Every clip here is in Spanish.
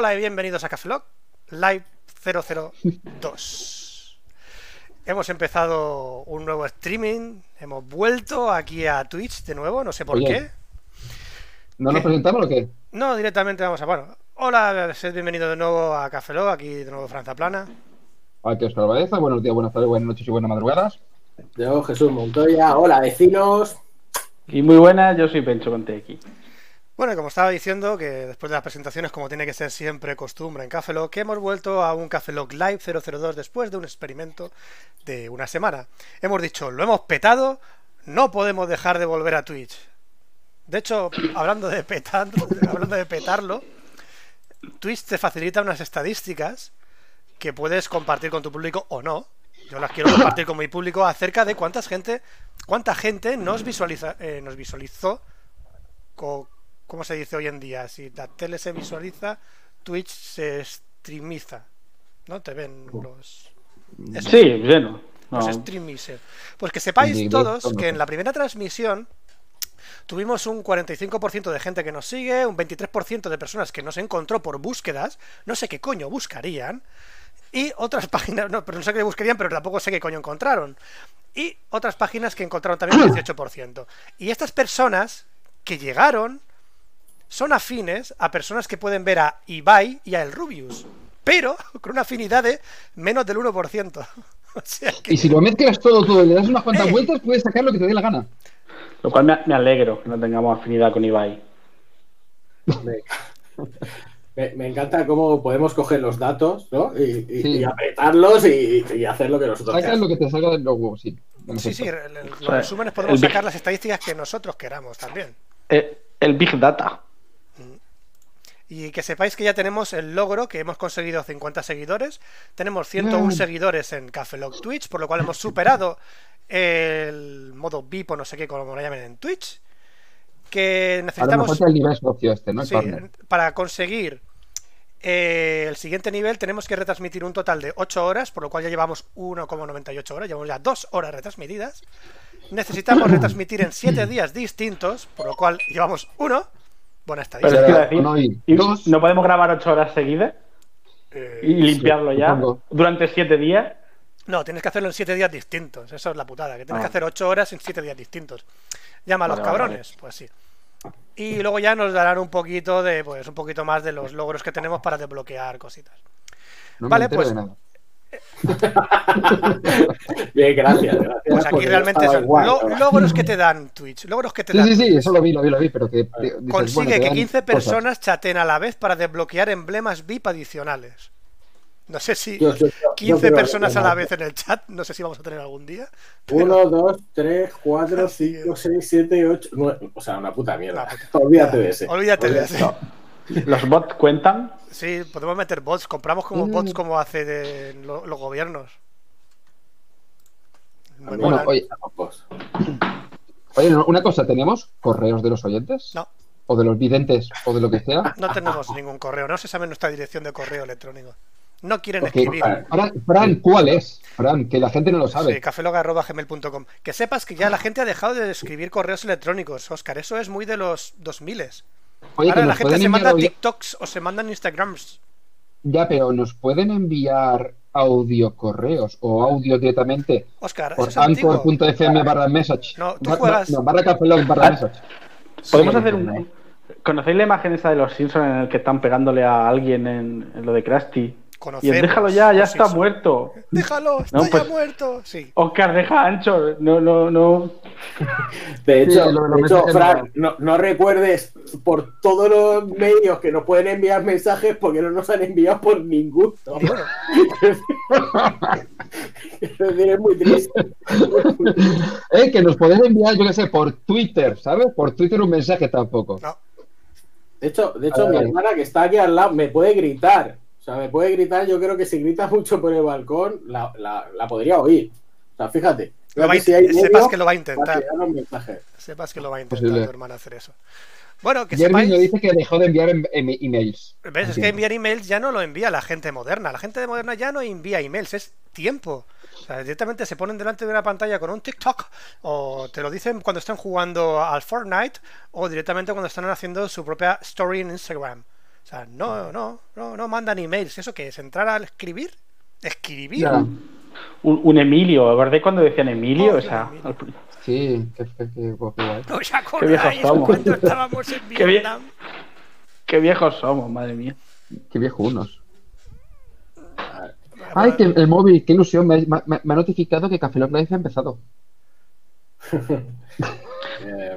Hola y bienvenidos a Cafelog Live 002. hemos empezado un nuevo streaming, hemos vuelto aquí a Twitch de nuevo, no sé por qué. ¿No nos presentamos o qué? No, directamente vamos a. Bueno, hola, sed bienvenido de nuevo a Cafelog, aquí de nuevo Franza Plana. Aquí Oscar Baeza, buenos días, buenas tardes, buenas noches y buenas madrugadas. Yo, Jesús Montoya, hola vecinos. Y muy buenas, yo soy Pencho aquí. Bueno, como estaba diciendo, que después de las presentaciones, como tiene que ser siempre costumbre en Café que hemos vuelto a un Café Live 002 después de un experimento de una semana. Hemos dicho, lo hemos petado, no podemos dejar de volver a Twitch. De hecho, hablando de hablando de petarlo, Twitch te facilita unas estadísticas que puedes compartir con tu público o no. Yo las quiero compartir con mi público acerca de cuánta gente, cuánta gente nos visualiza, eh, nos visualizó con ¿Cómo se dice hoy en día? Si la tele se visualiza, Twitch se streamiza. ¿No? Te ven los. Sí, bueno. Los streamers. Pues que sepáis todos que en la primera transmisión tuvimos un 45% de gente que nos sigue, un 23% de personas que nos encontró por búsquedas, no sé qué coño buscarían, y otras páginas, no, pero no sé qué buscarían, pero tampoco sé qué coño encontraron, y otras páginas que encontraron también un 18%. Y estas personas que llegaron son afines a personas que pueden ver a Ibai y a El Rubius, pero con una afinidad de menos del 1%. Y si lo mezclas todo, todo, y le das unas cuantas eh. vueltas, puedes sacar lo que te dé la gana. Lo cual me, alegro que no tengamos afinidad con Ibai. Me, encanta cómo podemos coger los datos ¿no? y, apretarlos y, hacer lo que nosotros queramos. lo que te salga del logo, sí. Sí, sí, los resúmenes podemos sacar las estadísticas que nosotros queramos también. Eh, el Big Data. Y que sepáis que ya tenemos el logro que hemos conseguido 50 seguidores. Tenemos 101 mm. seguidores en Cafelog Twitch, por lo cual hemos superado el modo VIP o no sé qué, como lo llamen en Twitch. que necesitamos el nivel socio este, ¿no? Sí, para conseguir eh, el siguiente nivel tenemos que retransmitir un total de 8 horas, por lo cual ya llevamos 1,98 horas, llevamos ya 2 horas retransmitidas. Necesitamos retransmitir en 7 días distintos, por lo cual llevamos 1. Buena estadística. Pero, decir, no, y ¿y dos. ¿No podemos grabar ocho horas seguidas Eh, y limpiarlo ya supongo. durante siete días? no, tienes que hacerlo en 7 días distintos. Eso es la putada, que tienes Ah. que hacer 8 horas en 7 días distintos. Llama a los Vale, vale, cabrones, pues sí. Y luego ya nos darán un poquito de, pues un poquito más de los logros que tenemos para desbloquear cositas. No Vale, pues- de nada. Bien, gracias. gracias Pues aquí yo realmente son igual, lo- ¿no? logros que te dan Twitch, logros que te Sí, dan sí, sí, Twitch. eso lo vi, lo vi, lo vi, pero que dices, bueno, Consigue te que dan 15 cosas. personas chateen a la vez para desbloquear emblemas VIP adicionales. No sé si Yo- yo- yo 15 creo personas a la no. vez en el chat, no sé si vamos a tener algún día. pero- 1, 2, 3, 4, Sí. 5, 6, 7, 8, 9. O sea, una puta mierda. Puta. Olvídate de ese. Olvídate de ese. ¿Los bots cuentan? Sí, podemos meter bots, compramos como Mm. bots como hace de lo- los gobiernos. Bueno, oye, oye, una cosa, ¿tenemos correos de los oyentes? No. ¿O de los videntes? ¿O de lo que sea? No tenemos ningún correo, no se sabe nuestra dirección de correo electrónico. No quieren escribir. Fran, Fran, ¿cuál es? Fran, que la gente no lo sabe. Sí, cafelog.gmail.com. Que sepas que ya la gente ha dejado de escribir correos electrónicos, Oscar. Eso es muy de los 2000 Oye, que Ahora la gente se manda audio- TikToks o se mandan Instagrams. Ya, pero nos pueden enviar audio correos o audio directamente Oscar, por anchor.fm barra message. No, tú juegas- No, barra cafelog barra message. ¿Podemos Sí, hacer no. un... ¿Conocéis la imagen esa de los Simpsons en el que están pegándole a alguien en, en lo de Krusty? Y Conocemos el, déjalo ya, ya los está muerto. Déjalo, está No, ya pues- muerto. Sí. Oscar, deja ancho. No, no, no. De hecho, Sí, lo- lo de hecho, mensajes Fran, no, no recuerdes por todos los medios que nos pueden enviar mensajes porque no nos han enviado por ninguno. Ni uno. Es decir, es muy triste. Eh, que nos pueden enviar, yo qué sé, por Twitter, ¿sabes? Por Twitter un mensaje tampoco. No. De hecho, de hecho Ay. mi hermana que está aquí al lado me puede gritar. O sea, me puede gritar. Yo creo que si grita mucho por el balcón, la, la, la podría oír. O sea, fíjate. Lo si hay sepas que lo va a intentar. Sepas que lo va a intentar Posible. tu hermana hacer eso. Bueno, que Jeremy sepáis. nos dice que dejó de enviar em- em- emails. ¿Ves? Es que enviar emails ya no lo envía la gente moderna. La gente moderna ya no envía emails, es tiempo. O sea, directamente se ponen delante de una pantalla con un TikTok o te lo dicen cuando están jugando al Fortnite o directamente cuando están haciendo su propia story en Instagram. O sea, no, no, no, no mandan emails. ¿Eso qué es? ¿Entrar a escribir? ¿Escribir? Ya, Un, un Emilio, ¿verdad? Cuando decían Emilio? Oh, o sea, Emilio. al- sí, qué, qué, qué, qué guay. ¿Os viejos acordáis somos. cuando estábamos en Qué. Vietnam? qué viejos somos, madre mía. Qué viejo unos. Ay, que el móvil, qué ilusión. Me, me- me ha notificado que Café Lock Live ha empezado. Eh,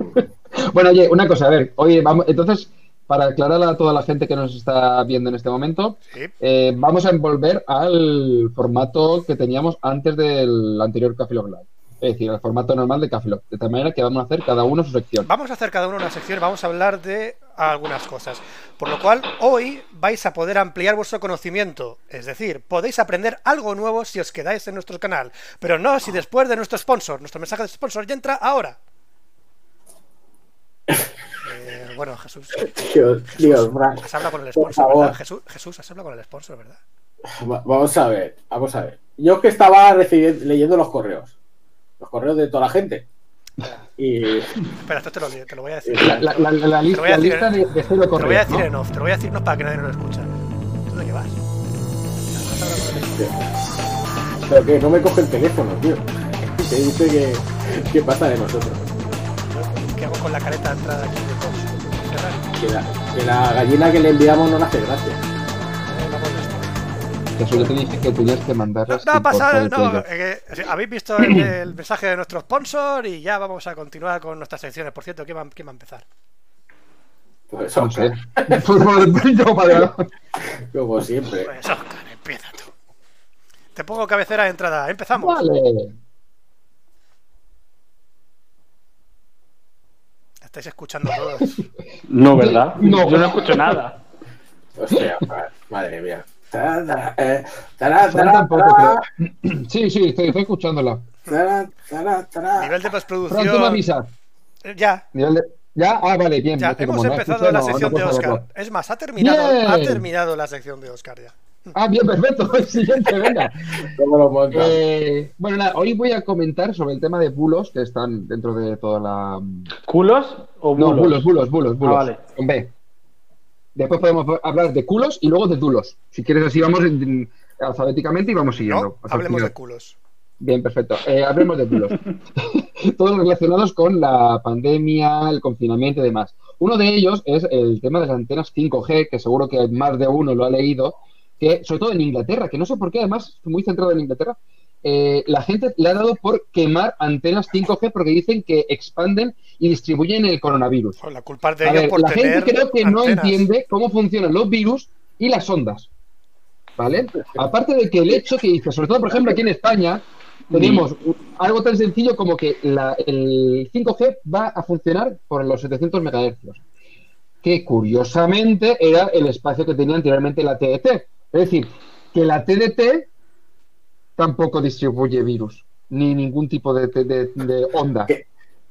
Bueno, oye, una cosa, a ver, oye, vamos, entonces, para aclarar a toda la gente que nos está viendo en este momento, Sí. eh, vamos a envolver al formato que teníamos antes del anterior Café Lock Live. Es decir, al formato normal de Café Lock. De tal manera que vamos a hacer cada uno su sección. Vamos a hacer cada uno una sección, vamos a hablar de algunas cosas. Por lo cual, hoy vais a poder ampliar vuestro conocimiento. Es decir, podéis aprender algo nuevo si os quedáis en nuestro canal. Pero no si después de nuestro sponsor. Nuestro mensaje de sponsor ya entra ahora. Eh, bueno, Jesús. Dios, Dios, Fran. Has hablado con el Por sponsor, favor. ¿verdad? Jesús, Jesús, has hablado con el sponsor, ¿verdad? Va- Vamos a ver, vamos a ver. Yo que estaba leyendo los correos, los correos de toda la gente. Y Espera, esto te lo, te lo voy a decir. La, la- la- la lista, voy a la decir, lista de, de cero Te lo voy a correos, decir ¿no? en off, te lo voy a decir no para que nadie nos lo escucha. ¿Tú de qué vas? Pero que no me coge el teléfono, tío. Que dice que, que pasa de nosotros. ¿Qué hago con la careta de entrada aquí de Fox? Que la, que la gallina que le enviamos no le hace gracia. Eh, esto. Que solo te dije que tenías que mandarlas. No sin pasa porfa de no, eh, que- sí, habéis visto el, el mensaje de nuestro sponsor y ya vamos a continuar con nuestras secciones. Por cierto, ¿quién va, quién va a empezar? Pues No Oscar. Pues como siempre. Pues Oscar, empieza tú. Te pongo cabecera de entrada. Empezamos. Vale. Estáis escuchando todos. No, ¿verdad? No. Yo no escucho nada. Hostia, madre mía. Tará, eh, tará, tará, tampoco. Sí, sí, estoy, estoy escuchándola. Nivel de Fran, tú me postproducción. avisas. Eh, Ya. Nivel de... ¿Ya? Ah, vale, bien. Ya, hemos como no empezado escuché, la no- no sección de Oscar. saberlo. Es más, ha terminado, Bien. ha terminado la sección de Oscar ya. Ah, bien, perfecto. El siguiente, venga. ¿Cómo lo montas? Eh, bueno, nada, hoy voy a comentar sobre el tema de bulos que están dentro de toda la. ¿Culos o No, bulos? bulos, bulos, bulos, bulos. Ah, vale. Con B. Después podemos hablar de culos y luego de dulos. Si quieres, así vamos en- en- alfabéticamente y vamos siguiendo. No, el hablemos de culos. Bien, perfecto. Eh, hablemos de bulos. Todos relacionados con la pandemia, el confinamiento y demás. Uno de ellos es el tema de las antenas 5G, que seguro que más de uno lo ha leído, que sobre todo en Inglaterra, que no sé por qué, además, muy centrado en Inglaterra, eh, la gente le ha dado por quemar antenas 5G porque dicen que expanden y distribuyen el coronavirus. Pues la culpa es de ellos ver, por la tener gente creo que no entiende cómo funcionan los virus y las ondas. ¿Vale? Aparte de que el hecho que dice, sobre todo, por ejemplo, aquí en España, tenemos algo tan sencillo como que la- el 5G va a funcionar por los 700 MHz, que curiosamente era el espacio que tenía anteriormente la TDT. Es decir, que la TDT tampoco distribuye virus, ni ningún tipo de, de- de onda.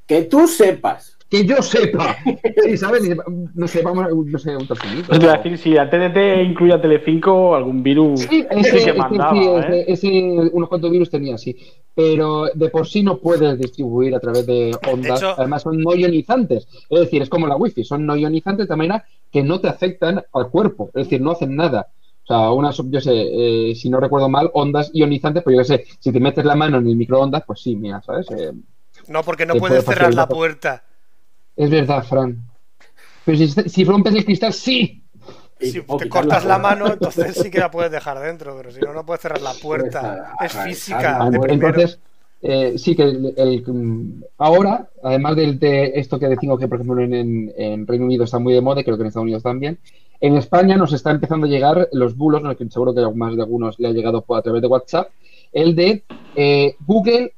Que tú sepas. Que yo sepa. Sí, ¿sabes? No sé, vamos a, no sé, un. Pues decir, si la TDT incluye a Telecinco, algún virus Sí, ese, que ese mandaba, sí, ¿eh? ese, ese unos cuantos virus tenía, sí. Pero de por sí no puedes distribuir a través de ondas. hecho- Además son no ionizantes. Es decir, es como la wifi, son no ionizantes de manera que no te afectan al cuerpo. Es decir, no hacen nada. O sea, unas, yo sé, eh, si no recuerdo mal, ondas ionizantes, pues yo qué sé, si te metes la mano en el microondas, pues sí, mira, ¿sabes? Eh, No, porque no puedes puede cerrar la puerta. es verdad, Fran. Pero si, si rompes el cristal, sí. Si te cortas la puerta. mano, entonces sí que la puedes dejar dentro, pero si no, no puedes cerrar la puerta. Pues, Es ah, física de. Entonces, eh, sí que el, el- mm, ahora, además de esto que decimos que, por ejemplo, en, en- en Reino Unido está muy de moda, y creo que en Estados Unidos también, en España nos está empezando a llegar los bulos, ¿no? que seguro que a más de algunos le ha llegado a través de WhatsApp, el de eh, Google,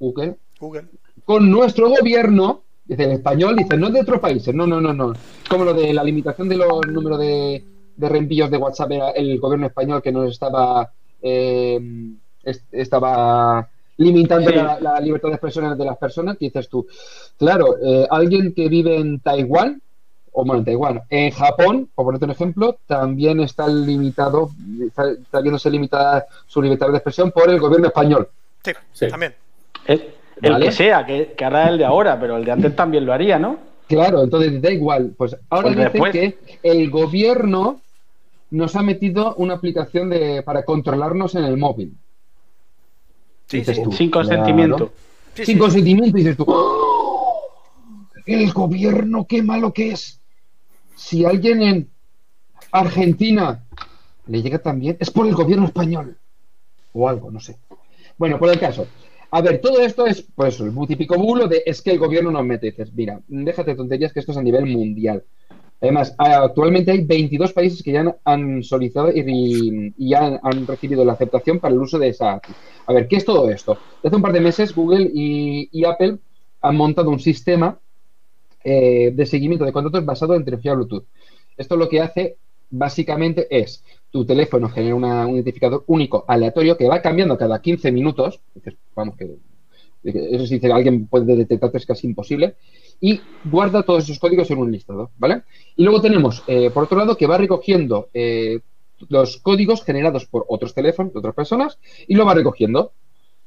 Google, Google. con nuestro gobierno, dice el español, dice, no de otros países, no, no, no, no. Es como lo de la limitación de los números de, de reenvíos de WhatsApp, era el gobierno español que nos estaba, eh, est- estaba limitando Sí. la, la libertad de expresión de las personas, que dices tú, claro, eh, alguien que vive en Taiwán, o bueno, en Taiwán, en Japón, por ponerte un ejemplo, también está limitado, está, está viéndose limitada su libertad de expresión por el gobierno español. Sí, Sí. también. El, el Vale. que sea, que, que ahora el de ahora, pero el de antes también lo haría, ¿no? Claro, entonces da igual. Pues ahora Pues dicen después- que el gobierno nos ha metido una aplicación de, para controlarnos en el móvil. Sí, Dices sí. tú, Sin claro. consentimiento. Sí, Sin sí. consentimiento, y dices tú. "Oh, El gobierno, qué malo que es. Si alguien en Argentina le llega también, es por el gobierno español. O algo, no sé. Bueno, por el caso. A ver, todo esto es, pues, el típico bulo de es que el gobierno nos mete. Dices, mira, déjate tonterías que esto es a nivel mundial. Además, actualmente hay 22 países que ya han, solicitado y, ya han, recibido la aceptación para el uso de esa API. A ver, ¿qué es todo esto? Hace un par de meses Google y Apple han montado un sistema eh, de seguimiento de contratos basado en tecnología Bluetooth. Esto lo que hace básicamente es tu teléfono genera un identificador único aleatorio que va cambiando cada 15 minutos. Vamos, que eso dice, alguien puede detectarte es casi imposible. Y guarda todos esos códigos en un listado, ¿vale? Y luego tenemos, eh, por otro lado, que va recogiendo eh, los códigos generados por otros teléfonos, de otras personas, y lo va recogiendo,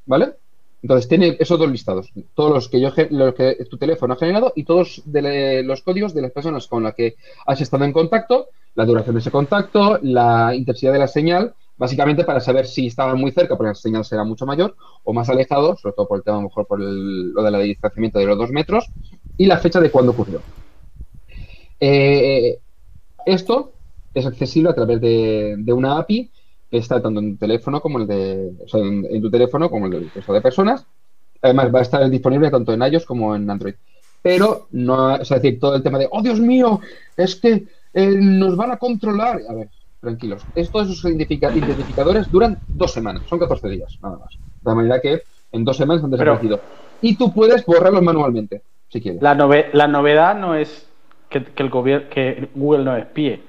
¿vale? Entonces tiene esos dos listados, todos los que yo los que tu teléfono ha generado y todos los códigos de las personas con las que has estado en contacto, la duración de ese contacto, la intensidad de la señal, básicamente para saber si estaban muy cerca, porque la señal será mucho mayor, o más alejado, sobre todo por el tema, a lo mejor por el- lo de la distanciamiento de los dos metros, y la fecha de cuándo ocurrió. Eh, esto es accesible a través de, una API está tanto en tu teléfono como el de, o sea, en, en tu teléfono como el del resto de personas. Además, va a estar disponible tanto en iOS como en Android. Pero no, es decir, todo el tema de, oh Dios mío, es que eh, nos van a controlar. A ver, tranquilos. Estos esos identificadores duran dos semanas, son 14 días, nada más. De manera que en dos semanas han Pero- desaparecido. Y tú puedes borrarlos manualmente, si quieres. La, nove- la novedad no es que, que el gobierno, que Google nos espíe.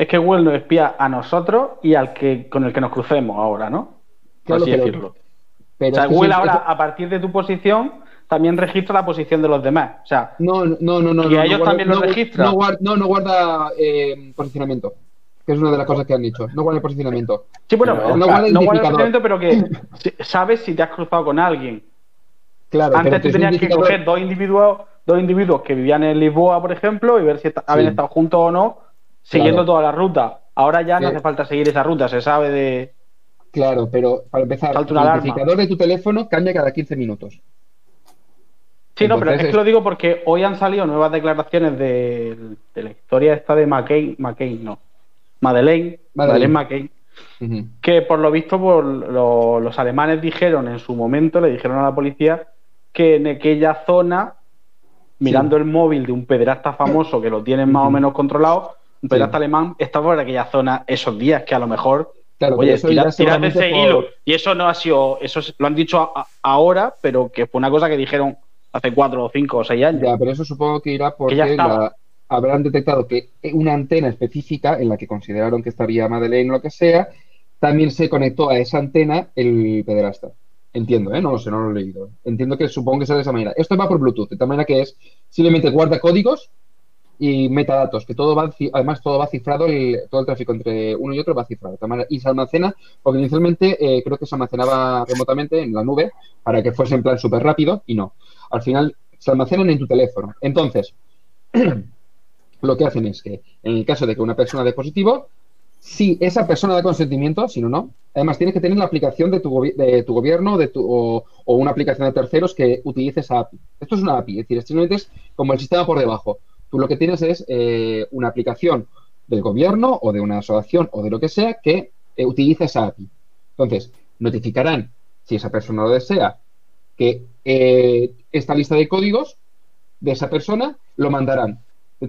Es que Google nos espía a nosotros y al que con el que nos crucemos ahora, ¿no? Por Claro, así pero- decirlo. Pero o sea, Google ahora, a partir de tu posición, también registra la posición de los demás. O sea, No, no, no, no. ¿Y no, a ellos no guarda- también lo no, registra? No, guarda, no, no guarda eh, posicionamiento. Que es una de las cosas que han dicho. No guarda posicionamiento. sí, bueno, Pero no no guarda guarda, el procedimiento, pero que sabes si te has cruzado con alguien. Claro, Antes tú tenías que coger dos individuos, dos individuos que vivían en Lisboa, por ejemplo, y ver si habían Sí. estado juntos o no, siguiendo Claro. toda la ruta. Ahora ya no Sí. hace falta seguir esa ruta, se sabe de. Claro, pero para empezar, el identificador de tu teléfono cambia cada 15 minutos. Sí, no, pero Entonces es que lo digo porque hoy han salido nuevas declaraciones de, de la historia esta de McCain, McCain no, Madeleine, Madeleine, Madeleine. McCain, que por lo visto por lo- los alemanes dijeron en su momento, le dijeron a la policía que en aquella zona, mirando el móvil de un pederasta famoso que lo tienen más o menos controlado, un Sí. pederasta alemán estaba por aquella zona esos días que a lo mejor Claro, Oye, eso tira, ya tira de seguramente ese por- hilo. Y eso no ha sido, eso es- lo han dicho a- a- ahora, pero que fue una cosa que dijeron hace cuatro o cinco o seis años. Ya, pero eso supongo que irá porque la- habrán detectado que una antena específica en la que consideraron que estaría Madeleine o lo que sea, también se conectó a esa antena el pederasta. Entiendo, ¿eh? No lo sé, no lo he leído. Entiendo que supongo que sea de esa manera. Esto va por Bluetooth, de tal manera que es simplemente guarda códigos y metadatos, que todo va, además todo va cifrado, el- todo el tráfico entre uno y otro va cifrado. Y se almacena, porque inicialmente eh, creo que se almacenaba remotamente en la nube para que fuese en plan súper rápido y no. Al final se almacenan en tu teléfono. Entonces, lo que hacen es que en el caso de que una persona dé positivo, si esa persona da consentimiento, si no, no. Además, tienes que tener la aplicación de tu, de tu gobierno de tu, o, o una aplicación de terceros que utilice esa API. Esto es una API, es decir, simplemente es como el sistema por debajo. Tú lo que tienes es eh, una aplicación del gobierno o de una asociación o de lo que sea que eh, utiliza esa API. Entonces, notificarán, si esa persona lo desea, que eh, esta lista de códigos de esa persona lo mandarán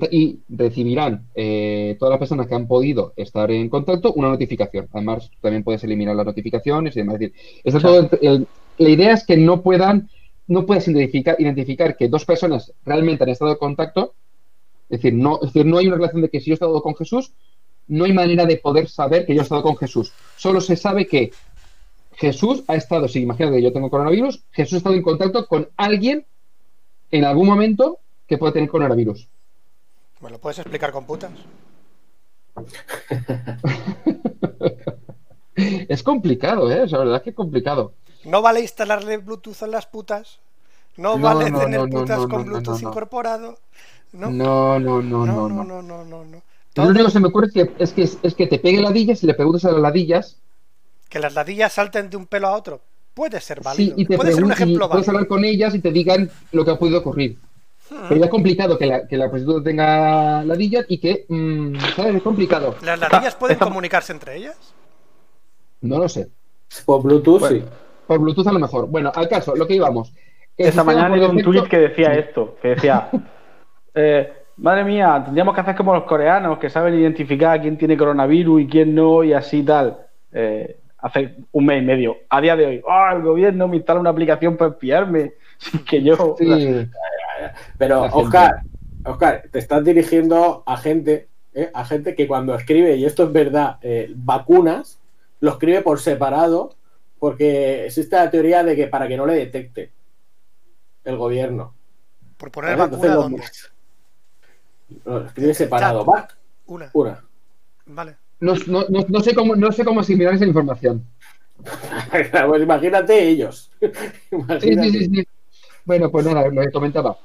y recibirán eh, todas las personas que han podido estar en contacto una notificación. Además, también puedes eliminar las notificaciones y demás. Es decir, está todo el- el- la idea es que no puedan, no puedas identificar, identificar que dos personas realmente han estado en contacto. Es decir, no, es decir, no hay una relación de que si yo he estado con Jesús, no hay manera de poder saber que yo he estado con Jesús. Solo se sabe que Jesús ha estado, si imagínate que yo tengo coronavirus, Jesús ha estado en contacto con alguien en algún momento que puede tener coronavirus. ¿Me lo puedes explicar con putas? Es complicado, ¿eh? O sea, la verdad es que es complicado. ¿No vale instalarle Bluetooth a las putas? ¿No, No, vale no, tener no, putas con Bluetooth incorporado? No, No, no, no, no, no, no, no. no, no. Lo único que se me ocurre es que, es que, es que te pegue ladillas y le preguntas a las ladillas. Que las ladillas salten de un pelo a otro. Puede ser Sí, válido. y te Puede ser un ejemplo puedes hablar con ellas y te digan lo que ha podido ocurrir. Pero ya es complicado que la, que la prostituta tenga ladillas y que, mm, ¿sabes? Es complicado. ¿Las ladillas pueden está- comunicarse entre ellas? No lo sé. Por Bluetooth, Bueno. sí. Por Bluetooth a lo mejor. Bueno, al caso, lo que íbamos. Esta mañana leí un tuit que decía Sí. esto, que decía, eh, madre mía, tendríamos que hacer como los coreanos, que saben identificar quién tiene coronavirus y quién no, y así tal. Eh, hace un mes y medio. A día de hoy, ¡ah, el gobierno me instala una aplicación para espiarme! Sin que yo... Sí. Pero, La. Oscar, Oscar, te estás dirigiendo a gente, ¿eh? a gente que cuando escribe, y esto es verdad, eh, vacunas, lo escribe por separado, porque existe la teoría de que para que no le detecte el gobierno. Por poner ¿vale? vacuna Entonces, dónde. Lo, lo escribe separado. Va, Una. una. Vale. No, no, no, no sé cómo, no sé cómo asimilar esa información. pues imagínate ellos. Sí, Imagínate. sí, sí, sí. Bueno, pues nada, lo que comentaba.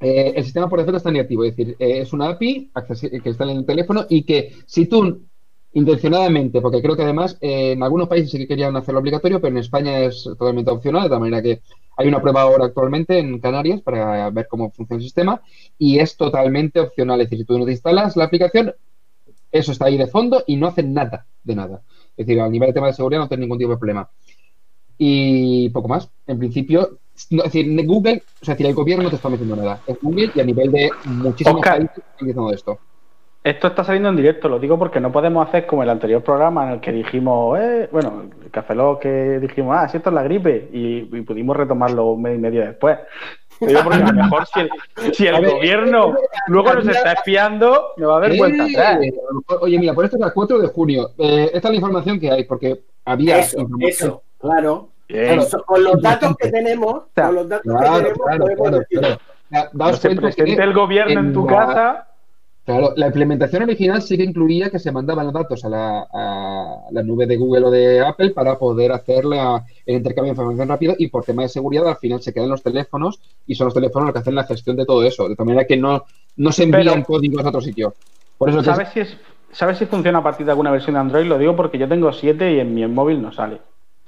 Eh, el sistema por defecto está negativo, es decir, eh, es una API que está en el teléfono y que si tú intencionadamente, porque creo que además eh, en algunos países sí que querían hacerlo obligatorio, pero en España es totalmente opcional, de tal manera que hay una prueba ahora actualmente en Canarias para ver cómo funciona el sistema y es totalmente opcional, es decir, si tú no te instalas la aplicación, eso está ahí de fondo y no hace nada de nada. Es decir, a nivel de tema de seguridad no tiene ningún tipo de problema. Y poco más. En principio, no, es decir, Google, o sea, es decir, el gobierno no te está metiendo nada. Es Google y a nivel de muchísimos Oscar. países están diciendo esto. Esto está saliendo en directo, lo digo porque no podemos hacer como el anterior programa en el que dijimos, eh, bueno, el Café Lock que dijimos, ah, si esto es la gripe, y, y pudimos retomarlo un mes y medio después. Lo digo porque a lo mejor si el, si el A ver, gobierno luego nos está espiando, me va a haber vuelta Eh, atrás. a lo mejor- Oye, mira, por esto es el 4 de junio. Eh, esta es la información que hay, porque había Eso, información. eso, claro. Con los datos que tenemos, sea, con los datos que tenemos, claro, podemos claro, decir. claro. Da- No Daos se cuenta presente que el gobierno en en tu la- casa. Claro, la implementación original sí que incluía que se mandaban los datos a la, a la nube de Google o de Apple para poder hacer la- el intercambio de información rápido y por tema de seguridad al final se quedan los teléfonos y son los teléfonos los que hacen la gestión de todo eso, de tal manera que no, no se envían Pero- códigos a otro sitio. Por eso que ¿Sabes si, es, ¿Sabes si funciona a partir de alguna versión de Android? Lo digo porque yo tengo 7 y en mi móvil no sale.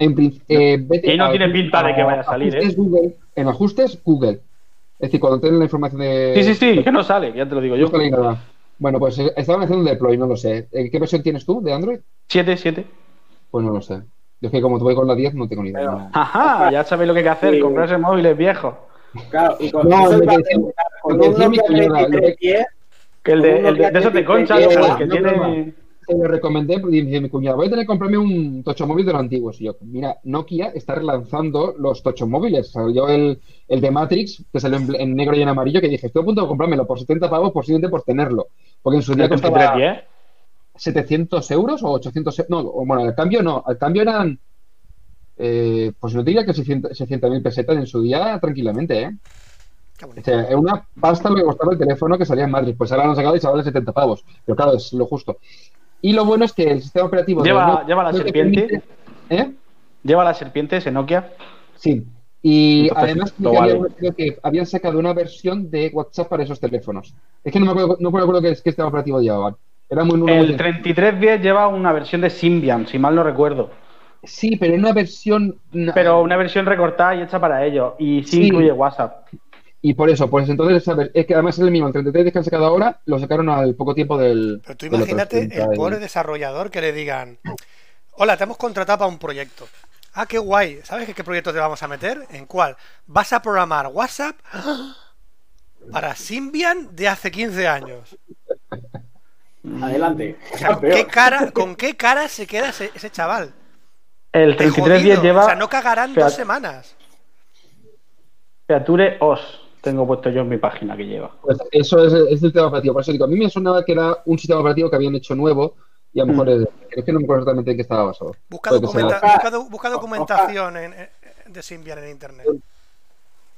en eh, vete Y no a- tiene pinta de que vaya a salir, ¿eh? Google, en ajustes Google. Es decir, cuando tienen la información de... Sí, sí, sí, que no sale, ya te lo digo yo. No nada. Bueno, pues eh, estaban haciendo un deploy, no lo sé. ¿Qué versión tienes tú de Android? 7, 7. Pues no lo sé. Yo es que como te voy con la 10 no tengo ni idea. Pero-. Ajá, ya sabéis lo que hay que hacer, Sí. comprarse móviles viejos. Claro, y con, No, eso con un Nokia que- 3310, Que el de, el de, de esos de hace concha, que- ¿sabes? que- tiene. Se lo recomendé, porque dice mi cuñada, voy a tener que comprarme un tocho móvil de los antiguos. Y yo, mira, Nokia está relanzando los tochos móviles. Salió el, el de Matrix, que salió en, en negro y en amarillo, que dije, estoy a punto de comprármelo por 70 pavos, posiblemente por tenerlo. Porque en su día costaba 2310. 700 euros o 800 euros. No, o bueno, al cambio no, al cambio eran, eh, pues no diría que 600.000 pesetas en su día tranquilamente, ¿eh? O sea, es una pasta lo que costaba el teléfono que salía en Madrid. Pues ahora lo han sacado y se vale 70 pavos. Pero claro, es lo justo. Y lo bueno es que el sistema operativo... de Lleva- lleva la no serpiente. permite- ¿Eh? Lleva la serpiente ese Nokia. Sí. Y Entonces, además vale. creo que habían sacado una versión de WhatsApp para esos teléfonos. Es que no me acuerdo, no me acuerdo qué, qué sistema operativo llevaban. Era muy nuevo. El 3310 lleva una versión de Symbian, si mal no recuerdo. Sí, pero en una versión... Pero una versión recortada y hecha para ello. Y sí, Sí. incluye WhatsApp. Y por eso, pues entonces, ¿sabes? Es que además es el mismo, el 33 que han sacado ahora, lo sacaron al poco tiempo del... Pero tú imagínate 30 el pobre desarrollador que le digan, hola, te hemos contratado para un proyecto. Ah, qué guay. ¿Sabes qué, qué proyecto te vamos a meter? ¿En cuál? ¿Vas a programar WhatsApp para Symbian de hace 15 años? adelante. O sea, ¿con qué cara, con qué cara se queda ese, ese chaval? El Qué 3310 jodido. lleva O sea, no cagarán dos semanas. Feature OS. Tengo puesto yo en mi página que lleva. Pues eso es, es el sistema operativo. Por eso digo, a mí me sonaba que era un sistema operativo que habían hecho nuevo y a lo mejor es, es que no me acuerdo exactamente en qué estaba basado. Busca, documenta- sea- documentación en- en- de Symbian en internet.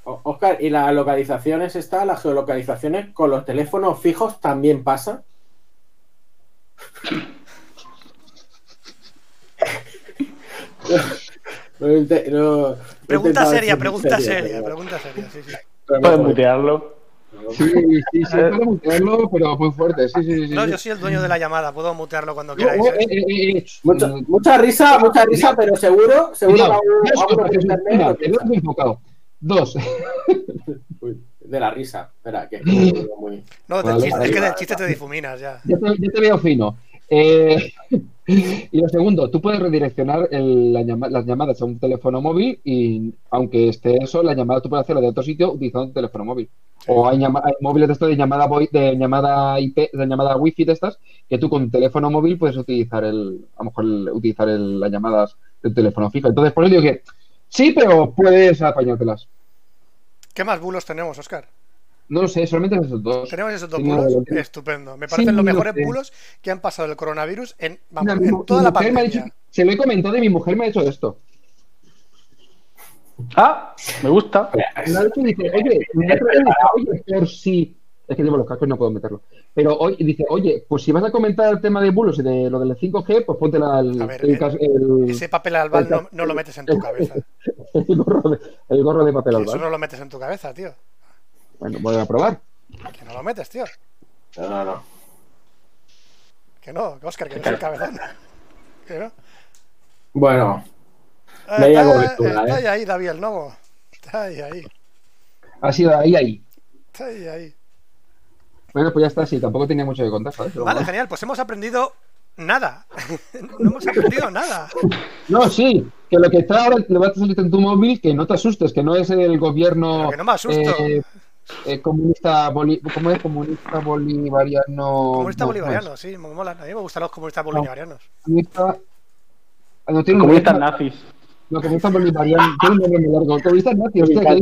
Oscar, ¿y las localizaciones está? ¿Las geolocalizaciones con los teléfonos fijos también pasa? No, no, no- Pregunta seria, ser pregunta seria, pero- pregunta seria, sí, sí. No puedo. mutearlo. Sí, sí, sí, puedo mutearlo, pero muy fuerte. Sí, sí, sí. sí. No, yo soy el dueño de la llamada, puedo mutearlo cuando No, queráis. eh, ¿eh? eh, Mucha, mucha risa, mucha risa, pero seguro, seguro piensa. no estoy enfocado. Dos. Uy, de la risa. Espera, que que- muy... No, Vale, chiste, vale, es que del vale, chiste te difuminas ya. Te, ya te veo fino. Eh, y lo segundo, tú puedes redireccionar el- la llama- las llamadas a un teléfono móvil y aunque esté eso, la llamada tú puedes hacerla de otro sitio utilizando tu teléfono móvil. O hay, llama- hay móviles de estos de llamada de llamada IP, de llamada wifi de estas, que tú con tu teléfono móvil puedes utilizar el, a lo mejor el- utilizar el- las llamadas de tu teléfono fijo. Entonces, por eso digo que sí, pero puedes apañártelas. ¿Qué más bulos tenemos, Oscar? No lo sé, solamente esos dos. ¿Tenemos esos dos que- Estupendo. Me Sí, parecen los lo mejores sé. bulos que han pasado del coronavirus en, vamos, toda mi la pandemia. dicho- se lo he comentado y mi mujer me ha hecho esto. Ah, me gusta. Y dice, oye, me oye, por si. Es que llevo los cascos y no puedo meterlo. Pero hoy dice, oye, pues si vas a comentar el tema de bulos y de lo del 5G, pues ponte la- el, A ver, el eh, el- Ese papel albal no, no lo metes en tu cabeza. el gorro, de, el gorro de papel Eso albal. no lo metes en tu cabeza, tío. Bueno, voy a probar. Que no lo metes, tío. No, no, no. Que no, Oscar, que no es el cabezón. Que no. Bueno, Media está, cobertura, está ¿eh? ahí, ahí, David el Novo. Está ahí, ahí. Ha sido ahí, ahí. Está ahí, ahí. Bueno, pues ya está, sí, tampoco tenía mucho que contar, ¿sabes? Vale, genial. Pues hemos aprendido nada. no hemos aprendido nada. No, sí, que lo que está ahora le va a salir en tu móvil, que no te asustes, que no es el gobierno Pero que no me asusto. eh, eh, comunista, boli- ¿cómo es? Comunista bolivariano. Comunista no, bolivariano, sí, me mola. A mí me gustan los comunistas bolivarianos. Comunista. ah, No, tiene Comunistas nazis. no, comunista bolivariano. Tiene un nombre muy largo. Comunistas nazis, hostia,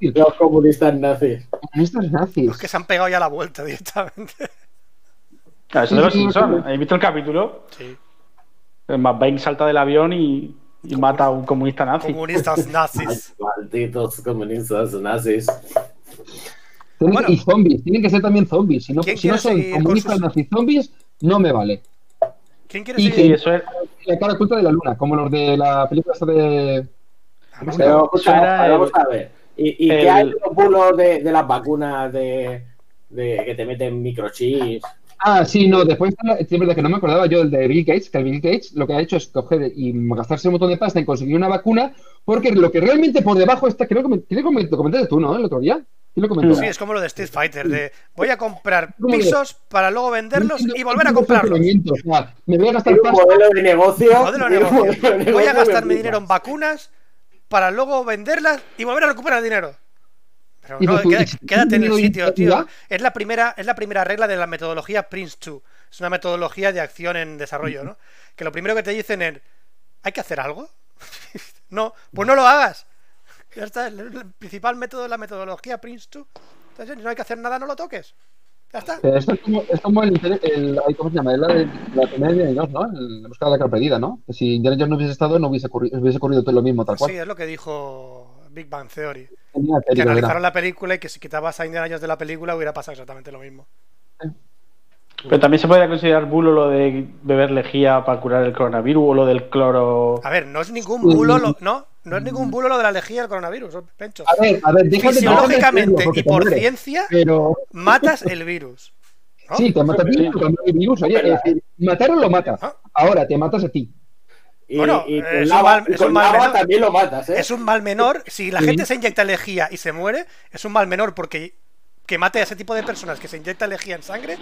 que los comunistas nazis. Comunistas nazis. Los que se han pegado ya la vuelta directamente. Ah, eso Sí, de los Simpsons. sí. ¿Habéis visto el capítulo? Sí. El McBain salta del avión y y mata a un comunista nazi. Comunistas nazis. Malditos comunistas nazis. Tienen- Bueno. Y zombies, tienen que ser también zombies. Si no, ¿Quién si no son comunistas sus- nazis zombies, no me vale. ¿Quién quiere Y seguir? Eso es. La cara oculta de la luna, como los de la película esta de. Ah, Pero, el- vamos a ver. ¿Y, y el- qué hay de los bulos de, de las vacunas de, de que te meten microchips? Ah, sí, no, después sí, es verdad que no me acordaba yo del de Bill Gates, que el Bill Gates lo que ha hecho es coger y gastarse un montón de pasta en conseguir una vacuna, porque lo que realmente por debajo está, creo que me- creo que me- lo comentaste tú, ¿no? El otro día. ¿Quién lo comentó? Sí, es como lo de Street Fighter, de voy a comprar pisos para luego venderlos y volver a comprarlos. funcionamiento, o sea, me voy a gastar un modelo de negocio. Modelo de Voy a negocio gastar que mi flipas. dinero en vacunas para luego venderlas y volver a recuperar el dinero. Pero no, dices tú, queda- ¿y si quédate en el sitio, tío. Es la primera, es la primera regla de la metodología Prince 2. Es una metodología de acción en desarrollo, ¿no? Que lo primero que te dicen es, ¿hay que hacer algo? no, pues no lo hagas. Ya está, el, el principal método de la metodología Prince 2. Entonces, si no hay que hacer nada, no lo toques. Ya está. Eh, Esto es como, es como el, el, ay, ¿cómo se llama? Es la de la primera de Indiana ¿no? El, la búsqueda de la cara perdida, ¿no? Que si Indiana Jones no hubiese estado, no hubiese ocurrido, hubiese ocurrido todo lo mismo, tal cual. Sí, es lo que dijo Big Bang Theory. Que analizaron la película y que si quitabas a Indiana Jones de la película hubiera pasado exactamente lo mismo. Pero también se podría considerar bulo lo de beber lejía para curar el coronavirus o lo del cloro. A ver, no es ningún bulo, lo- no, no es ningún bulo lo de la lejía del coronavirus, Pencho. A ver, a ver, déjate Fisiológicamente déjame y por te mueres. ciencia Pero matas el virus. ¿no? sí, te mata a ti, Sí. pero también el virus. Oye, matar o lo mata. Ah. Ahora te matas a ti. Y, Bueno, y eh, con es un mal- y es con un mal lava menor. también lo matas, ¿eh? Es un mal menor. Si la Sí. gente se inyecta lejía y se muere, es un mal menor porque que mate a ese tipo de personas que se inyecta lejía en sangre,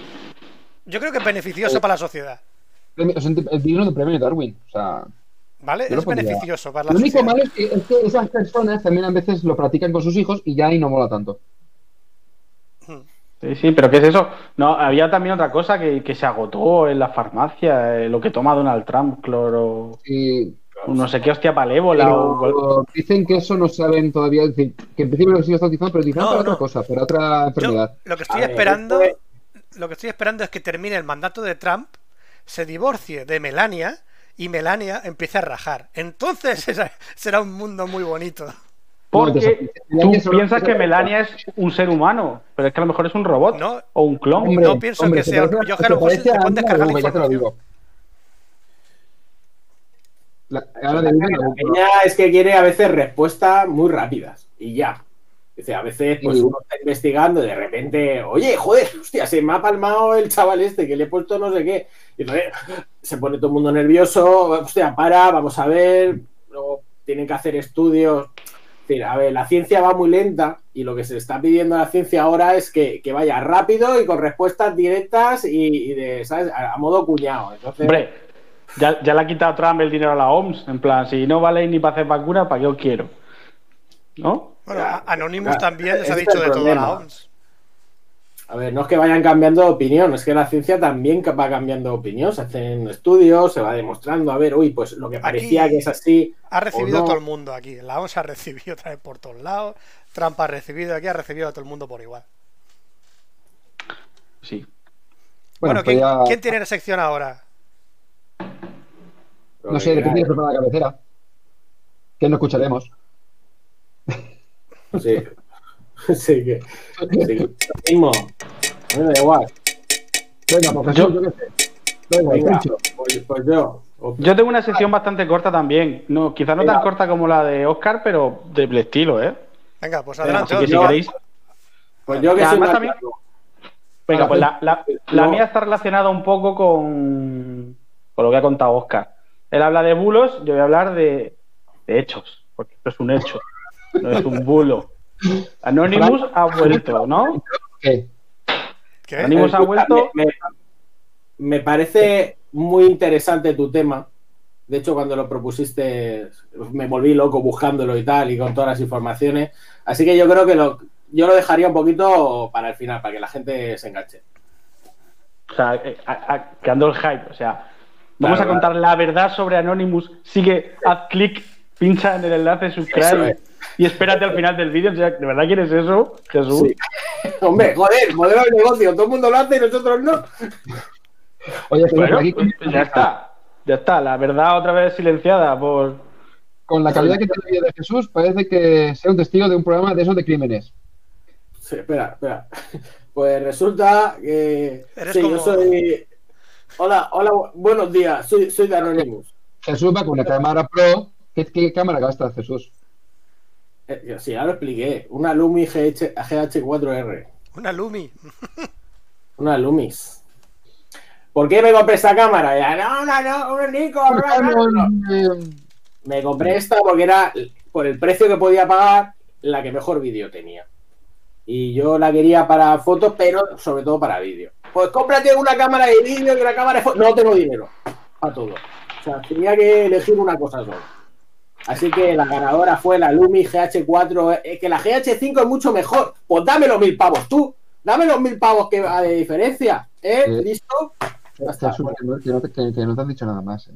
yo creo que es beneficioso Sí. para la sociedad. Sea, El virus del premio Darwin. O sea, ¿Vale? Es beneficioso para la lo único sociedad. malo es que, es que esas personas también a veces lo practican con sus hijos y ya ahí no mola tanto. Sí, sí, pero ¿qué es eso? No, había también otra cosa que, que se agotó en la farmacia, eh, lo que toma Donald Trump, cloro, Y, no sé qué hostia palévola o... dicen que eso no saben todavía. es decir, que en principio lo sí están utilizando, pero No, para no. otra cosa, para otra Yo enfermedad. lo que estoy A esperando, lo que estoy esperando es que termine el mandato de Trump, se divorcie de Melania y Melania empiece a rajar. Entonces será, será un mundo muy bonito. Porque tú piensas que Melania es un ser humano, pero es que a lo mejor es un robot No. o un clon. Hombre, no pienso hombre, que se sea- parece- yo se que se te pueden descargar la lo digo. La- ahora la es que quiere a veces respuestas muy rápidas y ya. Dice, a veces pues uno está investigando y de repente, oye, joder, hostia, se me ha palmado el chaval este que le he puesto no sé qué. Y entonces se pone todo el mundo nervioso, hostia, para, vamos a ver, luego tienen que hacer estudios. Es decir, a ver, la ciencia va muy lenta y lo que se está pidiendo a la ciencia ahora es que, que vaya rápido y con respuestas directas y, y de, ¿sabes? A, a modo cuñado. Entonces, Hombre, ya, ya le ha quitado Trump el dinero a la OMS, en plan, si no vale ni para hacer vacunas, ¿para qué os quiero? ¿No? Bueno, Anonymous ya, también les ha dicho de todo a la. OMS. A ver, no es que vayan cambiando de opinión, es que la ciencia también va cambiando de opinión. Se hacen estudios, se va demostrando, a ver, uy, pues lo que parecía Aquí que es así. Ha recibido no. todo el mundo aquí. La OMS ha recibido otra vez por todos lados. Trump ha recibido aquí, ha recibido a todo el mundo por igual. Sí. Bueno, Bueno, ¿quién, pues ya- quién tiene la sección ahora? No sé, ¿de qué tienes preparada la cabecera? Que no escucharemos. Sí. sí, que. Sí, mismo. A mí me da igual. Venga, pues Yo- yo, yo qué sé. Venga, pues, pues yo. Yo tengo una sección bastante corta también. No, quizás no tan corta como la de Oscar, pero del estilo, ¿eh? Venga, pues Venga, adelante. Así que si queréis. Pues yo que soy más también-. Venga, pues la, la- la No. mía está relacionada un poco con, con lo que ha contado Oscar. Él habla de bulos, yo voy a hablar de, de hechos, porque esto es un hecho, no es un bulo. Anonymous ha vuelto, ¿no? ¿Qué? ¿Qué? Anonymous ha vuelto. Me, me- me parece muy interesante tu tema. De hecho, cuando lo propusiste, me volví loco buscándolo y tal, y con todas las informaciones. Así que yo creo que lo, yo lo dejaría un poquito para el final, para que la gente se enganche. O sea, eh, a- a- creando el hype. O sea, vamos Claro, a contar la verdad sobre Anonymous. Sigue, haz clic, pincha en el enlace, subscribe. Y espérate al final del vídeo. O sea, ¿De verdad quieres eso, Jesús? Sí. Hombre, joder, modelo de negocio, todo el mundo lo hace y nosotros no. Oye, pero Bueno, aquí. pues ya está. Ya está. La verdad otra vez silenciada por, con la calidad que tiene el vídeo de Jesús, parece que sea un testigo de un programa de esos de crímenes. Sí, espera, espera. Pues resulta que. Eres sí, como- yo soy. Hola, hola, bu- buenos días. Soy, soy de Anonymous. Jesús va con una cámara pro. ¿Qué, qué cámara gasta Jesús? Eh, sí, ya lo expliqué. Una Lumi GH, GH4R. Una Lumi. Una Lumis. ¿Por qué me compré esta cámara? Ya, no, no, no, un Nikon. no, no, no. Me compré esta porque era, por el precio que podía pagar, la que mejor vídeo tenía. Y yo la quería para fotos, pero sobre todo para vídeo. Pues cómprate una cámara de vídeo y una cámara de fotos. No tengo dinero para todo. O sea, tenía que elegir una cosa solo. Así que la ganadora fue la Lumi GH4. eh, que la GH5 es mucho mejor. Pues dame los mil pavos tú. Dame los mil pavos que va de diferencia. ¿Eh? ¿Listo? Está. Jesús, que no, te, que- que no te han dicho nada más. eh.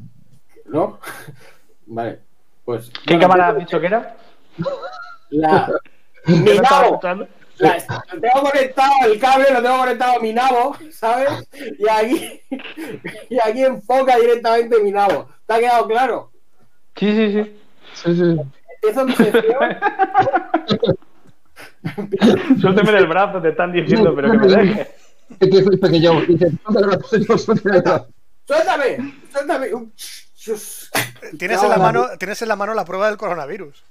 ¿No? Vale. Pues. ¿Qué bueno, cámara has dicho que era? La. Mi ¿Qué no estaba nabo. La- lo tengo conectado el cable, lo tengo conectado a mi nabo, ¿sabes? Y aquí, y aquí enfoca directamente mi nabo. ¿Te ha quedado claro? Sí, sí, sí. Sí, sí. Mi. Suélteme del brazo, te están diciendo, pero que me dejes. Que te soy pequeño. Dice, "Ponte el brazo, suéltame el brazo". ¡Suéltame! Tienes en la la- mano, tienes en la mano la prueba del coronavirus.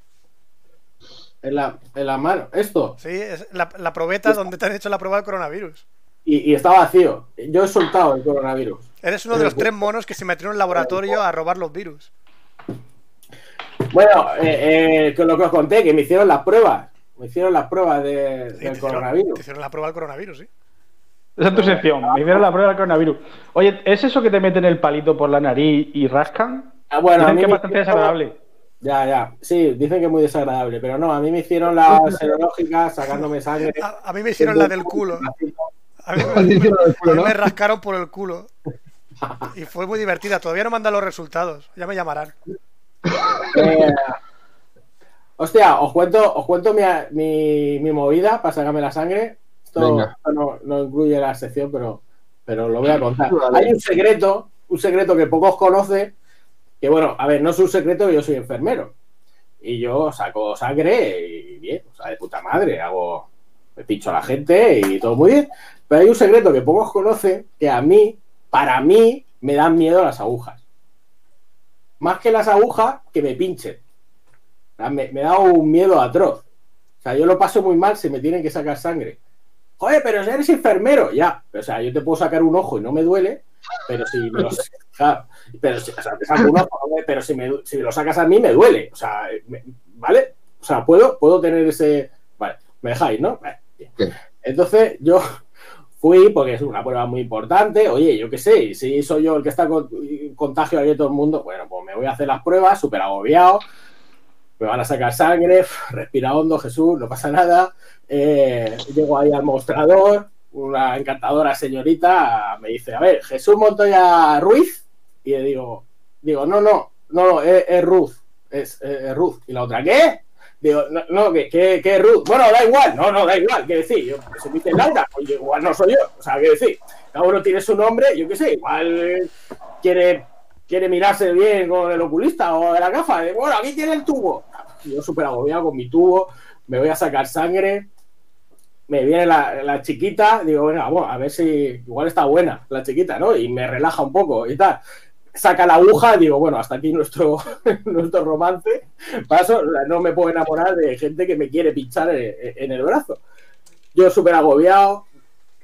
En la, en la mano. Esto. Sí, es la, la probeta donde te han hecho la prueba del coronavirus. Y, y está vacío. Yo he soltado el coronavirus. Eres uno de los tres monos que se metieron en el laboratorio a robar los virus. Bueno, eh, eh, con lo que os conté, que me hicieron las pruebas. Me hicieron las pruebas de- Sí, te del hicieron- coronavirus. Te hicieron la prueba del coronavirus, sí. Esa es tu sección. Me hicieron la prueba del coronavirus. Oye, ¿es eso que te meten el palito por la nariz y rascan? Ah, bueno, a Dicen mí que es me bastante hicieron- desagradable. Ya, ya. Sí, dicen que es muy desagradable, pero no, a mí me hicieron la serológica sacándome sangre. A, a mí me hicieron la del culo. A mí, hicieron a ¿no? me rascaron por el culo. Y fue muy divertida. Todavía no mandan los resultados. Ya me llamarán. Eh, hostia, os cuento, os cuento mi, mi, mi movida para sacarme la sangre. Esto, no, no incluye la sección, pero, pero lo voy a contar. Vale. Hay un secreto, un secreto que pocos conocen, que bueno, a ver, no es un secreto, yo soy enfermero. Y yo saco sangre y bien, o sea, de puta madre, hago, me pincho a la gente y todo muy bien. Pero hay un secreto que pocos conocen, que a mí, para mí, me dan miedo las agujas. Más que las agujas, que me pinchen. O sea, Me, me da un miedo atroz. O sea, yo lo paso muy mal si me tienen que sacar sangre. Joder, pero eres enfermero. Ya, o sea, yo te puedo sacar un ojo y no me duele, pero si me lo, claro, pero si, o sea, te saco un ojo, pero si me, si me lo sacas a mí me duele. O sea, me- ¿vale? O sea, puedo, puedo tener ese. Vale, me dejáis, ¿no? Vale, bien. Sí. Entonces, yo fui porque es una prueba muy importante. Oye, yo qué sé, si soy yo el que está con contagio aquí todo el mundo, bueno, pues me voy a hacer las pruebas, súper agobiado. Me van a sacar sangre, respira hondo, Jesús, no pasa nada. Eh, llego ahí al mostrador, una encantadora señorita me dice, a ver, Jesús Montoya Ruiz. Y le digo, digo, no, no, no, es, es Ruth, es- es Ruth. Y la otra, ¿qué? Digo, no, no ¿qué, qué, qué es Ruth? Bueno, da igual, no, no, da igual, ¿qué decir? Yo, se dice Laura, oye, igual no soy yo, o sea, ¿qué decir? Cada uno tiene su nombre, yo qué sé, igual quiere, quiere mirarse bien con el oculista o de la gafa. de, bueno, aquí tiene el tubo. Yo súper agobiado con mi tubo, me voy a sacar sangre, me viene la, la chiquita, digo, venga, vamos, a ver si igual está buena la chiquita, ¿no? Y me relaja un poco y tal. Saca la aguja, digo, bueno, hasta aquí nuestro, nuestro romance. Paso, no me puedo enamorar de gente que me quiere pinchar en, en el brazo. Yo súper agobiado,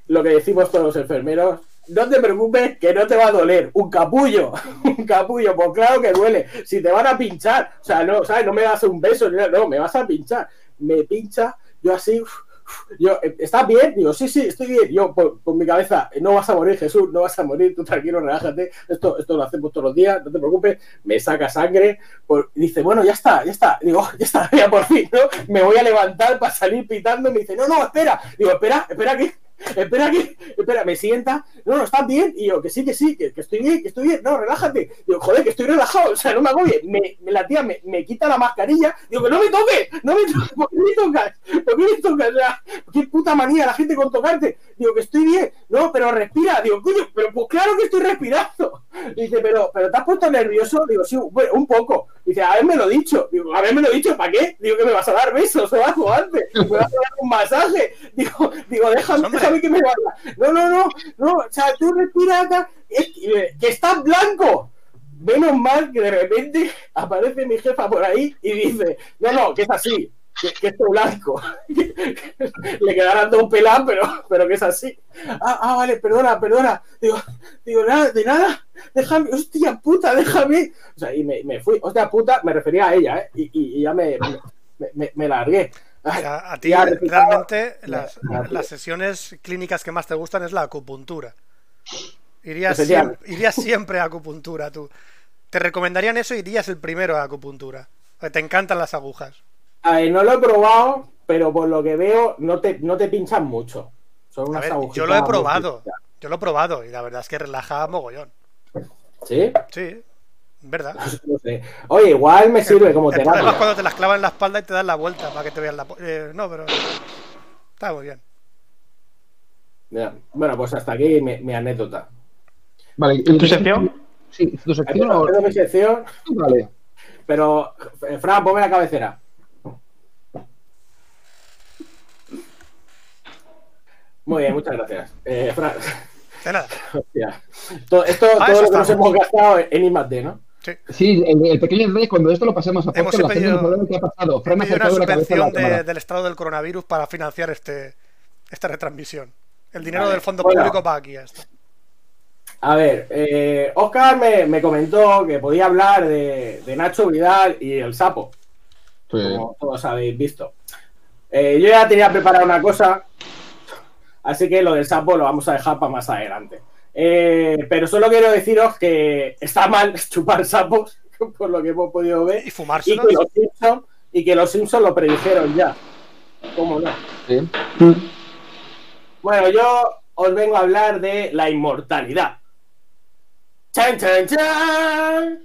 lo que decimos todos los enfermeros, no te preocupes que no te va a doler. Un capullo, un capullo, pues claro que duele. Si te van a pinchar, o sea, no, ¿sabes? No me das un beso, no, me vas a pinchar. Me pincha, yo así, uf, yo, eh, ¿estás bien? Digo, sí, sí, estoy bien. Yo, por, mi cabeza, no vas a morir, Jesús, no vas a morir, tú tranquilo, relájate. Esto, esto lo hacemos todos los días, no te preocupes. Me saca sangre, dice, bueno, ya está, ya está. Digo, "Oh, ya está, ya por fin, ¿no? Me voy a levantar para salir pitando. Me dice, no, no, espera. Digo, espera, espera, que, espera que, espera, me sienta, no, no, estás bien, y yo, que sí, que sí, que, que estoy bien, que estoy bien, no, relájate, digo, joder, que estoy relajado, o sea, no me agobies, me, me la tía me, me quita la mascarilla, digo, que no me toques, no me toques, ¿por qué me tocas? ¿Por qué me tocas? O sea, qué puta manía la gente con tocarte, digo, que estoy bien, no, pero respira, digo, coño, pero pues claro que estoy respirando, dice, pero, pero te has puesto nervioso, digo, sí, bueno, un poco, dice, haberme lo dicho, digo, haberme lo dicho, ¿para qué? Digo, que me vas a dar besos o algo antes, me vas a dar un masaje, digo, digo, déjame. Déjame que me. No, no, no, no, o sea, tú respira acá, es que, que estás blanco. Menos mal que de repente aparece mi jefa por ahí y dice, no, no, que es así, que, que esto blanco. Le quedarán dos pelas, pero, pero que es así. Ah, ah, vale, perdona, perdona. Digo, digo, nada, de nada, déjame, hostia puta, déjame. O sea, y me, me fui, hostia puta, me refería a ella, ¿eh? Y, y- y ya me, me, me- me largué. O sea, a ti realmente las, las sesiones clínicas que más te gustan es la acupuntura. Irías, siempre, irías siempre a acupuntura tú. Te recomendarían eso y irías el primero a acupuntura. Te encantan las agujas. A ver, no lo he probado, pero por lo que veo, no te, no te pinchan mucho. Son A unas ver, agujitas yo lo he probado. Yo lo he probado y la verdad es que relaja mogollón. ¿Sí? Sí, verdad. No sé. Oye, igual me sirve como El problema es terapia. cuando te las clavan en la espalda y te dan la vuelta para que te vean la... eh, no, pero... Está muy bien. Ya. Bueno, pues hasta aquí mi, mi anécdota. Vale, ¿En tu sección? Sí, tu sección o... Mi sección, Vale. pero eh, Fran, ponme la cabecera. Muy bien, muchas gracias. Eh, Fran, De nada. hostia. Todo, esto, Ah, todo lo que nos estamos. hemos gastado en I más D, ¿no? Sí. Sí, el, el pequeño detalle, cuando esto lo pasemos a Hemos podcast, pedido- qué ha pasado. Fran ha Pidió una subvención de- del estado del coronavirus para financiar este esta retransmisión. El dinero Vale. del fondo Bueno. público va aquí a esto. A ver, eh, Oscar me, me comentó que podía hablar de, de Nacho Vidal y el sapo. Sí. como todos habéis visto. Eh, yo ya tenía preparada una cosa, así que lo del sapo lo vamos a dejar para más adelante. Eh, pero solo quiero deciros que está mal chupar sapos, por lo que hemos podido ver, Y y fumárselos. que los Simpsons y que los Simpsons lo predijeron ya. ¿Cómo no? Sí. Bueno, yo os vengo a hablar de la inmortalidad. ¡Chan, chan, chan!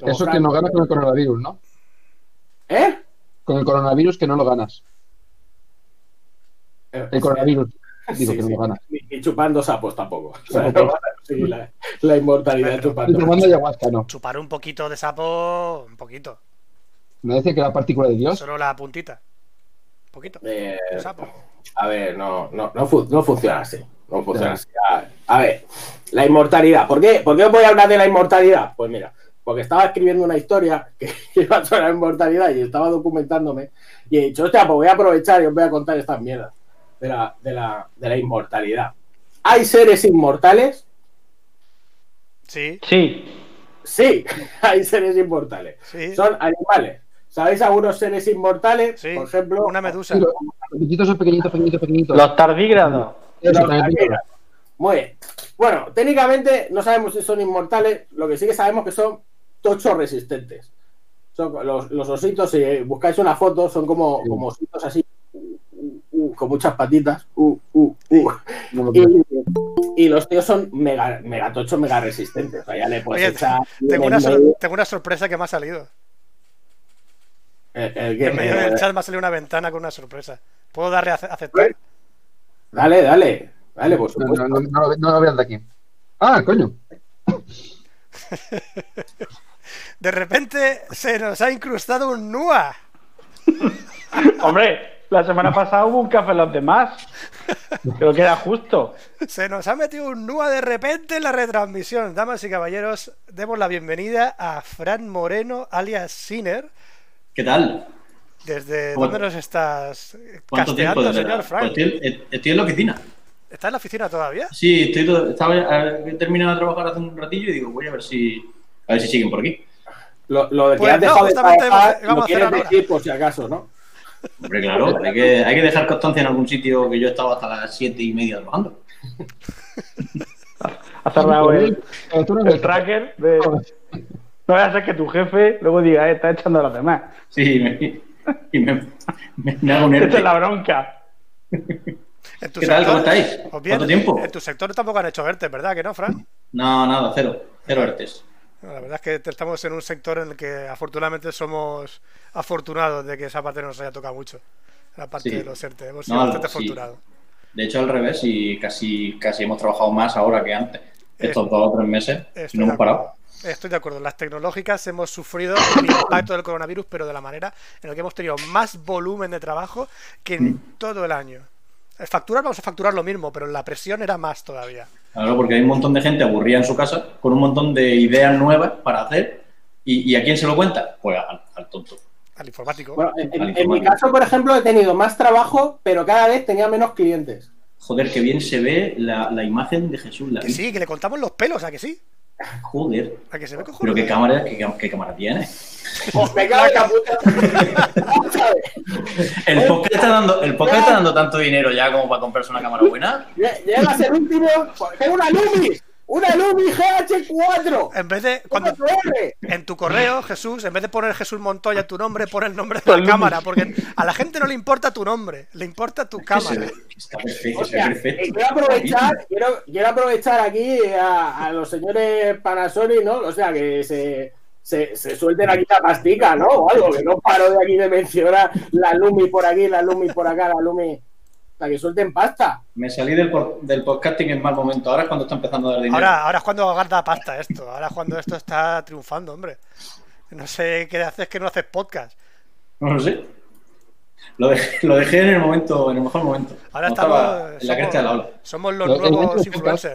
Como Eso que no ganas con el coronavirus, ¿no? ¿Eh? Con el coronavirus que no lo ganas. El coronavirus. Digo Sí, que no sí. Ni, ni chupando sapos tampoco. O sea, no la, la inmortalidad Pero- Y chupando. ayahuasca, no. Chupar un poquito de sapo, un poquito. ¿No dice que la partícula de Dios? Solo la puntita. Un poquito. Eh, sapo. a ver, no, no, no, fu- no funciona así. No funciona así. A, ver, la inmortalidad. ¿Por qué? ¿Por qué os voy a hablar de la inmortalidad? Pues mira, porque estaba escribiendo una historia que, que iba sobre la inmortalidad y estaba documentándome y he dicho, hostia, pues voy a aprovechar y os voy a contar estas mierdas de la, de la, de la inmortalidad. ¿Hay seres inmortales? Sí, Sí. Sí, hay seres inmortales. sí. Son animales. ¿Sabéis algunos seres inmortales? Sí. Por ejemplo, Una medusa. Los pequeñitos son pequeñitos, pequeñitos, pequeñitos. Los tardígrados. Los tardígrados. Muy bien. Bueno, técnicamente no sabemos si son inmortales, lo que sí que sabemos que son tochos resistentes. Son los, los ositos, si buscáis una foto, son como, Sí. como ositos así, con muchas patitas. uh, uh, uh. Y, los tíos son mega, mega tochos, mega resistentes. O sea, ya le puedes Oye, echar. Tengo en una, el sor- medio- tengo una sorpresa que me ha salido. el- el que- En medio del chat me ha salido una ventana con una sorpresa. ¿Puedo darle a ace- aceptar? Dale, dale, dale, por No, supuesto. no, no, no, no lo vean de aquí. Ah, coño. De repente se nos ha incrustado un NUA. Hombre, la semana pasada hubo un café los demás. Creo que era justo. Se nos ha metido un NUA de repente en la retransmisión. Damas y caballeros, demos la bienvenida a Fran Moreno, alias Sinner. ¿Qué tal? ¿Desde ¿Cómo- dónde nos estás ¿Cuánto tiempo? casteando, de señor? Frank? Pues estoy, estoy en la oficina. ¿Está en la oficina todavía? Sí, estoy todo- estaba, he terminado de trabajar hace un ratillo y digo, voy a ver si a ver si siguen por aquí. Lo, lo de que Pues has no, dejado de justamente trabajar, íbamos lo a quieres decir por si acaso, ¿no? Hombre, claro, hay que, hay que dejar constancia en algún sitio que yo he estado hasta las siete y media trabajando. Ha cerrado el, el tracker. De... No vaya a ser que tu jefe luego diga, eh, está echando a los demás. Sí, me, y me, me- me hago un Esta es ERTE. la bronca. En tu ¿Qué tal? ¿Cómo estáis? Bien, ¿Cuánto tiempo? En tu sector tampoco han hecho verte, ¿verdad? Que no, Fran. No, nada, cero. Cero ERTES. La verdad es que estamos en un sector en el que afortunadamente somos afortunados de que esa parte no nos haya tocado mucho. La parte Sí. de los ERTE. Hemos sido No, bastante sí. afortunados. De hecho, al revés, y casi, casi hemos trabajado más ahora que antes. Estos dos o tres meses Estoy no hemos parado. Estoy de acuerdo. Las tecnológicas hemos sufrido el impacto del coronavirus, pero de la manera en la que hemos tenido más volumen de trabajo que en Mm. todo el año. Facturar, vamos a facturar lo mismo, pero la presión era más todavía. Claro, porque hay un montón de gente aburrida en su casa con un montón de ideas nuevas para hacer. ¿Y, y a quién se lo cuenta? Pues al, al tonto. Al informático. Bueno, en, Al en- en mi caso, por ejemplo, he tenido más trabajo, pero cada vez tenía menos clientes. Joder, qué bien se ve la, la imagen de Jesús. La que sí, que le contamos los pelos, ¿a que sí? Joder. ¿A que se ve Pero qué cámara, qué, qué cámara tiene. En la puta. A. El podcast está dando, el podcast está dando tanto dinero ya como para comprarse una cámara buena. Lle- Llegas el último. Tengo una Lumi. Una Lumi GH4. En vez de. Cuando, 4R. en tu correo, Jesús, en vez de poner Jesús Montoya tu nombre, pon el nombre de la cámara, porque a la gente no le importa tu nombre, le importa tu cámara. está perfecto, y quiero aprovechar, quiero, quiero aprovechar aquí a, a los señores Panasonic, ¿no? O sea, que se, se, se suelten aquí la pastica, ¿no? O algo, que no paro de aquí de mencionar la Lumi por aquí, la Lumi por acá, la Lumi. Que suelten pasta. Me salí del, del podcasting en mal momento. Ahora es cuando está empezando a dar dinero. Ahora, ahora es cuando gasta pasta esto, ahora es cuando esto está triunfando, hombre. No sé qué haces que no haces podcast. No lo sé. Lo dejé, lo dejé en el momento, en el mejor momento. Ahora No estamos. estaba en la cresta de la ola. somos los nuevos podcast.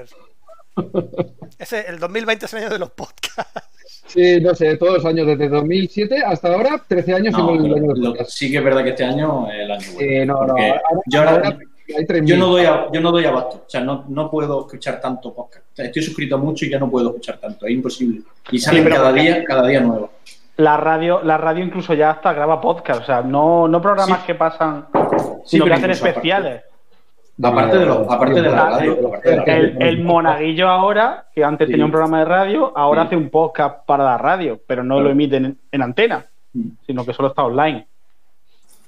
Ese, el 2020 es el año de los podcasts. Sí, no sé, todos los años, desde 2007 hasta ahora, 13 años No, el año lo- sí que es verdad que este año es el año bueno. Eh, no, no, ahora, yo, ahora- ahora hay 3.000. yo no doy a- yo no doy abasto. O sea, no, no puedo escuchar tanto podcast. Estoy suscrito a mucho y ya no puedo escuchar tanto. Es imposible. Y salen pero cada día, cada día nuevo. La radio, la radio incluso ya hasta graba podcast, o sea, no, no programas Sí. que pasan, Sí, sino que pero hacen especiales. Aparte aparte de la radio. aparte de la radio. El, el monaguillo ahora, que antes Sí. tenía un programa de radio, ahora Sí. hace un podcast para la radio, pero no lo emiten en, en antena, Mm. sino que solo está online.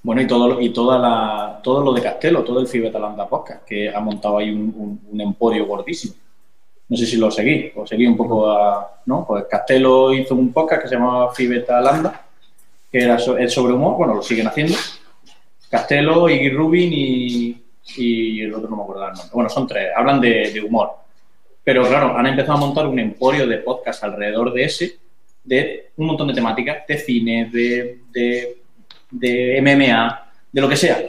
Bueno, y todo, lo- y toda la, todo lo de Castelo, todo el Fibetalanda Podcast, que ha montado ahí un, un- un emporio gordísimo. No sé si lo seguí, o seguí un poco a. ¿No? Pues Castelo hizo un podcast que se llamaba Fibetalanda, que era so- es sobre humor, bueno, lo siguen haciendo. Castelo, Iggy Rubin y, y el otro no me acuerdo el nombre. Bueno, son tres, hablan de, de humor. Pero claro, han empezado a montar un emporio de podcast alrededor de ese, de un montón de temáticas, de cine, de, de, de MMA, de lo que sea.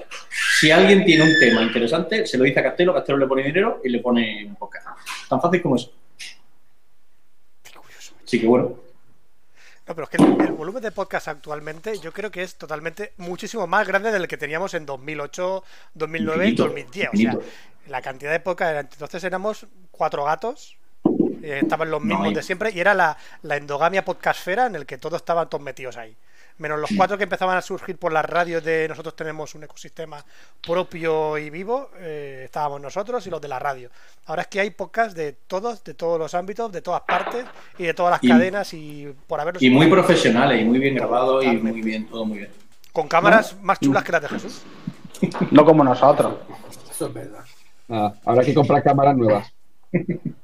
Si alguien tiene un tema interesante, se lo dice a Castelo, Castelo le pone dinero y le pone un podcast. Tan fácil como eso. Así que bueno, No, pero es que el, el volumen de podcast actualmente yo creo que es totalmente muchísimo más grande del que teníamos en 2008, 2009 Infinito, y 2010. O sea, la cantidad de podcast era, entonces éramos cuatro gatos, eh, estaban los mismos de siempre y era la, la endogamia podcastfera en el que todos estaban todos metidos ahí. Menos Mm. los cuatro que empezaban a surgir por las radios de nosotros tenemos un ecosistema propio y vivo, eh, estábamos nosotros y los de la radio. Ahora es que hay podcasts de todos, de todos los ámbitos, de todas partes y de todas las Y- cadenas y por haberlos y muy profesionales y muy bien grabados y muy bien, todo muy bien. con cámaras más chulas que las de Jesús. No como nosotros. Eso es verdad. Nada, habrá que comprar cámaras nuevas.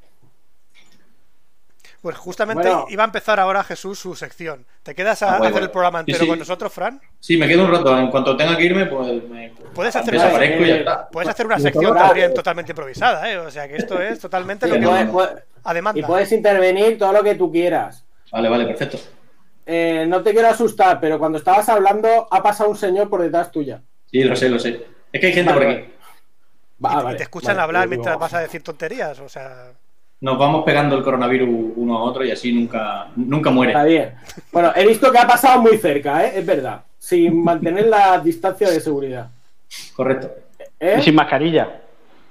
Pues justamente Bueno. iba a empezar ahora Jesús su sección. ¿Te quedas a Ah, bueno, hacer el programa entero sí. con nosotros, Fran? Sí, me quedo un rato. En cuanto tenga que irme, pues me Puedes hacer desaparezco esa- y ya está. Puedes hacer una Pues sección también totalmente improvisada, ¿eh? O sea que esto es totalmente Sí, lo que no, puedes, no. puedes- a y puedes intervenir todo lo que tú quieras. Vale, vale, perfecto. Eh, no te quiero asustar, pero cuando estabas hablando ha pasado un señor por detrás tuya. Sí, lo sé, lo sé. Es que hay gente Vale, por aquí. vale. Y Va, te- y vale, te escuchan vale, hablar mientras vas a decir tonterías, o sea... Nos vamos pegando el coronavirus uno a otro y así nunca, nunca muere. Está bien. Bueno, he visto que ha pasado muy cerca, ¿eh? Es verdad. Sin mantener la distancia de seguridad. Correcto. ¿Eh? Y sin mascarilla.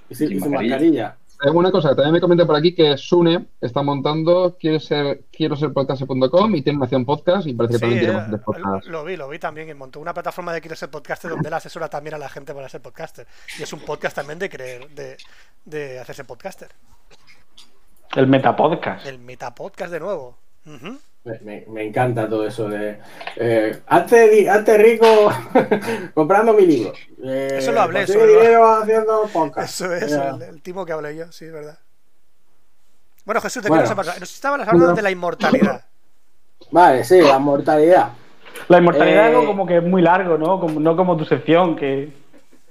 Y sin, sin y sin mascarilla. mascarilla. Hay una cosa que también me comenta por aquí que Sune está montando quiero ser quiero ser podcast.com y tiene una acción podcast y parece que Sí, también tiene eh, bastantes podcasts. lo vi, lo vi también. y montó una plataforma de Quiero ser podcaster donde él asesora también a la gente para ser podcaster. Y es un podcast también de creer, de, de hacerse podcaster. El Metapodcast. El metapodcast de nuevo. Me, me- me encanta todo eso de. Eh, antes rico comprando mi libro. Eh, Eso lo hablé, eso lo- dinero haciendo podcast. Eso es, el, el timo que hablé yo, sí, es verdad. Bueno, Jesús, te Bueno. quiero separar. Nos estabas hablando de la inmortalidad. Vale, sí, la mortalidad. La inmortalidad Eh, es algo como que es muy largo, ¿no? Como, no como tu sección, que.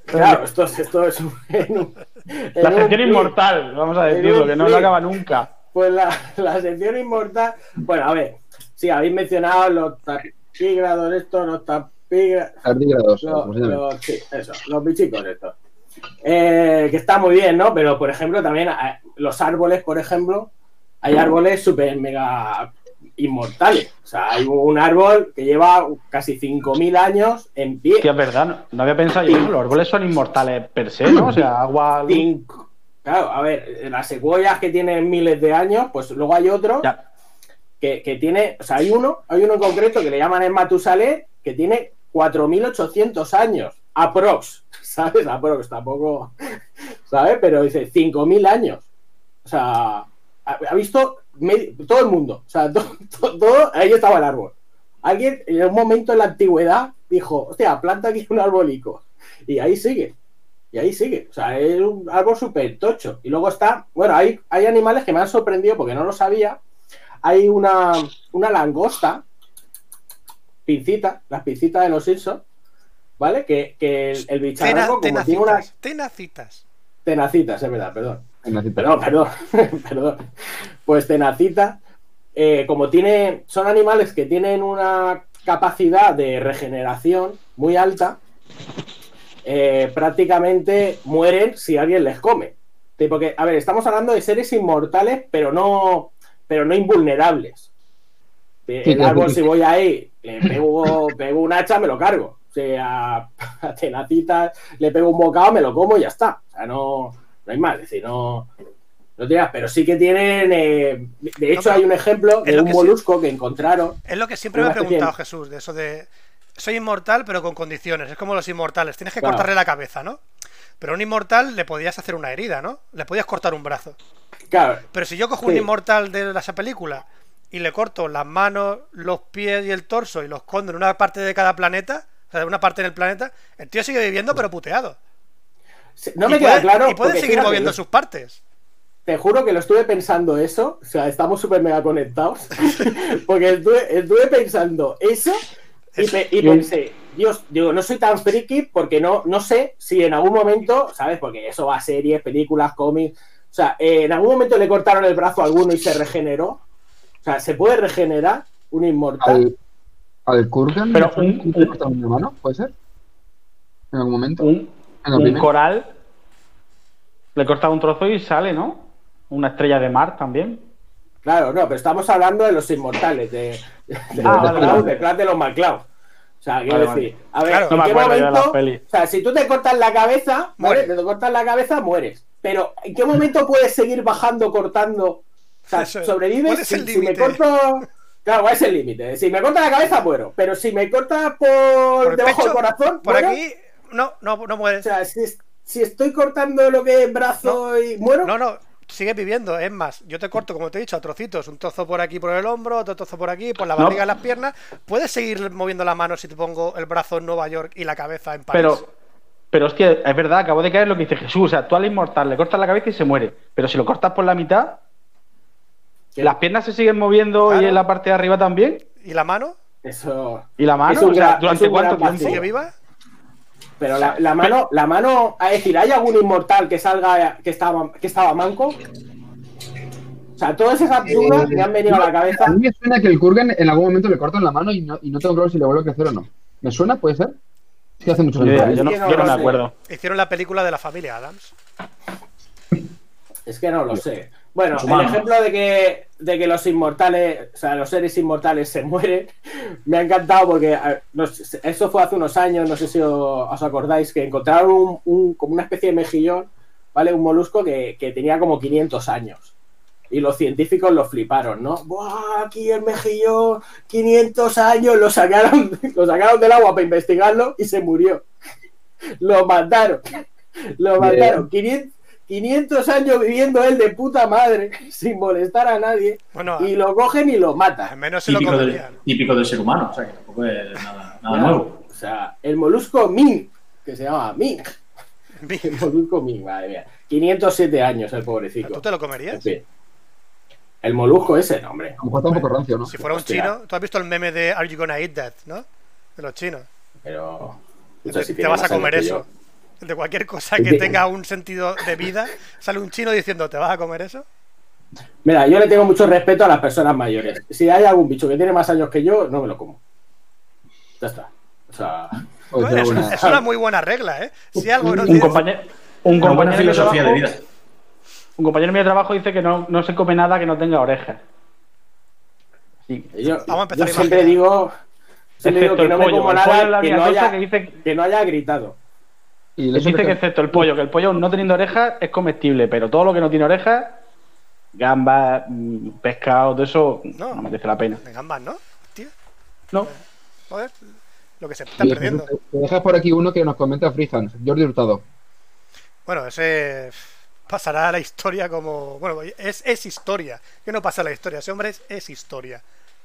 Claro, esto, es- esto es un. La sección inmortal, vamos a decirlo, que no, clip. acaba nunca. Pues la, la sección inmortal. Bueno, a ver, sí, habéis mencionado los tapígrados, estos, los tapígrados. Los, los- sí, eso, los bichicos estos. Eh, que está muy bien, ¿no? Pero, por ejemplo, también eh, los árboles, por ejemplo, hay árboles súper mega inmortales. O sea, hay un árbol que lleva casi 5.000 años en pie. Hostia, es verdad, no, no había pensado yo. Los árboles son inmortales per se, ¿no? O sea, agua. Cinco- Claro, a ver, las secuoyas que tienen miles de años, pues luego hay otro Ya. que, que tiene, o sea, hay uno, hay uno en concreto que le llaman el Matusalén, que tiene 4.800 años, aprox, ¿sabes? Aprox, tampoco, ¿sabes? Pero dice 5.000 años. O sea, ha visto me- todo el mundo, o sea, to- to- todo, ahí estaba el árbol. Alguien en un momento en la antigüedad dijo, hostia, planta aquí un arbolico. Y ahí sigue. Y ahí sigue. O sea, es un árbol súper tocho. Y luego está, bueno, hay, hay animales que me han sorprendido porque no lo sabía. Hay una, una langosta, pincita, las pincitas de los Simpsons, ¿vale? Que, que el, el bicharraco, como tiene unas tenacitas. Tenacitas. tenacitas, es verdad, perdón. Sí, Perdón, perdón, perdón. Pues tenacita, eh, como tiene, son animales que tienen una capacidad de regeneración muy alta, eh, prácticamente mueren si alguien les come. Porque, a ver, estamos hablando de seres inmortales, pero no, pero no invulnerables. Eh, El claro. árbol, si voy ahí, le pego, pego un hacha, me lo cargo. O sea, a Tenacita le pego un bocado, me lo como y ya está. O sea, no, no hay más. Es decir, no, pero sí que tienen. eh, de hecho, hay un ejemplo de un que sí. molusco que encontraron. Es lo que siempre me he preguntado, Jesús, de eso de. Soy inmortal, pero con condiciones. Es como los inmortales. Tienes que Claro. cortarle la cabeza, ¿no? Pero a un inmortal le podías hacer una herida, ¿no? Le podías cortar un brazo. Claro, Pero si yo cojo un inmortal de esa película y le corto las manos, los pies y el torso y los escondo en una parte de cada planeta, o sea, una parte del planeta, el tío sigue viviendo pero puteado. No Y me queda puede- claro. Y seguir moviendo sus partes. Te juro que lo estuve pensando eso. O sea, estamos súper mega conectados. porque estuve, estuve pensando eso y, pe- y pensé, Dios, digo, no soy tan friki porque no, no sé si en algún momento, ¿sabes? Porque eso va a series, películas, cómics. O sea, eh, en algún momento le cortaron el brazo a alguno y se regeneró. O sea, ¿se puede regenerar un inmortal? Al, al Kurgan Pero un- una mano, ¿puede ser? En algún momento. Un, un primer. coral le corta un trozo y sale, ¿no? Una estrella de mar también. Claro, no, pero estamos hablando de los inmortales, de, de, de Ah, los vale, McCloud, vale. de de los McCloud. O sea, quiero Vale, vale. decir, a ver, Claro, ¿en no qué de momento? O sea, si tú te cortas la cabeza, ¿vale? Muere. Te cortas la cabeza, mueres. Pero, ¿en qué momento puedes seguir bajando, cortando? O sea, Eso sobrevives. ¿Cuál es si, el si me corto. Claro, ¿cuál es el límite? Si me corta la cabeza, muero. Pero si me cortas por, debajo pecho, del corazón, por muero. aquí, no, no, no O mueres. sea, si, si estoy cortando lo que es brazo y muero. No, no, sigue viviendo. Es más, yo te corto, como te he dicho, a trocitos. Un trozo por aquí por el hombro, otro trozo por aquí, por la No. barriga y las piernas. Puedes seguir moviendo la mano si te pongo el brazo en Nueva York y la cabeza en París. Pero, pero hostia, es verdad, acabo de caer lo que dice Jesús. O sea, tú al inmortal le cortas la cabeza y se muere. Pero si lo cortas por la mitad, las piernas se siguen moviendo Claro. y en la parte de arriba también. ¿Y la mano? Eso. ¿Y la mano? O sea, gran- ¿durante cuánto tiempo? ¿Sigue viva? Pero la, la mano, la mano, es decir, ¿hay algún inmortal que salga que estaba, que estaba manco? O sea, todas esas dudas me han venido a la cabeza. A mí me suena que el Kurgan en algún momento le cortan la mano y no, y no tengo claro si le vuelve a crecer o no. ¿Me suena? ¿Puede ser? Sí, hace muchos Ni idea, años. yo no, Es que yo me acuerdo. Hicieron la película de la familia Adams. Es que no lo sé. Bueno, el ejemplo de que, de que los inmortales, o sea, los seres inmortales se mueren, me ha encantado porque eso fue hace unos años, no sé si os, os acordáis, que encontraron un, un- como una especie de mejillón, ¿vale? Un molusco que, que tenía como 500 años. Y los científicos lo fliparon, ¿no? ¡Buah! Aquí el mejillón, 500 años, lo sacaron, lo sacaron del agua para investigarlo y se murió. Lo mataron. Lo mataron. 500, 500 años viviendo él de puta madre, sin molestar a nadie, Bueno, y lo cogen y lo al matan. menos se lo Típico, del, comerían. típico del ser humano, o sea que tampoco es nada, nada Claro, nuevo. O sea, el molusco Ming, que se llama Ming. El molusco Ming, madre mía. 507 años el pobrecito. ¿Tú te lo En comerías? fin. El molusco ese, no, hombre. A lo mejor está un poco rancio, ¿no? Si fuera un Hostia. chino, tú has visto el meme de Are you gonna eat that, ¿no? De los chinos. Pero. Sé si te vas a comer eso. yo. De cualquier cosa que tenga un sentido de vida, sale un chino diciendo, ¿te vas a comer eso? Mira, yo le tengo mucho respeto a las personas mayores. Si hay algún bicho que tiene más años que yo, no me lo como. Ya está. O sea, es, una muy buena regla, ¿eh? Si algo no Un tiene... compañero, un buena compañero mío de filosofía de trabajo- vida. Un compañero mío de trabajo dice que no, no se come nada que no tenga orejas. Sí. yo, Vamos a empezar yo a siempre digo, siempre digo que no me pollo. como nada que no, haya, que dice que no haya gritado. Y dice que excepto el pollo, que el pollo no teniendo orejas es comestible, pero todo lo que no tiene orejas, gambas, mm, pescado, todo eso, No. no, merece la pena. De gambas, ¿no? Tío, No, joder, lo que se están y- perdiendo. Te dejas por aquí uno que nos comenta Freehand, Jordi Hurtado. Bueno, ese pasará a la historia como... Bueno, es, es historia. Que no pasa a la historia. Ese hombre es, es historia.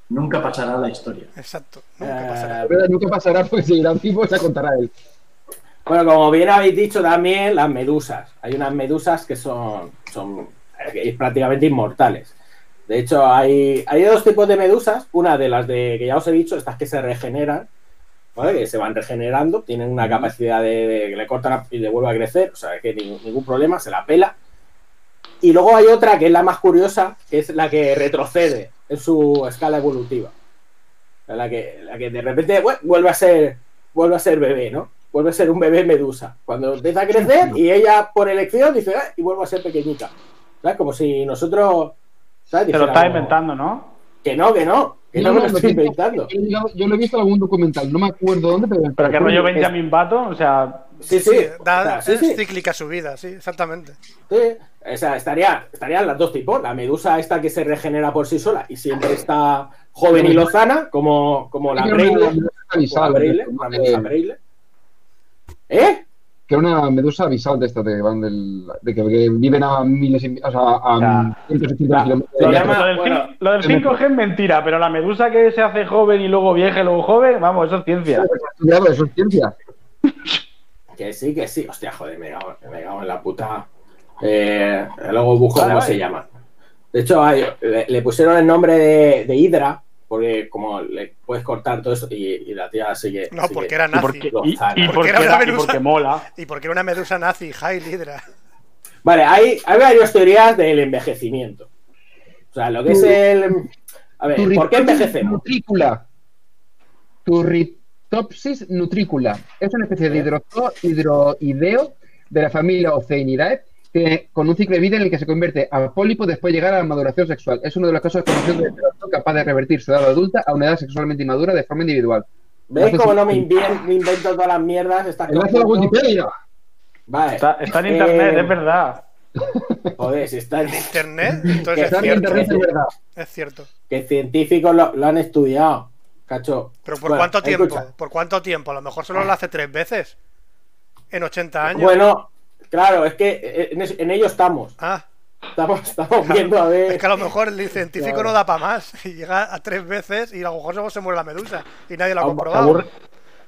Nunca pasará la historia. Exacto. Nunca Eh, pasará. Nunca pasará porque seguirá vivo, se contará él. Bueno, como bien habéis dicho también, las medusas. Hay unas medusas que son, son eh, prácticamente inmortales. De hecho, hay, hay dos tipos de medusas. Una de las de que ya os he dicho, estas que se regeneran, ¿vale? que se van regenerando, tienen una capacidad de, de que le cortan y le vuelve a crecer, o sea, que ni- ningún problema, se la pela. Y luego hay otra que es la más curiosa, que es la que retrocede en su escala evolutiva. La que, la que de repente bueno, vuelve a ser vuelve a ser bebé, ¿no? Vuelve a ser un bebé medusa. Cuando empieza a crecer y ella por elección dice, "Ah", y vuelve a ser pequeñita. ¿Sabes? Como si nosotros. ¿sabes? te lo estás inventando, ¿no? Que no, que no, que no, me lo estoy inventando. Yo, yo- lo he visto en algún documental, no me acuerdo dónde, pero. Pero que rollo Benjamin Button, o sea, Sí, sí. Da, o sea, sí, es sí, cíclica su vida, sí, exactamente. sí. O sea, estaría, estarían las dos tipos. La medusa esta que se regenera por sí sola y siempre está joven y lozana, como, como la Braille. la medusa Braille. ¿Eh? que era una medusa abisal de estas de, que van del, de que, que viven a miles y, o sea, a Ya. cientos y cientos Ya. de kilómetros. Lo de llama- viaje. lo del, bueno, lo del 5G es mentira, pero la medusa que se hace joven y luego vieja y luego joven, vamos, eso es ciencia. Eso es ciencia. Que sí, que sí. Hostia, joder, me cago, me cago en la puta. Eh, luego busco cómo se llama. De hecho, hay- le, le pusieron el nombre de, de Hydra, porque como le puedes cortar todo esto, y, y la tía sigue. No, sigue- porque era Y nazi. porque, y, Porque porque era una y medusa. porque mola. Y porque era una medusa nazi, High Hydra. Vale, hay, hay varias teorías del envejecimiento. O sea, lo que es el. A ver, ¿por qué envejecemos? Nutrícula. Turritopsis nutrícula. Es una especie de hidroideo de la familia Oceanidae que, con un ciclo de vida en el que se convierte a pólipo después de llegar a la maduración hexual. Es uno de los casos conocidos de hidrozoo capaz de revertir su edad adulta a una edad sexualmente inmadura de forma individual. ¿Veis cómo no me, invento todas las mierdas? Enlace a. Wikipedia. Vale. Está, está en internet, Eh, es verdad. Joder, si está en Internet, entonces es Está en cierto. internet, es verdad. Es cierto. que científicos lo, lo han estudiado. Cacho. Pero ¿por Bueno, cuánto tiempo? escucha. ¿Por cuánto tiempo? A lo mejor solo lo hace tres veces. En 80 años. Bueno, claro, es que eh, en, ello estamos. Ah, Estamos, estamos viendo a ver. es que a lo mejor el científico Claro. no da para más. Y llega a tres veces y a lo mejor luego se muere la medusa. Y nadie lo ha comprobado.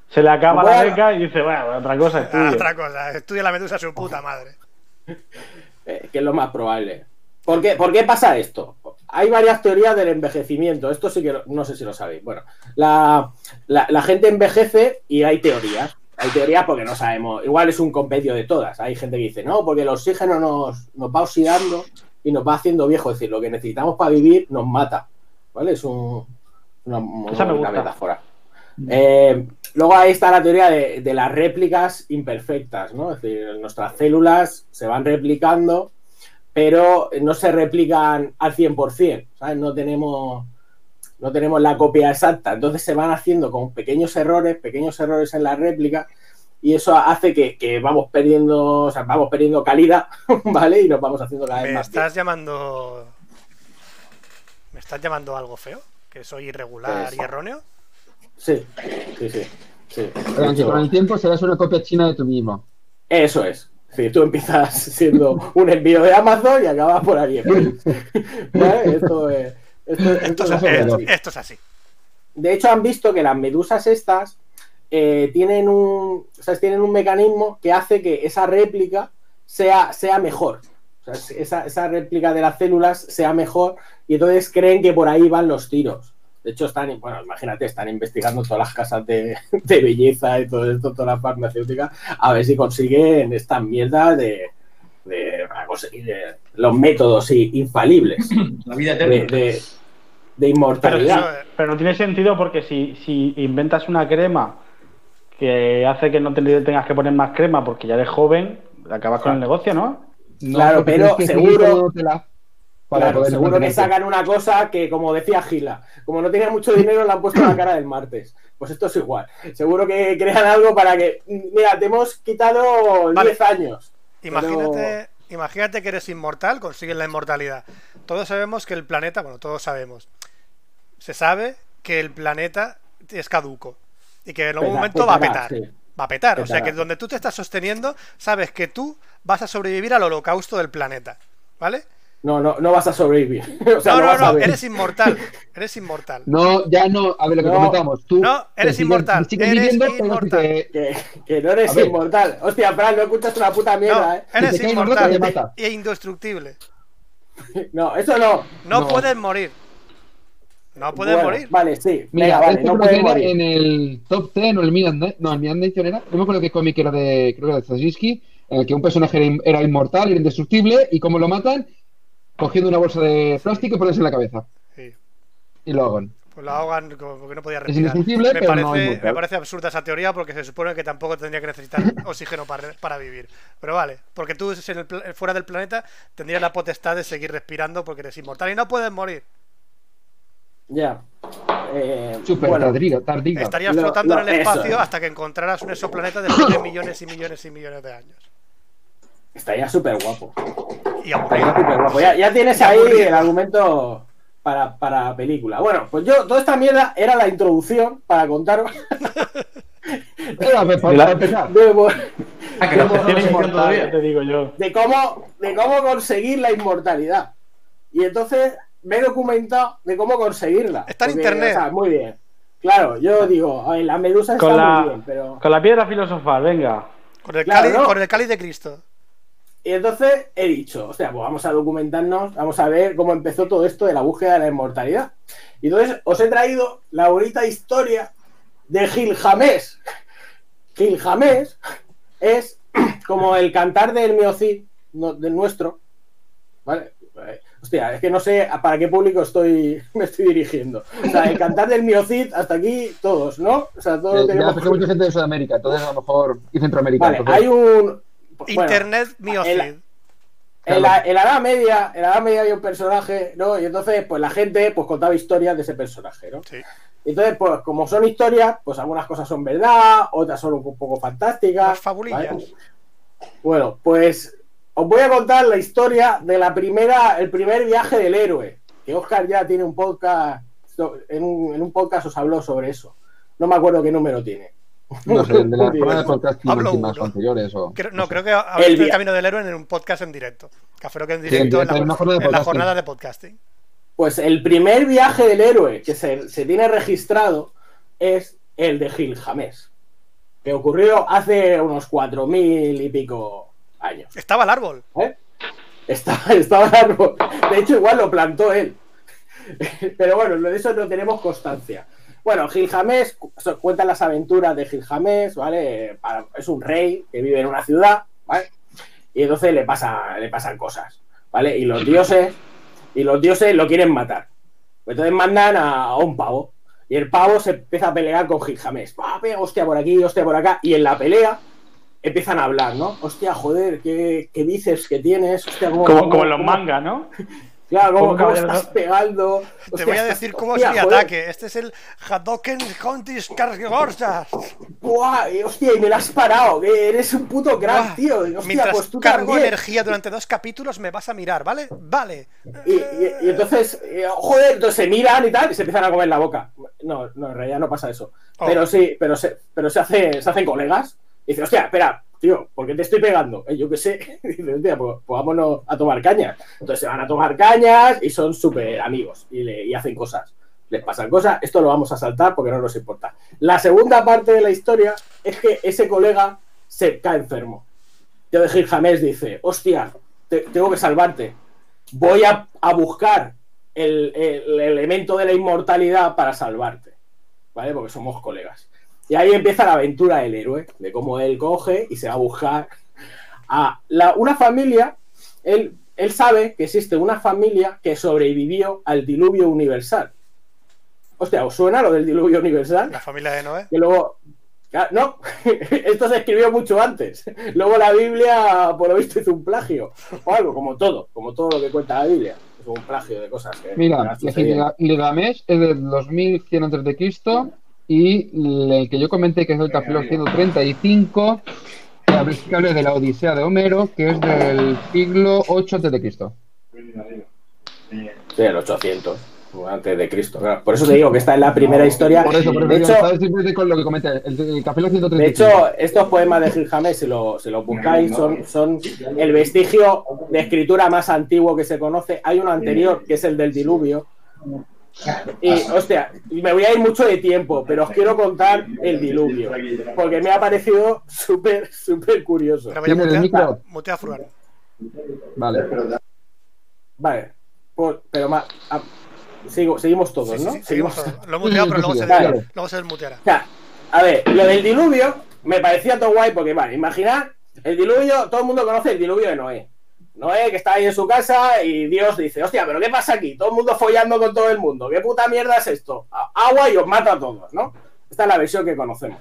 se le acaba la beca y dice, bueno, otra cosa Ah, estudio. otra cosa. Estudia la medusa a su puta madre. eh, que es lo más probable. ¿Por qué, por qué pasa esto? Hay varias teorías del envejecimiento. Esto sí que lo- no sé si lo sabéis. Bueno, la, la- la gente envejece y hay teorías. Hay teorías porque no sabemos. Igual es un compendio de todas. Hay gente que dice, no, porque el oxígeno nos, nos va oxidando y nos va haciendo viejos. Es decir, lo que necesitamos para vivir nos mata. ¿Vale? Es un- una, metáfora. Eh, luego ahí está la teoría de, de las réplicas imperfectas, ¿no? Es decir, nuestras células se van replicando, pero no se replican al 100%, ¿sabes? No tenemos, no tenemos la copia exacta, entonces se van haciendo con pequeños errores, pequeños errores en la réplica, y eso hace que, que vamos perdiendo, o sea, vamos perdiendo calidad, ¿vale? Y nos vamos haciendo cada vez ¿Me más. estás llamando. ¿Me estás llamando algo feo? ¿Que soy irregular y erróneo? Sí, sí, sí. sí. Con el tiempo serás una copia china de tú mismo. Eso es, decir, tú empiezas siendo un envío de Amazon y acabas por AliExpress. ¿Vale? Esto es, esto, esto Esto, es así. esto- es así. De hecho, han visto que las medusas estas eh, tienen, un, o sea, tienen un mecanismo que hace que esa réplica sea, sea mejor. O sea, esa, esa réplica de las células sea mejor y entonces creen que por ahí van los tiros. De hecho, están, bueno, imagínate, están investigando todas las casas de, de belleza y todo esto, todas las farmacéuticas, a ver si consiguen esta mierda de, de- para conseguir eh, los métodos infalibles La vida de, eterna. de- de inmortalidad. Pero no tiene sentido porque si, si inventas una crema que hace que no te tengas que poner más crema porque ya eres joven, acabas con el negocio, ¿no? No, Claro, pero tienes que seguro- tomándola para Claro, poder seguro que sacan una cosa que, como decía Gila, como no tenía mucho dinero, le han puesto la cara del martes. Pues esto es igual. Seguro que crean algo para que. Mira, te hemos quitado Vale. 10 años. Imagínate, imagínate que eres inmortal, consigues la inmortalidad. Todos sabemos que el planeta, bueno, todos sabemos. Se sabe que el planeta es caduco y que en algún momento va a petar. sí. Va a petar. O sea que donde tú te estás sosteniendo, sabes que tú vas a sobrevivir al holocausto del planeta. ¿Vale? No, no, no vas a sobrevivir. O sea, no, no, no, eres inmortal. Eres inmortal. No, ya no. A ver lo que No. comentamos. Tú No, eres te sigues- inmortal, sigues eres viviendo, inmortal. Que, que no eres inmortal. Hostia, Fran, no escuchas una puta mierda, No, ¿eh? eres Si inmortal mata. e indestructible. No, eso no. No, No. puedes morir. No puedes Bueno, morir. Vale, sí. Mira, Venga, vale, no puedes morir. en el top 10 o el Midnight, no, el Midnight era, no me acuerdo qué cómic era de, creo que era de Straczynski, en el que un personaje era, in- era inmortal, era indestructible, y cómo lo matan, cogiendo una bolsa de plástico y ponerse en la cabeza. Sí. Y lo hagan. Pues lo ahogan como porque no podía Es respirar. indestructible, me, pero parece, no inmortal. me parece absurda esa teoría porque se supone que tampoco tendría que necesitar oxígeno para, para vivir. Pero vale, porque tú en el pla- fuera del planeta tendrías la potestad de seguir respirando porque eres inmortal y no puedes morir. Ya. Eh, Súper bueno, tardígrado. Estarías Lo- flotando lo- en el espacio es. hasta que encontraras un exoplaneta después de millones y millones y millones de años. estaría súper guapo. Y Estaría aburrido. súper guapo. Ya, ya tienes ahí aburrido. el argumento para, para película. Bueno, pues yo, toda esta mierda era la introducción para contaros Ah, de cómo, de cómo conseguir la inmortalidad. Y entonces me he documentado de cómo conseguirla. Está en Porque, internet. o sea, muy bien. Claro, yo digo, a ver, la medusa está Con la, muy bien, pero. con la piedra filosofal, venga. Con el, Claro, cáliz, ¿no? con el cáliz de Cristo. Y entonces he dicho, hostia, pues vamos a documentarnos, vamos a ver cómo empezó todo esto de la búsqueda de la inmortalidad. Y entonces os he traído la bonita historia de Gilgamesh. Gilgamesh es como el cantar del Miocid, no- del nuestro. ¿Vale? Eh, Hostia, es que no sé para qué público estoy, me estoy dirigiendo. O sea, el cantar del Miocid, hasta aquí todos, ¿no? O sea, todos Eh, ya, tenemos... hay mucha gente de Sudamérica, entonces a lo mejor, y Centroamérica. Vale, hay un... bueno, Internet el- En la, en la Edad Media, en la Edad Media había un personaje, ¿no? Y entonces, pues la gente pues contaba historias de ese personaje, ¿no? Sí. Entonces, pues como son historias, pues algunas cosas son verdad, otras son un poco fantásticas. Las fabulillas. ¿vale? Bueno, pues os voy a contar la historia de la primera, el primer viaje del héroe. Que Oscar ya tiene un podcast, en un, en un podcast os habló sobre eso. No me acuerdo qué número tiene. No sé, de la jornada de podcast Hablo últimas uno. o anteriores. O, Creo- no, sé. creo que habéis El camino del héroe en un podcast en directo. Café Lock en en directo en, directo, la, en jornada de en la podcasting. jornada de podcasting. Pues el primer viaje del héroe que se, se tiene registrado es el de Gilgamesh, que ocurrió hace unos 4.000 y pico años. Estaba el árbol. ¿eh? Estaba, estaba el árbol. De hecho, igual lo plantó él. Pero bueno, de eso no tenemos constancia. Bueno, Gilgamesh cu- so- cuenta las aventuras de Gilgamesh, ¿vale? Para- Es un rey que vive en una ciudad, ¿vale? Y entonces le, pasa, le pasan cosas, ¿vale? Y los dioses, y los dioses lo quieren matar. Entonces mandan a, a un pavo. Y el pavo se empieza a pelear con Gilgamesh. ¡Pah, pega, hostia por aquí, hostia por acá. Y en la pelea empiezan a hablar, ¿no? Hostia, joder, qué, qué bíceps que tienes. Hostia, Como, cómo- como en los mangas, ¿no? Claro, cómo, como cómo estás pegando. Te voy a decir cómo hostia, es mi joder, ataque. Este es el Hadoken Contis Cargorsas. Buah, hostia, y me la has parado. Que eres un puto crack, Buah, tío. Hostia, Mientras pues tú cargo también. energía durante dos capítulos, me vas a mirar, ¿vale? Vale. Y, y- y entonces, eh, joder, entonces se miran y tal, y se empiezan a comer la boca. No, no, en realidad no pasa eso. Oh. Pero sí, pero se, pero se, hace, se hacen colegas. Y dice, hostia, espera, tío, ¿por qué te estoy pegando? Eh, yo qué sé. dice, hostia, pues, pues vámonos a tomar cañas. Entonces se van a tomar cañas y son súper amigos y, hacen cosas. Les pasan cosas, esto lo vamos a saltar porque no nos importa. La segunda parte de la historia es que ese colega se cae enfermo. Tío de Gilgamesh dice, hostia, te- tengo que salvarte. Voy a, buscar el elemento de la inmortalidad para salvarte. ¿Vale? Porque somos colegas. Y ahí empieza la aventura del héroe, de cómo él coge y se va a buscar a la- una familia. Él, él sabe que existe una familia que sobrevivió al diluvio universal. Hostia, ¿os suena lo del diluvio universal? La familia de Noé. que luego. Claro, No, esto se escribió mucho antes. Luego la Biblia, por lo visto, hizo un plagio. O algo, como todo, como todo lo que cuenta la Biblia. Es un plagio de cosas que. Mira. Gilgamesh es del 2100 a.C. y el que yo comenté que es del Café Lock 135 que habla- de la Odisea de Homero, que es del siglo 8 a.C. Sí, el 800, antes de Cristo. claro. Por eso te digo que está en la primera historia. Por eso, por eso de hecho, con lo que comenté, el, el Café Lock De 135. hecho, estos poemas de Gilgamesh, si lo, si lo buscáis, son, son el vestigio de escritura más antiguo que se conoce. Hay uno anterior, que es el del diluvio. Y, hostia, me voy a ir mucho de tiempo, pero os quiero contar el diluvio, porque me ha parecido súper, súper curioso. Pero voy a ¿Tiene el mutear, micro? Vale. Vale, pues, pero ma- ah, sigo, seguimos todos, Sí, ¿no? sí, seguimos todos. Lo he muteado, pero luego se, claro. luego se desmuteará. O sea, a ver, lo del diluvio me parecía todo guay porque, vale, imaginad, el diluvio, todo el mundo conoce el diluvio de Noé. Noé que está ahí en su casa y Dios dice, hostia, pero ¿qué pasa aquí? Todo el mundo follando con todo el mundo. ¿Qué puta mierda es esto? Agua y os mata a todos, ¿no? Esta es la versión que conocemos.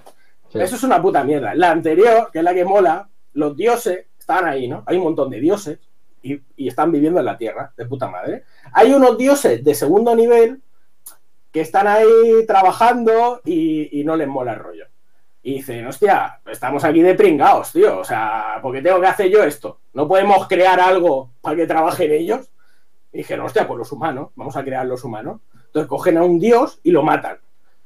Sí. Eso es una puta mierda. La anterior, que es la que mola, los dioses están ahí, ¿no? Hay un montón de dioses y, y están viviendo en la tierra, de puta madre. Hay unos dioses de segundo nivel que están ahí trabajando y, y no les mola el rollo. Y dicen, hostia, estamos aquí de pringados, tío. O sea, ¿por qué tengo que hacer yo esto? ¿No podemos crear algo para que trabajen ellos? Y dijeron, hostia, pues los humanos, vamos a crear los humanos. Entonces cogen a un dios y lo matan.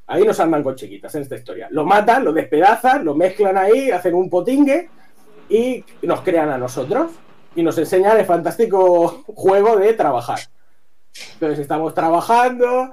Ahí nos andan con chiquitas en esta historia. Lo matan, lo despedazan, lo mezclan ahí, hacen un potingue y nos crean a nosotros. Y nos enseñan el fantástico juego de trabajar. Entonces estamos trabajando,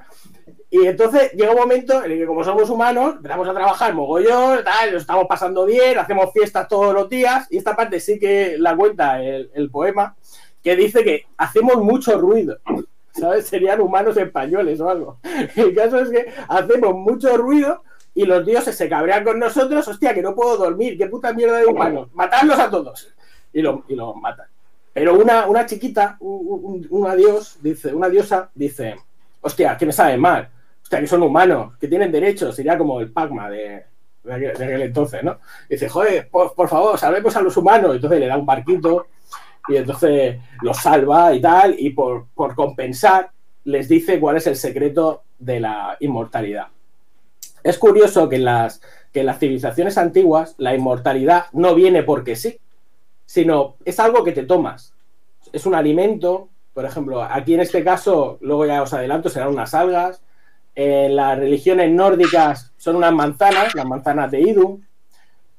y entonces llega un momento en el que, como somos humanos, empezamos a trabajar mogollón, tal, nos estamos pasando bien, hacemos fiestas todos los días. Y esta parte sí que la cuenta el, poema, que dice que hacemos mucho ruido. ¿Sabes? Serían humanos españoles o algo. El caso es que hacemos mucho ruido y los dioses se cabrean con nosotros. Hostia, que no puedo dormir, qué puta mierda de humanos. Matadlos a todos. Y lo, y lo matan. Pero una, una chiquita, un- una dios, dice, una diosa, dice, hostia, que me sabe mal. Que son humanos, que tienen derechos. Sería como el Pacma de, de, aquel, entonces, ¿no? dice, joder, por, favor, salvemos a los humanos. Entonces le da un barquito y entonces los salva y tal. Y por, por compensar, les dice cuál es el secreto de la inmortalidad. Es curioso que las, que en las civilizaciones antiguas la inmortalidad no viene porque sí, sino es algo que te tomas. Es un alimento, por ejemplo, aquí en este caso, luego ya os adelanto, serán unas algas. En las religiones nórdicas son unas manzanas, las manzanas de Idun.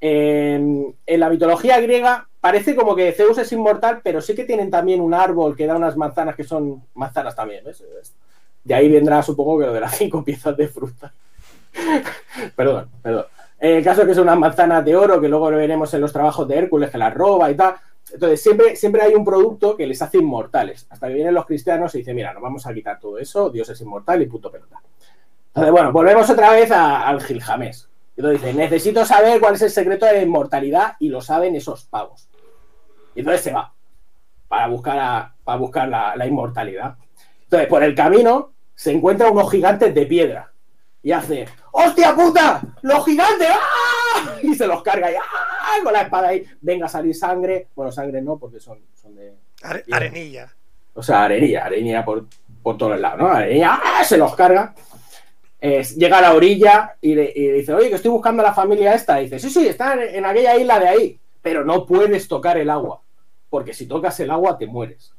En, la mitología griega parece como que Zeus es inmortal, pero sí que tienen también un árbol que da unas manzanas que son manzanas también. De ahí vendrá, supongo, que lo de las cinco piezas de fruta. perdón, perdón. En el caso es que son unas manzanas de oro, que luego lo veremos en los trabajos de Hércules, que las roba y tal. Entonces, siempre, siempre hay un producto que les hace inmortales. Hasta que vienen los cristianos y dicen, mira, nos vamos a quitar todo eso, Dios es inmortal y puto pelota. Entonces, bueno, volvemos otra vez a- al Gilgamesh. Entonces dice, necesito saber cuál es el secreto de la inmortalidad y lo saben esos pavos. Y entonces se va para buscar, a- para buscar la, la inmortalidad. Entonces, por el camino se encuentra unos gigantes de piedra y hace, ¡hostia puta! ¡Los gigantes! ¡Ah! Y se los carga y ¡ah! con la espada ahí. Venga a salir sangre. Bueno, sangre no, porque son, son de. Are- arenilla. O sea, arenilla, arenilla por, por todos lados, ¿no? Arenilla, ¡ah! se los carga. Llega a la orilla y, y dice, oye, que estoy buscando a la familia esta. Y dice, sí, sí, está en, aquella isla de ahí. Pero no puedes tocar el agua. Porque si tocas el agua te mueres.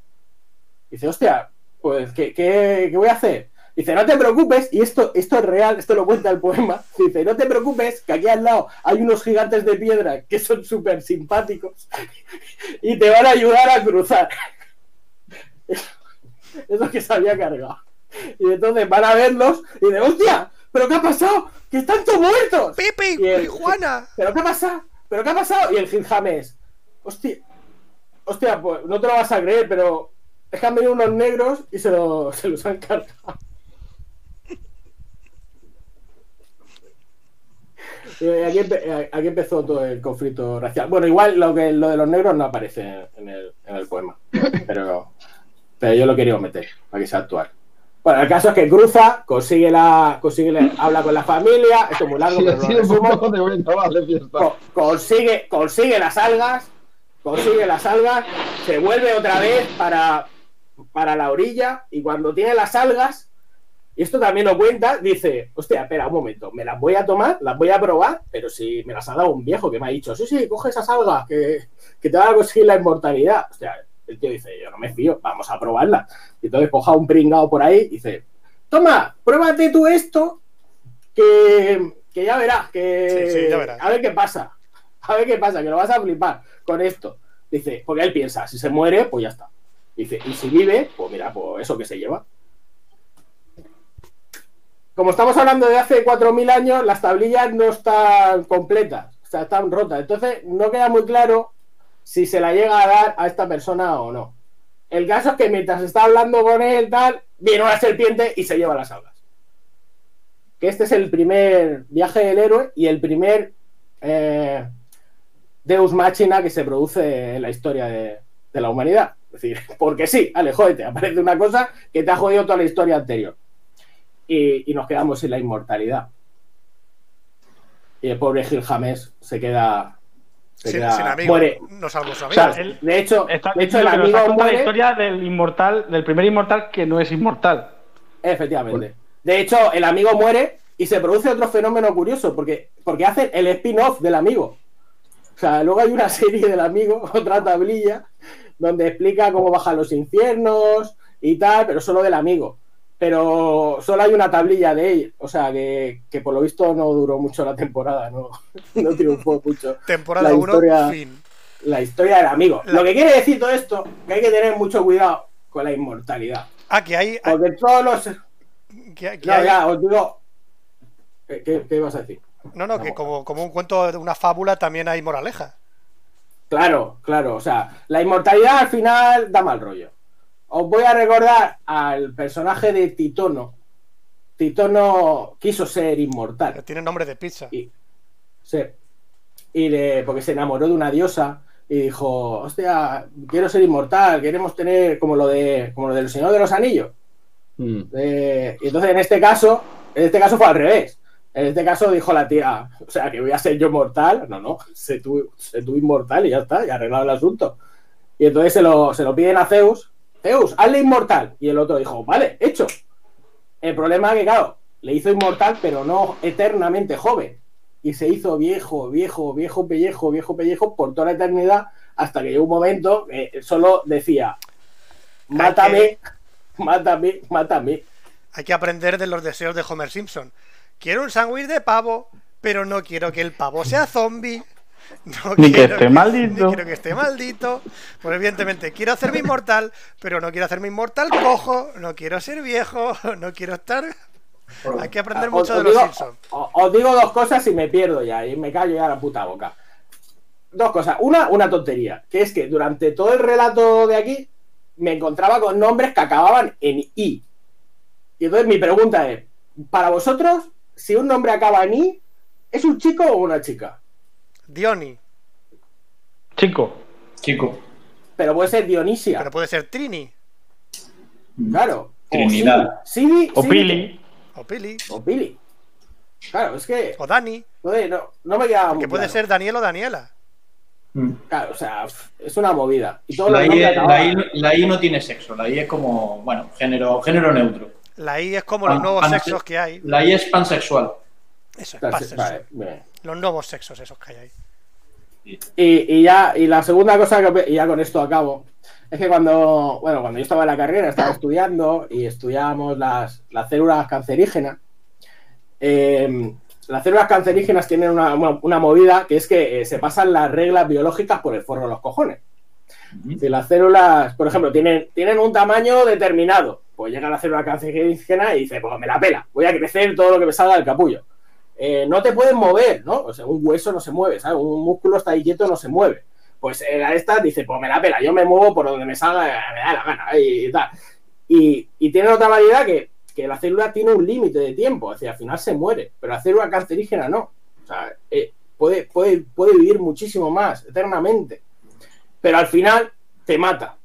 Dice, hostia, pues, ¿qué, qué, qué voy a hacer? Dice, no te preocupes, y esto, esto es real, esto lo cuenta el poema. Dice, no te preocupes, que aquí al lado hay unos gigantes de piedra que son súper simpáticos y te van a ayudar a cruzar. Es lo que se había cargado. Y entonces van a verlos y de hostia, ¿pero qué ha pasado? ¡Que están todos muertos! ¡Pipi! Y el- ¡Y Juana! ¿Pero qué ha pasado? ¿Pero qué ha pasado? Y el Gil James, hostia, hostia, pues no te lo vas a creer, pero es que han venido unos negros y se, lo- se los han cargado. Aquí, empe- aquí empezó todo el conflicto racial. Bueno, igual lo que lo de los negros no aparece en el, en el poema, pero, pero yo lo quería meter para que sea actual. Bueno, el caso es que cruza, consigue la, consigue la- habla con la familia, esto es muy largo, Sí, pero sí, de. Co- consigue, consigue las algas, consigue las algas, se vuelve otra vez para, para la orilla y cuando tiene las algas, y esto también lo cuenta, dice, hostia, espera un momento, me las voy a tomar, las voy a probar, pero si me las ha dado un viejo que me ha dicho, sí, sí, coge esas algas, que, que te van a conseguir la inmortalidad. Hostia, el tío dice, yo no me fío, vamos a probarla. Y entonces coja un pringao por ahí y dice, toma, pruébate tú esto, que, que ya verás, que Sí, sí, ya verás. a ver qué pasa, a ver qué pasa, que lo vas a flipar con esto. Dice, porque él piensa, si se muere, pues ya está. Dice, y si vive, pues mira, pues eso que se lleva. Como estamos hablando de hace 4.000 años, las tablillas no están completas, o sea, están rotas. Entonces, no queda muy claro si se la llega a dar a esta persona o no. El caso es que mientras está hablando con él, tal, viene una serpiente y se lleva las algas. Que este es el primer viaje del héroe y el primer eh, Deus Machina que se produce en la historia de, la humanidad. Es decir, porque sí, ale, jódete, aparece una cosa que te ha jodido toda la historia anterior. Y, y nos quedamos sin la inmortalidad. Y el pobre Gil James se queda. Se Sin, queda sin amigo. muere. No salvo su O amigo. sea, él- de hecho, Está de hecho el amigo contado la muere. historia del inmortal, del primer inmortal que no es inmortal. Efectivamente. De hecho, el amigo muere y se produce otro fenómeno curioso, porque, porque hacen el spin-off del amigo. O sea, luego hay una serie del amigo, otra tablilla, donde explica cómo bajan los infiernos y tal, pero solo del amigo. Pero solo hay una tablilla de él, o sea, que, que por lo visto no duró mucho la temporada, no, no triunfó mucho Temporada la 1, historia- fin. la historia del amigo. La- Lo que quiere decir todo esto, que hay que tener mucho cuidado con la inmortalidad. Ah, que hay. Porque todos los... No, hay- ya, os digo. ¿Qué, qué, qué ibas a decir? no, no, que como, como un cuento de una fábula también hay moraleja. Claro, claro. O sea, la inmortalidad al final da mal rollo. Os voy a recordar al personaje de Titono. Titono quiso ser inmortal. Tiene nombre de pizza. Y, sí. Y le, porque se enamoró de una diosa y dijo, hostia, quiero ser inmortal, queremos tener como lo de como lo del Señor de los Anillos. Mm. Eh, y entonces en este caso, en este caso fue al revés. En este caso dijo la tía, o sea, que voy a ser yo mortal. No, no, sé tú, sé tú inmortal y ya está, ya arreglado el asunto. Y entonces se lo, se lo piden a Zeus. Zeus, hazle inmortal. Y el otro dijo, vale, hecho. El problema es que, claro, le hizo inmortal, pero no eternamente joven. Y se hizo viejo, viejo, viejo pellejo, viejo pellejo por toda la eternidad, hasta que llegó un momento que solo decía, mátame, mátame, mátame. Hay que aprender de los deseos de Homer Simpson. Quiero un sándwich de pavo, pero no quiero que el pavo sea zombie. No Ni que quiero esté maldito. Ni quiero que esté maldito. Pues evidentemente, quiero hacerme inmortal, pero no quiero hacerme inmortal cojo, no quiero ser viejo, no quiero estar... Hay que aprender Os- mucho os de los digo- Simpsons. o- Os digo dos cosas y me pierdo ya, y me callo ya la puta boca. Dos cosas. Una, una tontería, que es que durante todo el relato de aquí me encontraba con nombres que acababan en I. Y entonces mi pregunta es, para vosotros, si un nombre acaba en I, ¿es un chico o una chica? Diony, Chico, Chico. Pero puede ser Dionisia, pero puede ser Trini claro. O Trinidad. O Sidi- Pili. o Pili O Pili. Claro, es que o Dani, joder, no, no me queda que puede claro. ser Daniel o Daniela. Mm. Claro, o sea, es una movida. Y todos La I, la, I, la I no tiene sexo, la I es como, bueno, género, género neutro. La I es como los Pan- nuevos pan- sexos que hay. La I es pansexual. Eso es pansexual. vale. Los nuevos sexos esos que hay ahí. Y, y ya, y la segunda cosa que y ya con esto acabo, es que cuando, bueno, cuando yo estaba en la carrera, estaba estudiando y estudiábamos las, las células cancerígenas. eh, las células cancerígenas tienen una, una- una movida que es que eh, se pasan las reglas biológicas por el forro de los cojones. Si las células, por ejemplo, tienen, tienen un tamaño determinado, pues llega la célula cancerígena y dice, pues me la pela, voy a crecer todo lo que me salga del capullo. Eh, no te puedes mover, ¿no? O sea, un hueso no se mueve, ¿sabes? Un músculo está ahí quieto, no se mueve. Pues eh, la esta dice, pues me la pela, yo me muevo por donde me salga, eh, me da la gana y, tal. Y, tiene otra variedad que, que la célula tiene un límite de tiempo, es decir, al final se muere, pero la célula cancerígena no. O sea, eh, puede, puede, puede vivir muchísimo más, eternamente pero al final te mata.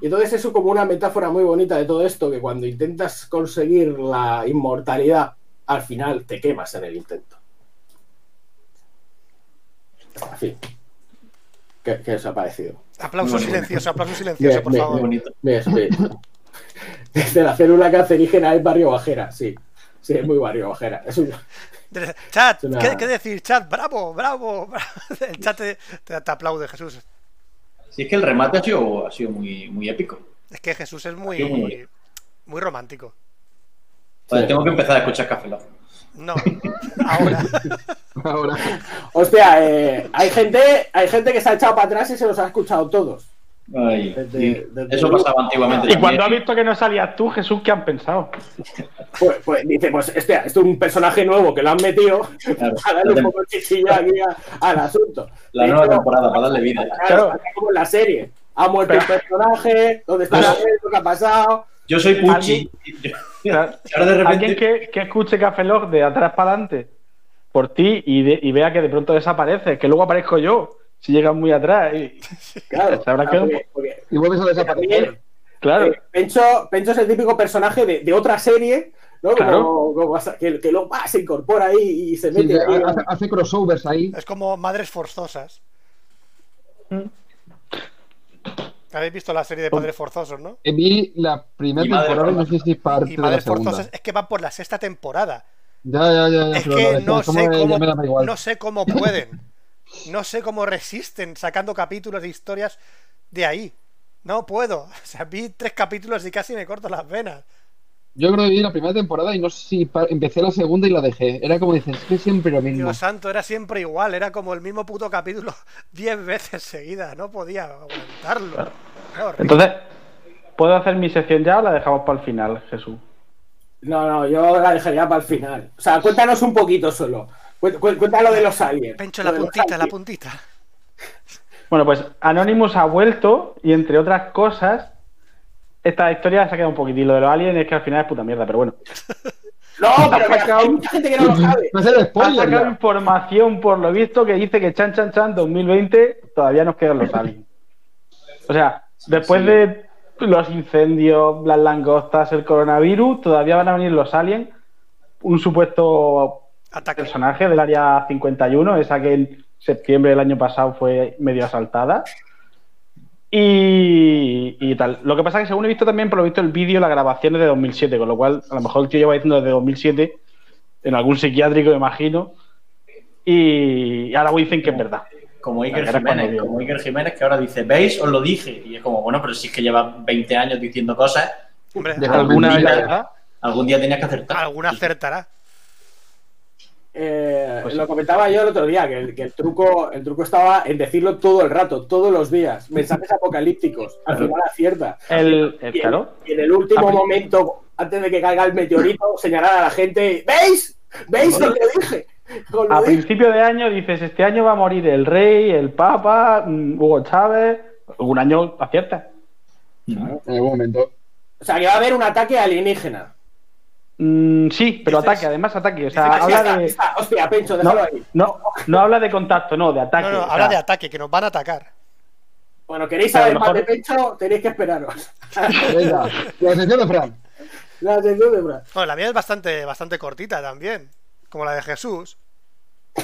Y entonces eso como una metáfora muy bonita de todo esto, que cuando intentas conseguir la inmortalidad, al final te quemas en el intento. En fin. ¿Qué, qué os ha parecido? Aplauso Muy silencioso, aplauso silencioso, Bien, por Muy favor. bien. Desde la célula cancerígena es barrio bajera, sí. Sí, es muy barrio bajera. Es un- De- Chat, Es una- ¿qué, qué decir? Chat, bravo, bravo, bravo. El chat te, te- te aplaude, Jesús. Sí, es que el remate ha sido, ha sido muy, muy épico. Es que Jesús es muy muy romántico. Sí. tengo que empezar a escuchar Café Lock. No, ahora. Ahora. Hostia, eh, hay, gente, hay gente que se ha echado para atrás y se los ha escuchado todos. Ay, Desde- sí. desde Eso pasaba antiguamente. Y cuando ha visto que no salías tú, Jesús, ¿qué han pensado? Pues, pues dice, pues este, este es un personaje nuevo que lo han metido Claro. para darle un poco de chichillo aquí a- al asunto. La nueva hecho, temporada, para darle vida. Claro, como en la serie. Ha muerto Pero- el personaje, ¿dónde está la serie? ¿Qué ha pasado? Yo soy Pucci. Yo- Claro. Ahora de repente. Alguien que, que escuche Café Lock de atrás para adelante por ti y, de- y vea que de pronto desaparece, que luego aparezco yo, si llegas muy atrás. y- Claro, porque- porque Y vuelves a desaparecer. también, claro, eh, Pencho, Pencho es el típico personaje de, de otra serie, ¿no? Claro. Como, que, que luego ah, se incorpora ahí y se mete ahí. hace, hace crossovers ahí. Es como madres forzosas. Habéis visto la serie de padres forzosos, ¿no? Eh, Vi la primera temporada no sé si parte Y de la segunda. es que van por la sexta temporada. Ya, ya, ya. ya Es que no ¿cómo sé cómo, igual. no sé cómo pueden. No sé cómo resisten sacando capítulos de historias de ahí. No puedo. O sea, vi tres capítulos y casi me corto las venas. Yo creo que vi la primera temporada y no sé si empecé la segunda y la dejé. Era como dices, es que siempre lo mismo. Dios santo, era siempre igual. Era como el mismo puto capítulo diez veces seguidas. No podía aguantarlo. Entonces, ¿puedo hacer mi sección ya o la dejamos para el final, Jesús? No, no, yo la dejaría para el final. O sea, cuéntanos un poquito solo. Cué- cué- Cuéntalo de los aliens. Pencho, la puntita, la puntita. Bueno, pues Anonymous ha vuelto y entre otras cosas, esta historia se ha quedado un poquitín. Lo de los aliens es que al final es puta mierda, pero bueno. No, pero que sacado- gente que no lo sabe. No sé de Ha spoiler. sacado ya. información por lo visto que dice que Chan Chan Chan 2020 todavía nos quedan los aliens. O sea, después sí. de los incendios, las langostas, el coronavirus, todavía van a venir los aliens. Un supuesto Ataque. personaje del área 51, esa que en septiembre del año pasado fue medio asaltada. Y, y tal. Lo que pasa es que según he visto también, por lo visto, el vídeo, la grabación es de 2007, con lo cual a lo mejor el tío lleva diciendo desde 2007, en algún psiquiátrico, me imagino. Y ahora dicen que es verdad. Como Iker Jiménez, como Iker Jiménez, que ahora dice, ¿veis? Os lo dije. Y es como, bueno, pero si es que lleva 20 años diciendo cosas, Hombre, Alguna verdad. algún día tenías que acertar. alguna acertará. Eh, Pues lo sí. comentaba yo el otro día, que, el, que el truco, el truco estaba en decirlo todo el rato, todos los días. Mensajes apocalípticos. Al final acierta. El, el- Y en, claro. y en el último momento, antes de que caiga el meteorito, señalar a la gente, ¿veis? ¿Veis lo que dije? Lo A dije. principio de año dices, este año va a morir el rey, el papa, mm, Hugo Chávez. Un año acierta. En algún momento. O sea, que va a haber un ataque alienígena. Mm, sí, pero Dices- ataque, además ataque. O sea, que Así habla está, de. está. Hostia, Pencho, No, déjalo ahí. no, no habla de contacto, no, de ataque. No, no, o sea, habla de ataque, que nos van a atacar. Bueno, ¿queréis saber más de Pencho? Tenéis que esperaros. Venga, la sección de Fran. La atención de Fran. Bueno, la mía es bastante, bastante cortita también. Como la de Jesús.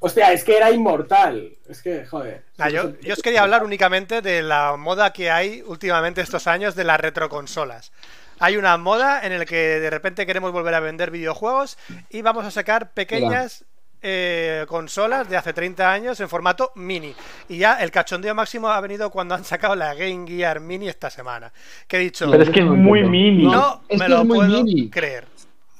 Hostia, es que era inmortal. Es que, joder. Nah, yo, yo os quería hablar únicamente de la moda que hay últimamente estos años de las retroconsolas. Hay una moda en la que de repente queremos volver a vender videojuegos y vamos a sacar pequeñas eh, consolas de hace 30 años en formato mini. Y ya el cachondeo máximo ha venido cuando han sacado la Game Gear Mini esta semana. Que he dicho, Pero es que es muy mini. no es me que lo es muy puedo mini. creer.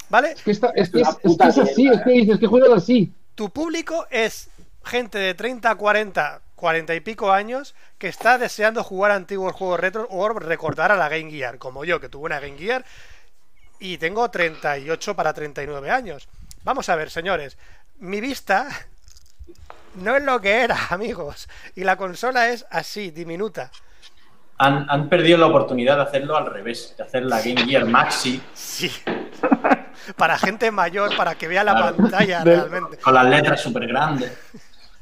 ¿Vale? Es que, está- es, que es, La es que puta es así, es que dices que juegas así. Tu público es gente de 30, 40, 40 y pico años que está deseando jugar a antiguos juegos retro o recordar a la Game Gear, como yo, que tuve una Game Gear y tengo 38 para 39 años. Vamos a ver, señores, mi vista no es lo que era, amigos, y la consola es así, diminuta. Han, han perdido la oportunidad de hacerlo al revés, de hacer la Game Gear Maxi Sí. Para gente mayor, para que vea la Claro. pantalla De- realmente. con las letras súper grandes.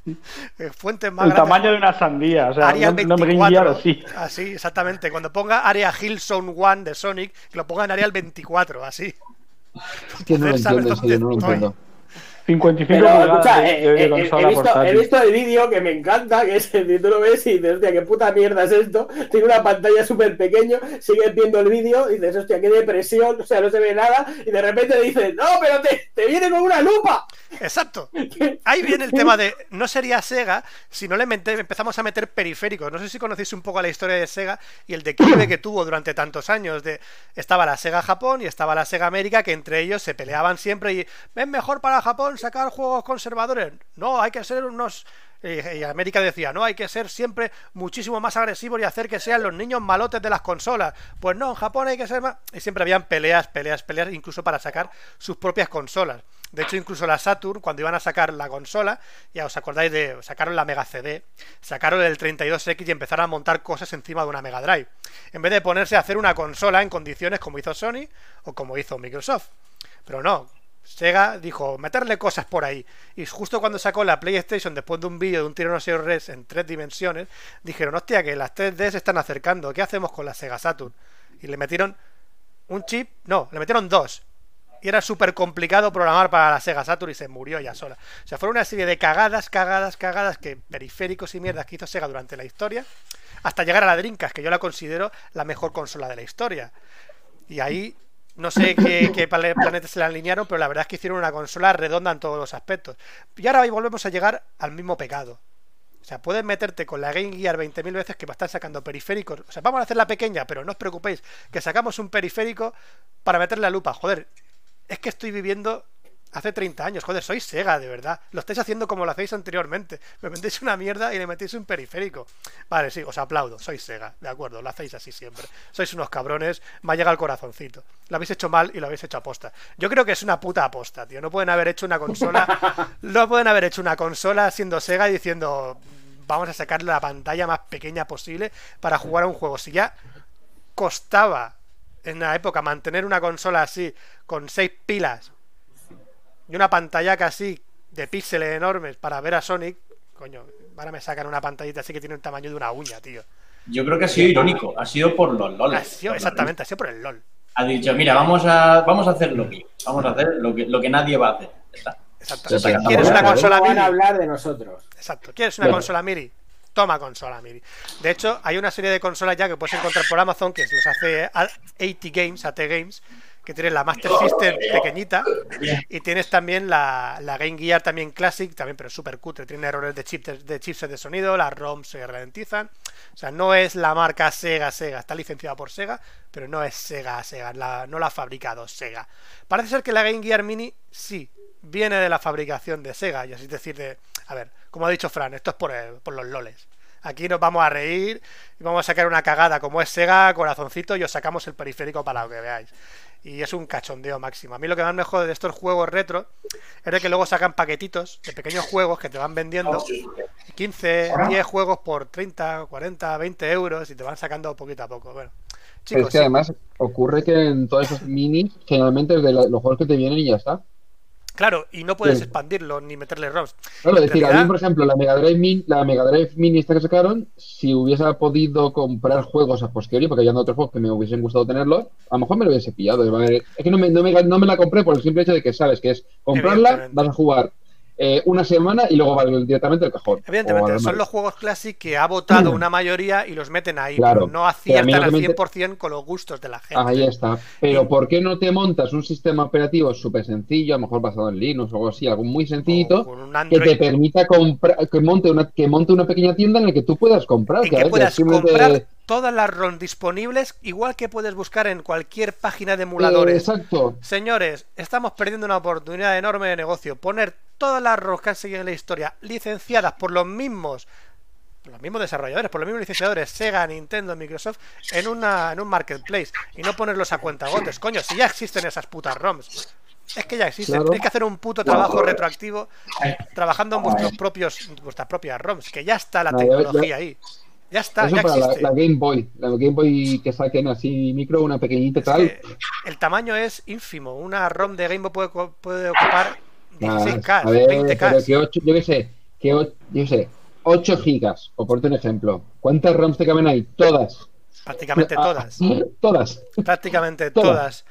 Eh, Fuentes más El grandes. tamaño de una sandía. O sea, Arial no, no me 24. guiar así. Así, exactamente. Cuando ponga Area Hillzone 1 de Sonic, que lo ponga en Arial 24, así. Es que no lo entiendo, en serio, no lo entiendo. 55 Pero, pulgadas escucha, de, eh, de eh, consola he, visto, he portátil. visto el vídeo que me encanta, que es el que tú lo ves y dices, hostia, qué puta mierda es esto. Tiene una pantalla súper pequeño, sigues viendo el vídeo y dices, hostia, qué depresión, o sea, no se ve nada. Y de repente dices, no, pero te, te viene con una lupa. Exacto. Ahí viene el tema de no sería Sega si no le empezamos a meter periféricos. No sé si conocéis un poco la historia de Sega y el declive que tuvo durante tantos años. De estaba la Sega Japón y estaba la Sega América que entre ellos se peleaban siempre y es mejor para Japón sacar juegos conservadores. No, hay que ser unos y y América decía, no, hay que ser siempre muchísimo más agresivos y hacer que sean los niños malotes de las consolas. Pues no, en Japón hay que ser más... Y siempre habían peleas, peleas, peleas, incluso para sacar sus propias consolas. De hecho, incluso la Saturn, cuando iban a sacar la consola, ya os acordáis de, sacaron la Mega CD, sacaron el 32X y empezaron a montar cosas encima de una Mega Drive. En vez de ponerse a hacer una consola en condiciones como hizo Sony o como hizo Microsoft. Pero no, Sega dijo, meterle cosas por ahí. Y justo cuando sacó la PlayStation, después de un vídeo de un Tyrannosaurus Rex en tres dimensiones, dijeron, hostia, que las 3D se están acercando, ¿qué hacemos con la Sega Saturn? Y le metieron un chip, no, le metieron dos. Y era súper complicado programar para la Sega Saturn y se murió ya sola. O sea, fueron una serie de cagadas, cagadas, cagadas, que periféricos y mierdas que hizo Sega durante la historia, hasta llegar a la Dreamcast, que yo la considero la mejor consola de la historia. Y ahí no sé qué, qué se le alinearon, pero la verdad es que hicieron una consola redonda en todos los aspectos. Y ahora volvemos a llegar al mismo pecado. O sea, puedes meterte con la Game Gear 20.000 veces que están sacando periféricos. O sea, vamos a hacerla pequeña, pero no os preocupéis, que sacamos un periférico para meterle la lupa. Joder, es que estoy viviendo hace 30 años. Joder, sois Sega, de verdad. Lo estáis haciendo como lo hacéis anteriormente. Me vendéis una mierda y le metéis un periférico. Vale, sí, os aplaudo. Sois Sega, de acuerdo, lo hacéis así siempre. Sois unos cabrones, me ha llegado el corazoncito. Lo habéis hecho mal y lo habéis hecho aposta. Yo creo que es una puta aposta, tío. No pueden haber hecho una consola. no pueden haber hecho una consola siendo Sega y diciendo. Vamos a sacarle la pantalla más pequeña posible para jugar a un juego. Si ya costaba en la época mantener una consola así, con seis pilas y una pantalla casi de píxeles enormes para ver a Sonic, coño, ahora me sacan una pantallita así que tiene un tamaño de una uña, tío. Yo creo que ha sido irónico, ha sido por los LOL. Ha sido- exactamente, ha sido por el LOL. Ha dicho, mira, vamos a, vamos a hacer lo que, vamos a hacer lo que, lo que nadie va a hacer. Está. Exacto. Sí, ¿Quieres una consola No van mini? a hablar de nosotros. Exacto. ¿Quieres una consola mini? Toma consola mini. De hecho, hay una serie de consolas ya que puedes encontrar por Amazon que los hace AT Games, AT Games, que tienen la Master System pequeñita y tienes también la, Game Gear también Classic, también pero súper cutre. Tiene errores de, chip, de chipset de sonido, las ROMs se ralentizan. O sea, no es la marca Sega Sega, está licenciada por Sega, pero no es Sega Sega, no la ha fabricado Sega. Parece ser que la Game Gear Mini sí, viene de la fabricación de Sega, y así es decir, de, a ver, como ha dicho Fran, esto es por, el- por los loles. Aquí nos vamos a reír y vamos a sacar una cagada como es Sega, corazoncito, y os sacamos el periférico para que veáis. Y es un cachondeo máximo. A mí lo que más me jode de estos juegos retro es de que luego sacan paquetitos de pequeños juegos que te van vendiendo 15, 10 juegos por 30, 40, 20 euros y te van sacando poquito a poco. Bueno, Pero chicos, es que sí. además ocurre que en todos esos minis, generalmente es de los juegos que te vienen y ya está. Claro, y no puedes Sí. expandirlo ni meterle ROMs. Claro, es decir, a realidad- mí, por ejemplo, la Mega Drive Mini, la Mega Drive Mini esta que sacaron, si hubiese podido comprar juegos a posteriori, porque había otros juegos que me hubiesen gustado tenerlos, a lo mejor me lo hubiese pillado. Es que no me, no me, no me la compré por el simple hecho de que sabes que es comprarla, vas a jugar eh, una semana y luego va directamente al cajón. Evidentemente, son los juegos Classic que ha votado una mayoría y los meten ahí, Claro. pero no Pero aciertan lo al que me inter- 100% con los gustos de la gente. Ahí está. Pero ¿por qué no te montas un sistema operativo súper sencillo, a lo mejor basado en Linux o algo así, algo muy sencillito, que te permita comprar, que monte una, que monte una pequeña tienda en la que tú puedas comprar? que que puedas comprar todas las ROM disponibles, igual que puedes buscar en cualquier página de emuladores. Eh, exacto. Señores, estamos perdiendo una oportunidad enorme de negocio. Poner todas las ROMs que han seguido en la historia licenciadas por los mismos los mismos desarrolladores, por los mismos licenciadores, Sega, Nintendo, Microsoft, en una en un marketplace y no ponerlos a cuentagotes. Coño, si ya existen esas putas ROMs. Es que ya existen. Claro. Tenéis que hacer un puto trabajo retroactivo trabajando en vuestros propios vuestras propias ROMs, que ya está la tecnología ahí. Ya está, Eso ya para la, existe. la Game Boy. La Game Boy que saquen así micro, una pequeñita tal. el tamaño es ínfimo. Una ROM de Game Boy puede, puede ocupar Nada, 16K, a ver, 20K. pero que ocho, yo qué sé, que o- yo qué sé, 8 gigas, o por un ejemplo. ¿Cuántas ROMs te caben ahí? Todas. Prácticamente Ah, todas. Todas. Prácticamente Todas. todas.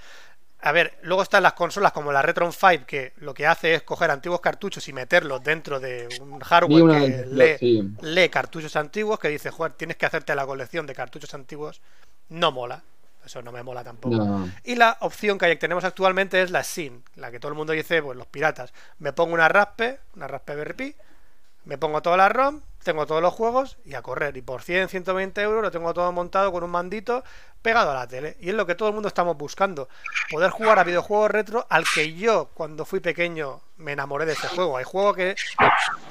A ver, luego están las consolas como la Retron 5, que lo que hace es coger antiguos cartuchos y meterlos dentro de un hardware una que lee, sí. lee cartuchos antiguos, que dice, joder, tienes que hacerte la colección de cartuchos antiguos. No mola. Eso no me mola tampoco. No. Y la opción que tenemos actualmente es la SIN, la que todo el mundo dice, pues los piratas. Me pongo una Raspe, una Raspberry Pi, me pongo toda la ROM, tengo todos los juegos y a correr. Y por 100, 120 euros lo tengo todo montado con un mandito pegado a la tele. Y es lo que todo el mundo estamos buscando. Poder jugar a videojuegos retro al que yo, cuando fui pequeño, me enamoré de ese juego. Hay juego que.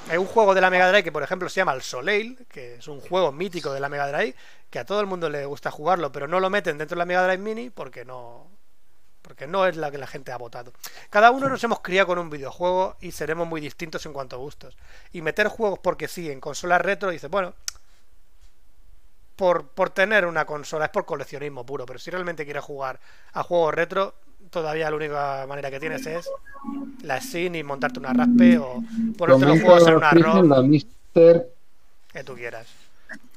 Hay un juego de la Mega Drive que, por ejemplo, se llama El Soleil, que es un juego mítico de la Mega Drive, que a todo el mundo le gusta jugarlo, pero no lo meten dentro de la Mega Drive Mini porque no. Porque no es la que la gente ha votado. Cada uno nos hemos criado con un videojuego y seremos muy distintos en cuanto a gustos. Y meter juegos porque sí en consolas retro, dices, bueno, por, por tener una consola, es por coleccionismo puro, pero si realmente quieres jugar a juegos retro, todavía la única manera que tienes es la SIN y montarte una raspe o ponerte los juegos en una ROM Mister. que tú quieras.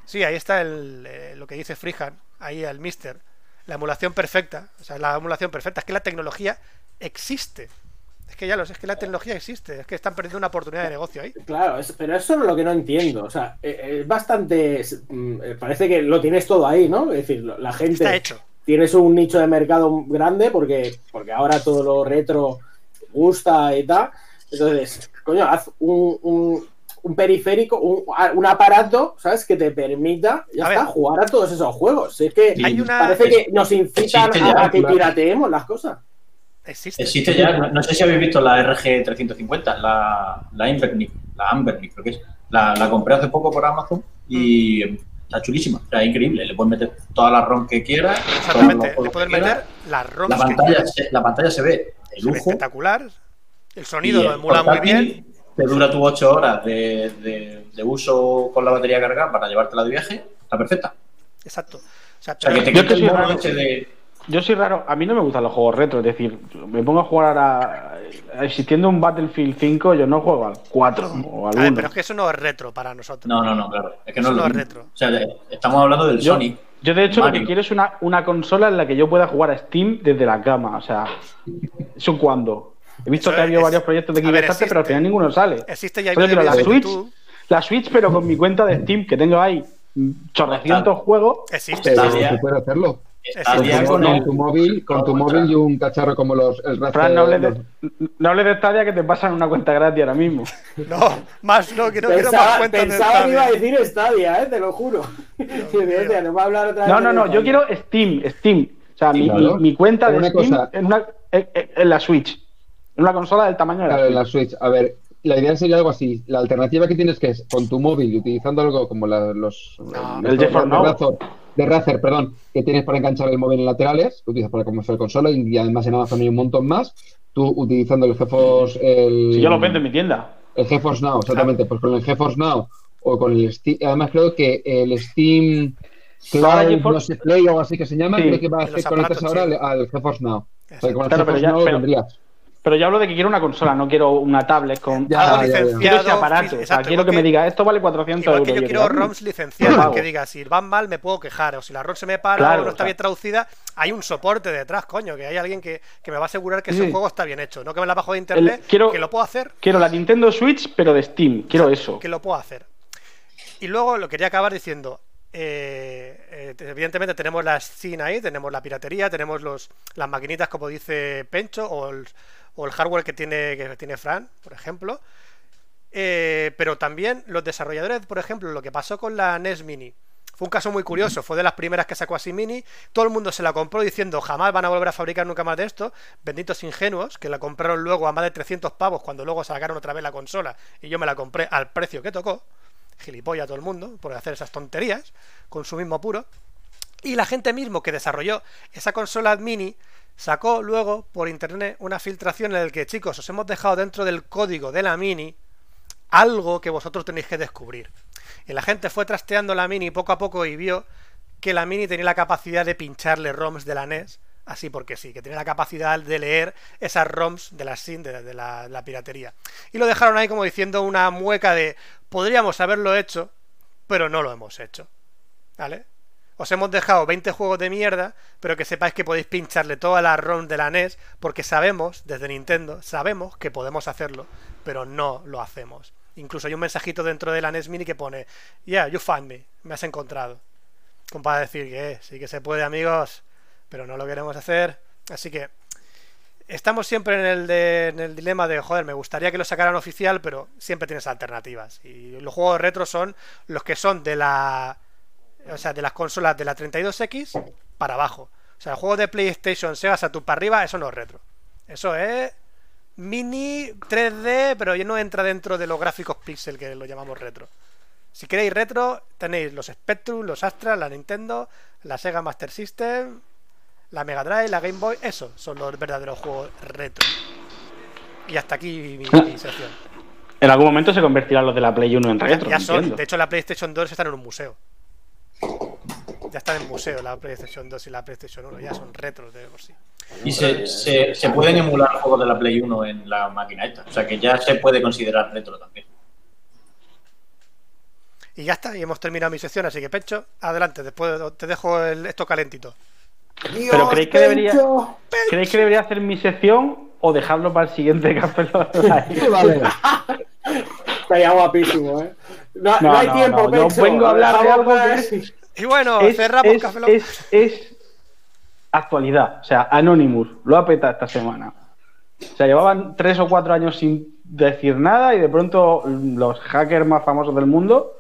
Sí, ahí está el, eh, lo que dice Freehan, ahí el Mister. La emulación perfecta. O sea, la emulación perfecta. Es que la tecnología existe. Es que ya lo sé, es que la tecnología existe. Es que están perdiendo una oportunidad de negocio ahí. Claro, es- pero eso es lo que no entiendo. O sea, eh, es bastante. mm, eh, parece que lo tienes todo ahí, ¿no? Es decir, la gente. Está hecho. Tienes un nicho de mercado grande porque, porque ahora todo lo retro gusta y tal. Entonces, coño, haz un, un- un periférico, un, un aparato, ¿sabes? Que te permita, ya A está, jugar a todos esos juegos. Si es que Sí. Hay una. parece que nos incitan a, ya, a que claro. pirateemos las cosas. Existe. Existe ya, no, no sé si habéis visto la RG350, la, la Invernic, la Ambernic, creo que es. La, la compré hace poco por Amazon y está chulísima, o sea, es increíble. Le puedes meter todas las ROM que quieras. Exactamente. Le que quieras. meter las ROMs La que pantalla, quieras. se, la pantalla se ve ve lujo. espectacular. El sonido y lo el emula muy bien. Te dura tus 8 horas de, de- de uso con la batería cargada para llevártela de viaje. Está perfecta. Exacto. O sea, O sea, que te Yo soy raro. ese de. Yo soy raro, a mí no me gustan los juegos retro, es decir, me pongo a jugar ahora, existiendo un Battlefield 5, yo no juego al 4 o al a ver, 1. pero es que eso no es retro para nosotros. No, no, no, claro. Es que no Eso es no retro. O sea, estamos hablando del Yo, Sonic. yo, de hecho lo que quiero es una, una consola en la que yo pueda jugar a Steam desde la cama, o sea, ¿eso cuándo? He visto Eso que ha habido es- varios proyectos de Kickstarter, pero al final ninguno sale. Existe ya ejemplo, la Switch, YouTube. la Switch, pero con mi cuenta de Steam, que tengo ahí chorrocientos juegos, Existe. Pero hacerlo. Con ya tu- móvil, con tu móvil y un cacharro como los el Fran, no hables los- de, no hables de Stadia que te pasan una cuenta gratis ahora mismo. No, más no, que no quiero más pensaba cuentas de pensaba que iba a decir Stadia, ¿eh? te lo juro. Va a hablar otra No, no, no, yo quiero Steam, Steam. O sea, mi, Claro. mi- mi cuenta de Una Steam cosa. en, una, en, en- en la Switch. En una consola del tamaño de la Claro, en Switch. la Switch. A ver, la idea sería algo así. La alternativa que tienes que es con tu móvil y utilizando algo como la- los, No, los el GeForce de Now. Razer, de Razer, perdón, que tienes para enganchar el móvil en laterales, que utilizas para como de consola y además en Amazon hay un montón más. Tú utilizando el GeForce, el, Si yo lo vendo en mi tienda. el GeForce Now, exactamente, pues con el GeForce Now o con el Steam, además creo que el Steam Ahora Cloud, no sé, Play o algo así que se llama, Sí, creo que va a hacer conectas ahora chinos. al, GeForce Now. O sea, que con el Claro, pero GeForce ya- Now pero- tendrías. Pero yo hablo de que quiero una consola, no quiero una tablet con Ya, Algo licenciado. quiero ese aparato. sí, o sea, exacto, quiero igual que me diga, esto vale 400 Igual euros. que yo Y quiero digo, ROMs "Mm, licenciadas, pago". que diga, si van mal me puedo quejar, o si la ROM se me para Claro, o no está o sea. bien traducida, hay un soporte detrás, coño, que hay alguien que, que me va a asegurar que Sí, ese juego está bien hecho, no que me la bajo de internet, quiero- que lo puedo hacer, Quiero la Nintendo Switch, pero de Steam. Quiero eso. que lo puedo hacer. Y luego lo quería acabar diciendo, eh, eh, evidentemente tenemos la Steam ahí, tenemos la piratería, tenemos los, las maquinitas como dice Pencho, o el, o el hardware que tiene, que tiene Fran, por ejemplo. Eh, pero también los desarrolladores, por ejemplo, lo que pasó con la NES Mini. Fue un caso muy curioso, fue de las primeras que sacó así Mini. Todo el mundo se la compró diciendo jamás van a volver a fabricar nunca más de esto. Benditos ingenuos, que la compraron luego a más de 300 pavos cuando luego sacaron otra vez la consola. Y yo me la compré al precio que tocó. Gilipollas todo el mundo por hacer esas tonterías. Consumismo puro. Y la gente mismo que desarrolló esa consola Mini sacó luego por internet una filtración en la que, chicos, os hemos dejado dentro del código de la Mini algo que vosotros tenéis que descubrir. Y la gente fue trasteando la Mini poco a poco y vio que la Mini tenía la capacidad de pincharle ROMs de la NES, así porque sí, que tenía la capacidad de leer esas ROMs de la SIN, de, de la, la piratería. Y lo dejaron ahí como diciendo una mueca de podríamos haberlo hecho, pero no lo hemos hecho. ¿Vale? Os hemos dejado 20 juegos de mierda, pero que sepáis que podéis pincharle toda la ROM de la NES, porque sabemos, desde Nintendo, sabemos que podemos hacerlo, pero no lo hacemos. Incluso hay un mensajito dentro de la NES Mini que pone, yeah, you found me, me has encontrado. Como para decir que eh, sí que se puede, amigos, pero no lo queremos hacer. Así que estamos siempre en el, de- en el dilema de, joder, me gustaría que lo sacaran oficial, pero siempre tienes alternativas. Y los juegos retro son los que son de la o sea, de las consolas de la 32X para abajo. O sea, el juego de PlayStation Sega Saturn para arriba, eso no es retro. Eso es mini 3D, pero ya no entra dentro de los gráficos pixel que lo llamamos retro. Si queréis retro, tenéis los Spectrum, los Astra, la Nintendo, la Sega Master System, la Mega Drive, la Game Boy, esos son los verdaderos juegos retro. Y hasta aquí mi, mi sección. En algún momento se convertirán los de la Play 1 en retro. ya son, de hecho la PlayStation 2 están en un museo. Ya están en museo la PlayStation 2 y la PlayStation 1, ya son retros de por sí. Y se, se, se pueden emular juegos de la Play 1 en la máquina esta. O sea que ya se puede considerar retro también. Y ya está, y hemos terminado mi sección, así que Pecho, adelante, después te dejo el- esto calentito. Pero ¿creéis que debería- Pencho. ¿Creéis que debería hacer mi sección o dejarlo para el siguiente Café. Estaría guapísimo, ¿eh? No, No, no hay no, tiempo, no, yo vengo a hablar de algo que. Y bueno, es, cerramos es- Café Lock. es- es actualidad. O sea, Anonymous lo ha petado esta semana. O sea, llevaban tres o cuatro años sin decir nada y de pronto los hackers más famosos del mundo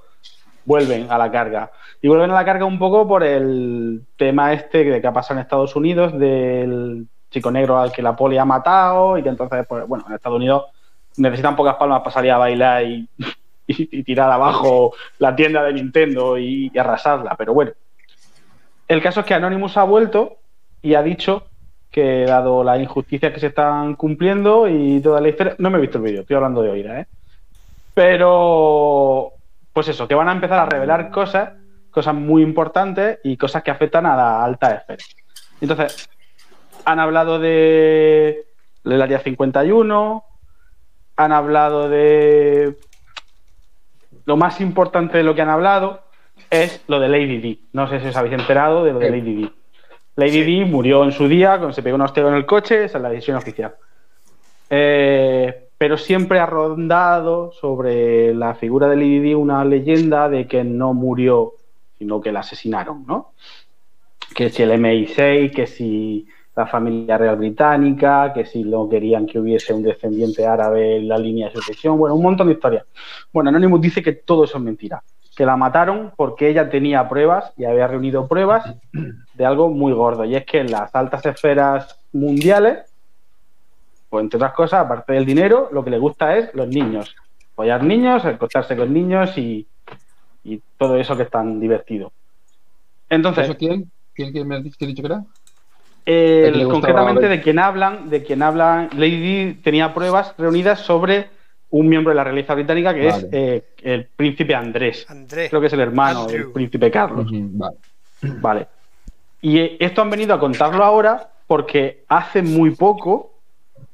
vuelven a la carga. Y vuelven a la carga un poco por el tema este de que ha pasado en Estados Unidos del chico negro al que la poli ha matado y que entonces, pues, bueno, en Estados Unidos necesitan pocas palmas para salir a bailar y, y- tirar abajo la tienda de Nintendo y, y arrasarla. Pero bueno, el caso es que Anonymous ha vuelto y ha dicho que dado las injusticias que se están cumpliendo y toda la historia, no me he visto el vídeo, estoy hablando de oída, ¿eh? Pero, pues eso, que van a empezar a revelar cosas, cosas muy importantes y cosas que afectan a la alta esfera. Entonces, han hablado de del área 51, han hablado de lo más importante de lo que han hablado es lo de Lady D. No sé si os habéis enterado de lo de. Lady D. Lady D murió en su día, cuando se pegó un hosteo en el coche, esa es la decisión oficial. Eh, pero siempre ha rondado sobre la figura de Lady D una leyenda de que no murió, sino que la asesinaron, ¿no? Que si el MI6, que si la familia real británica, que si no querían que hubiese un descendiente árabe en la línea de sucesión, bueno, un montón de historias. Bueno, Anonymous dice que todo eso es mentira, que la mataron porque ella tenía pruebas y había reunido pruebas de algo muy gordo, y es que en las altas esferas mundiales, pues entre otras cosas, aparte del dinero, lo que le gusta es los niños, apoyar niños, acostarse con niños y, y todo eso que es tan divertido. Entonces, ¿Eso quién? ¿Quién, quién me has dicho, que he dicho que era? El- ¿A quién le gustaba concretamente de quien hablan, de quien hablan, Lady tenía pruebas reunidas sobre un miembro de la realeza británica que Vale. es eh, el príncipe Andrés. Andrés. Creo que es el hermano Andrew. del príncipe Carlos. Vale. Vale. Y eh, esto han venido a contarlo ahora porque hace muy poco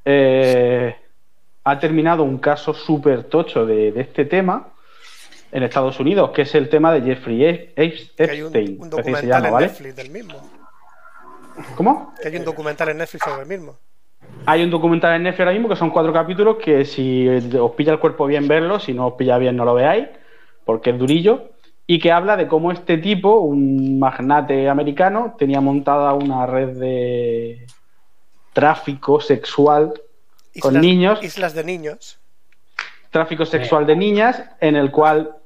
eh, ha terminado un caso súper tocho de, de este tema en Estados Unidos, que es el tema de Jeffrey Ep- Ep- Que hay un, Epstein. un que así se documental llama, en ¿vale? Netflix del mismo. ¿Cómo? Que hay un documental en Netflix sobre el mismo. Hay un documental en Netflix ahora mismo que son cuatro capítulos que si os pilla el cuerpo bien verlo, si no os pilla bien no lo veáis, porque es durillo, y que habla de cómo este tipo, un magnate americano, tenía montada una red de tráfico sexual, Con niños. Islas de niños. tráfico sexual de niñas, en el cual,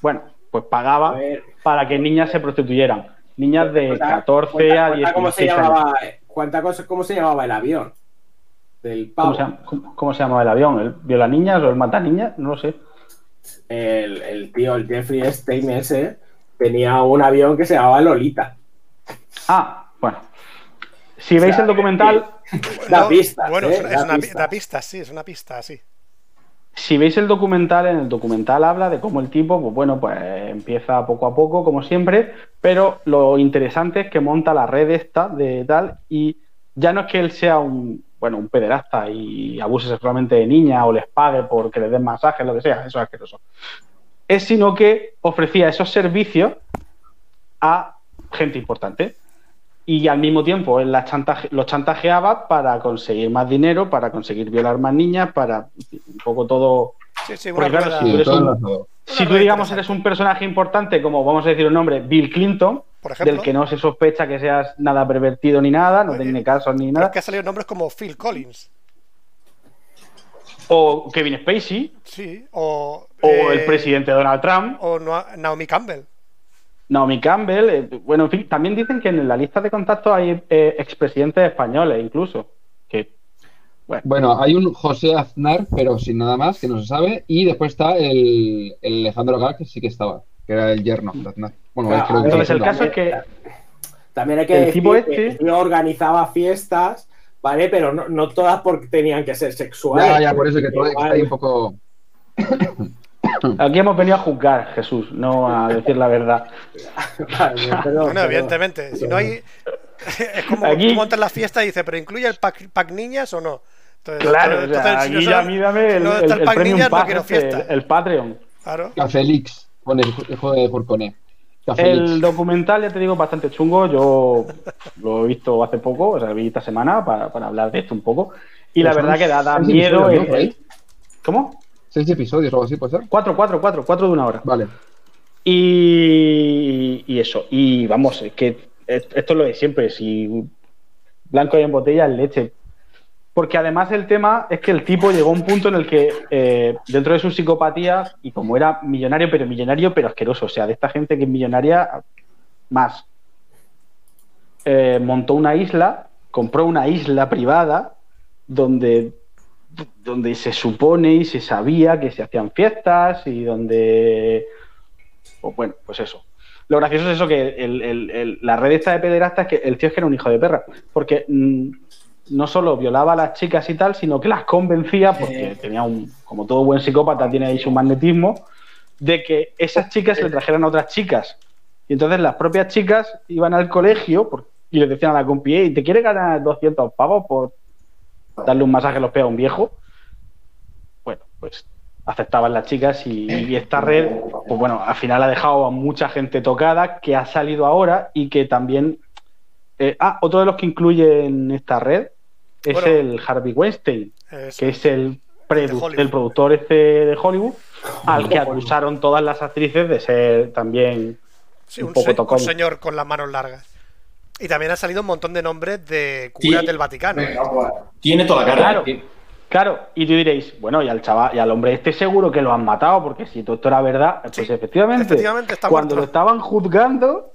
bueno, pues pagaba para que niñas se prostituyeran. Niñas de cuenta- 14 cuenta- a cuenta ¿Cómo se 16 años. llamaba? cuenta cosa- ¿Cómo se llamaba el avión? Del ¿Cómo se, llama, cómo- cómo se llama el avión? ¿El viola niñas o el mata niñas? No lo sé. El, el tío, el Jeffrey Epstein ese, tenía un avión que se llamaba Lolita. Ah, bueno. Si veis el documental, Da pistas, Bueno, ¿eh? es, es Da una pi- pistas. da pistas, sí, es una pista, sí. Si veis el documental, en el documental habla de cómo el tipo, pues bueno, pues empieza poco a poco, como siempre, pero lo interesante es que monta la red esta de tal, y ya no es que él sea un, bueno, un pederasta y abuse sexualmente de niñas o les pague porque les den masajes, lo que sea, eso es asqueroso. Es sino que ofrecía esos servicios a gente importante. Y al mismo tiempo él las chantaje- los chantajeaba para conseguir más dinero, para conseguir violar más niñas, para un poco todo. Sí, sí, Porque claro, si tú eres todo un- enlazado. Si tú, red digamos, eres un personaje importante, como vamos a decir un nombre, Bill Clinton, Por ejemplo. del que no se sospecha que seas nada pervertido ni nada, no tiene casos ni nada, es que han salido nombres como Phil Collins. o Kevin Spacey, Sí. O, o eh, el presidente Donald Trump, O Naomi Campbell. Naomi Campbell, eh, bueno, en fin, también dicen que en la lista de contactos hay eh, expresidentes españoles incluso, que Bueno, hay un José Aznar, pero sin nada más, que no se sabe. Y después está el, el Alejandro Gal, que sí que estaba, que era el yerno de Aznar. Bueno, Claro, es que Entonces, el caso es que También hay que El decir tipo que este- organizaba fiestas, ¿vale? Pero no, no todas porque tenían que ser sexuales. Ya, ya, por eso que todo está ahí un poco. aquí hemos venido a juzgar, Jesús, no a decir la verdad. Vale, perdón, Bueno, perdón. evidentemente. Si no hay. Es como Aquí- tú montas la fiesta y dices, ¿pero incluye el pack, pack niñas o no? Entonces, Claro, o entonces, sea, si no aquí ya mírame el, no el, el el pack Premium niñas, no Pass, quiero este, fiesta. el, el Patreon. Claro. Cafelix, pone el juego de Porconé. El documental, ya te digo, bastante chungo. Yo lo he visto hace poco, o sea, lo vi esta semana para, para hablar de esto un poco. Y la verdad que da, da miedo. ¿no? ¿Cómo? Seis episodios o algo así, ¿puede ser? Cuatro, cuatro, cuatro, cuatro de una hora. Vale. Y, y eso. Y vamos, es que esto es lo de siempre. Si blanco hay en botella, es leche. Porque además el tema es que el tipo llegó a un punto en el que, eh, dentro de sus psicopatías, y como era millonario, pero millonario, pero asqueroso, o sea, de esta gente que es millonaria, más, eh, montó una isla, compró una isla privada, donde, donde se supone y se sabía que se hacían fiestas y donde pues bueno, pues eso. Lo gracioso es eso que el- el- el- la red esta de pederastas es que el tío es que era un hijo de perra. Porque mm, no solo violaba a las chicas y tal, sino que las convencía, porque tenía un, como todo buen psicópata, tiene ahí su magnetismo, de que esas chicas le trajeran a otras chicas. Y entonces las propias chicas iban al colegio y le decían a la compi, "Ey, ¿te quiere ganar 200 pavos por darle un masaje a los pies a un viejo? Bueno, pues aceptaban las chicas y, y esta red, pues bueno, al final ha dejado a mucha gente tocada que ha salido ahora y que también... eh, ah, otro de los que incluye en esta red es Bueno. el Harvey Weinstein, que es el, produ- el productor este de Hollywood, al que acusaron todas las actrices de ser también Sí, un un, poco se- tocón. un señor con las manos largas. Y también han salido un montón de nombres de curas Sí. del Vaticano. ¿eh? Tiene toda la cara. Claro. Claro, y tú diréis, bueno, y al chaval, y al hombre este seguro que lo han matado, porque si todo esto era verdad, pues Sí, efectivamente, efectivamente está cuando muerto. lo estaban juzgando,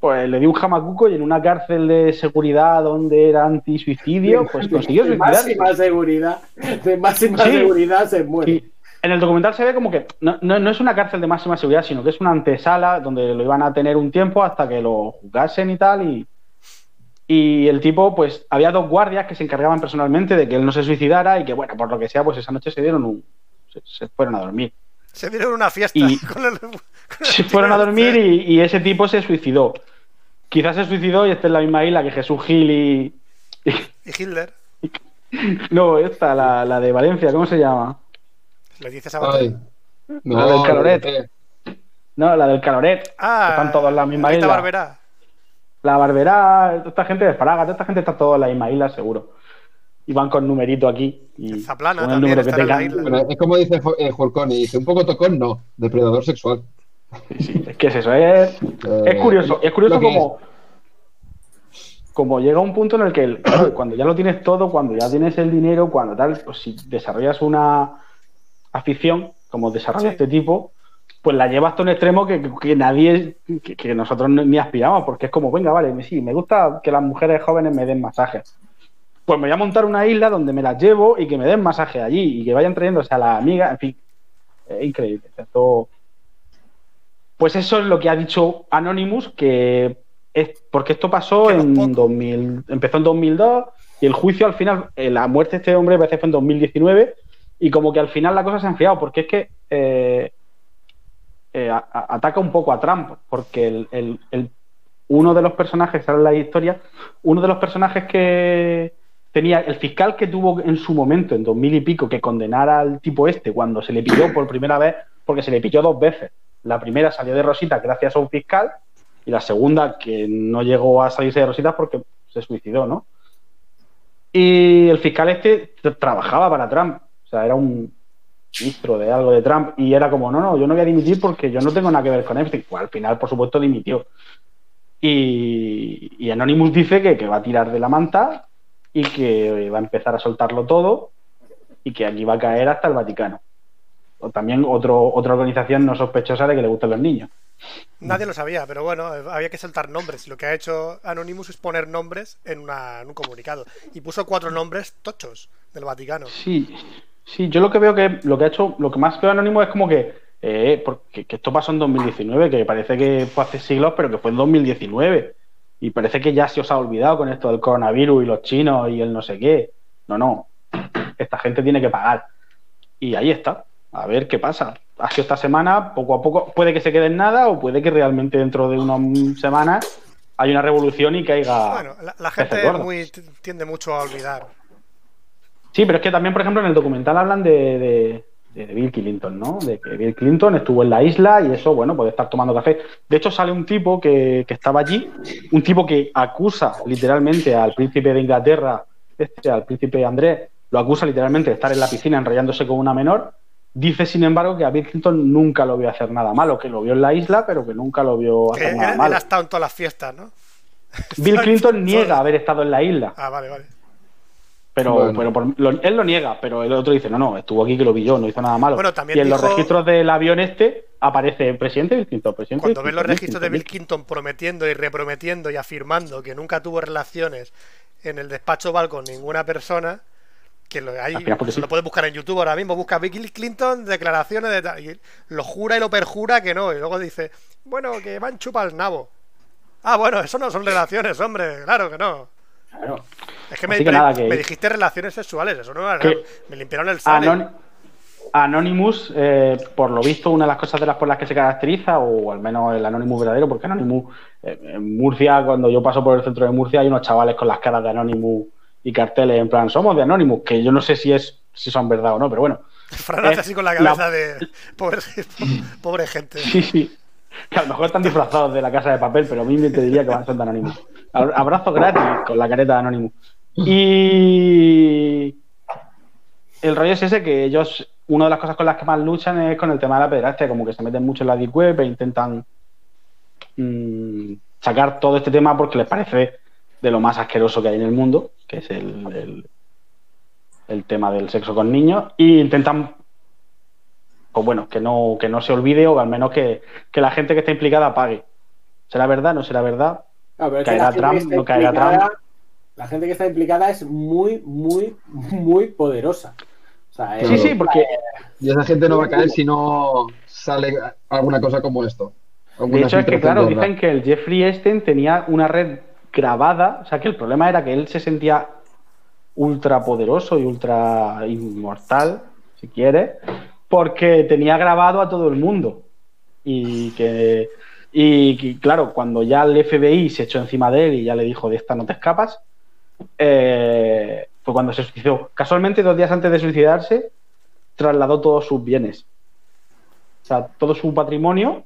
pues le dio un jamacuco y en una cárcel de seguridad donde era antisuicidio, pues consiguió de suicidarse. máxima seguridad. De máxima Sí. seguridad se muere. En el documental se ve como que no, no- no es una cárcel de máxima seguridad, sino que es una antesala donde lo iban a tener un tiempo hasta que lo juzgasen y tal. Y, y el tipo, pues había dos guardias que se encargaban personalmente de que él no se suicidara y que, bueno, por lo que sea, pues esa noche se dieron un. se, se fueron a dormir. Se dieron una fiesta Y- con el, con el Se fueron a dormir y, y ese tipo se suicidó. Quizás se suicidó y esté en la misma isla que Jesús Gil y, Y Hitler. No, esta, la, la de Valencia, ¿cómo se llama? Le dices a Ay. No, La del Caloret. No, la del Caloret. Ah, Están todos en la misma isla. Barberá. La Barberá, toda esta gente de toda esta gente está toda en la misma isla, seguro. Y van con numerito aquí. Y Zaplana el número que la tengan. isla. Bueno, es como dice eh, Julcone, dice, un poco tocón, no, depredador sexual. Sí, es que es eso, es, Eh, es curioso, es curioso como, como llega un punto en el que el- cuando ya lo tienes todo, cuando ya tienes el dinero, cuando tal, pues si desarrollas una afición, como desarrolla Sí. este tipo, pues la llevas hasta un extremo que, que nadie, que, que nosotros ni aspiramos, porque es como, venga, vale, sí, me gusta que las mujeres jóvenes me den masajes. Pues me voy a montar una isla donde me las llevo y que me den masajes allí y que vayan trayéndose a las amigas, en fin, es increíble. Esto, pues eso es lo que ha dicho Anonymous, que es porque esto pasó Que en poco. 2000, empezó en 2002 y el juicio al final, eh, la muerte de este hombre parece fue en 2019 y como que al final la cosa se ha enfriado porque es que eh, eh, ataca un poco a Trump porque el, uno de los personajes, sale la historia, uno de los personajes que tenía el fiscal que tuvo en su momento, en 2000 y pico, que condenara al tipo este cuando se le pilló por primera vez, porque se le pilló dos veces. La primera salió de Rosita gracias a un fiscal y la segunda que no llegó a salirse de Rosita porque se suicidó, ¿no? Y el fiscal este trabajaba para Trump, sea, era un ministro de algo de Trump y era como, no, no, yo no voy a dimitir porque yo no tengo nada que ver con Epstein. Pues al final, por supuesto, dimitió. Y, y Anonymous dice que, que va a tirar de la manta y que va a empezar a soltarlo todo y que aquí va a caer hasta el Vaticano. O también otro, otra organización no sospechosa de que le gustan los niños. Nadie lo sabía, pero bueno, había que soltar nombres. Lo que ha hecho Anonymous es poner nombres en, una- en un comunicado. Y puso cuatro nombres tochos del Vaticano. Sí, sí, yo lo que veo que lo que ha hecho, lo que más veo anónimo es como que, eh, porque que esto pasó en 2019, que parece que fue hace siglos, pero que fue en 2019. Y parece que ya se os ha olvidado con esto del coronavirus y los chinos y el no sé qué. No, no. Esta gente tiene que pagar. Y ahí está. A ver qué pasa. Ha sido esta semana, poco a poco. Puede que se quede en nada o puede que realmente dentro de unas semanas haya una revolución y caiga. Bueno, la, la gente muy, tiende mucho a olvidar. Sí, pero es que también, por ejemplo, en el documental hablan de, de- de Bill Clinton, ¿no? De que Bill Clinton estuvo en la isla y eso, bueno, puede estar tomando café. De hecho, sale un tipo que, que estaba allí, un tipo que acusa literalmente al príncipe de Inglaterra, este, al príncipe Andrés, lo acusa literalmente de estar en la piscina enrollándose con una menor. Dice, sin embargo, que a Bill Clinton nunca lo vio hacer nada malo, que lo vio en la isla, pero que nunca lo vio hacer él, nada él malo. ha estado en todas las fiestas, ¿no? Bill Clinton niega haber estado en la isla. Ah, vale, vale. Pero, Bueno. pero por- lo- él lo niega, pero el otro dice, no, no, estuvo aquí que lo vi yo, no hizo nada malo. Bueno, también y en los registros del avión este aparece presidente Bill Clinton, presidente Cuando Bill ves los Clinton, registros de Bill Clinton. Prometiendo y reprometiendo y afirmando que nunca tuvo relaciones en el despacho Oval con ninguna persona, que lo, hay, se sí. lo puedes buscar en YouTube ahora mismo, busca Bill Clinton, declaraciones de tal, y lo jura y lo perjura que no, y luego dice, bueno, que van chupa el nabo. Ah, bueno, eso no son relaciones, hombre, claro que no. Claro. Es que me, Así que me- nada, que- me dijiste relaciones sexuales, eso no era Que- Me limpiaron el sale. Anon- Anonymous, eh, por lo visto, una de las cosas de las por las que se caracteriza, o al menos el Anonymous verdadero, porque Anonymous, eh, en Murcia, cuando yo paso por el centro de Murcia, hay unos chavales con las caras de Anonymous y carteles en plan, somos de Anonymous, que yo no sé si es si son verdad o no, pero bueno. Fran hace así con la la- cabeza de pobre, pobre gente. Sí, sí. Que a lo mejor están disfrazados de la casa de papel, pero a mí me te diría que van son de Anonymous. Ab- Abrazo gratis con la careta de Anonymous. Y el rollo es ese que ellos, una de las cosas con las que más luchan es con el tema de la pederastia, como que se meten mucho en la deep web e intentan mm, sacar todo este tema porque les parece de lo más asqueroso que hay en el mundo, que es el, el- el tema del sexo con niños, e intentan pues bueno, que no, que no se olvide o al menos que, que la gente que está implicada pague. ¿Será verdad? ¿No será verdad? Claro, pero es que Caerá la gente Trump, que está no caerá implicada- Trump. La gente que está implicada es muy, muy, muy poderosa. O sea, Sí, es- sí, porque Y esa gente no va a caer si no sale alguna cosa como esto. de hecho es que, claro, dicen que el Jeffrey Epstein tenía una red grabada, o sea que el problema era que él se sentía ultra poderoso y ultra inmortal, si quieres, porque tenía grabado a todo el mundo. Y que, y, claro, cuando ya el FBI se echó encima de él y ya le dijo de esta no te escapas, eh, fue cuando se suicidó. Casualmente, dos días antes de suicidarse, trasladó todos sus bienes. O sea, todo su patrimonio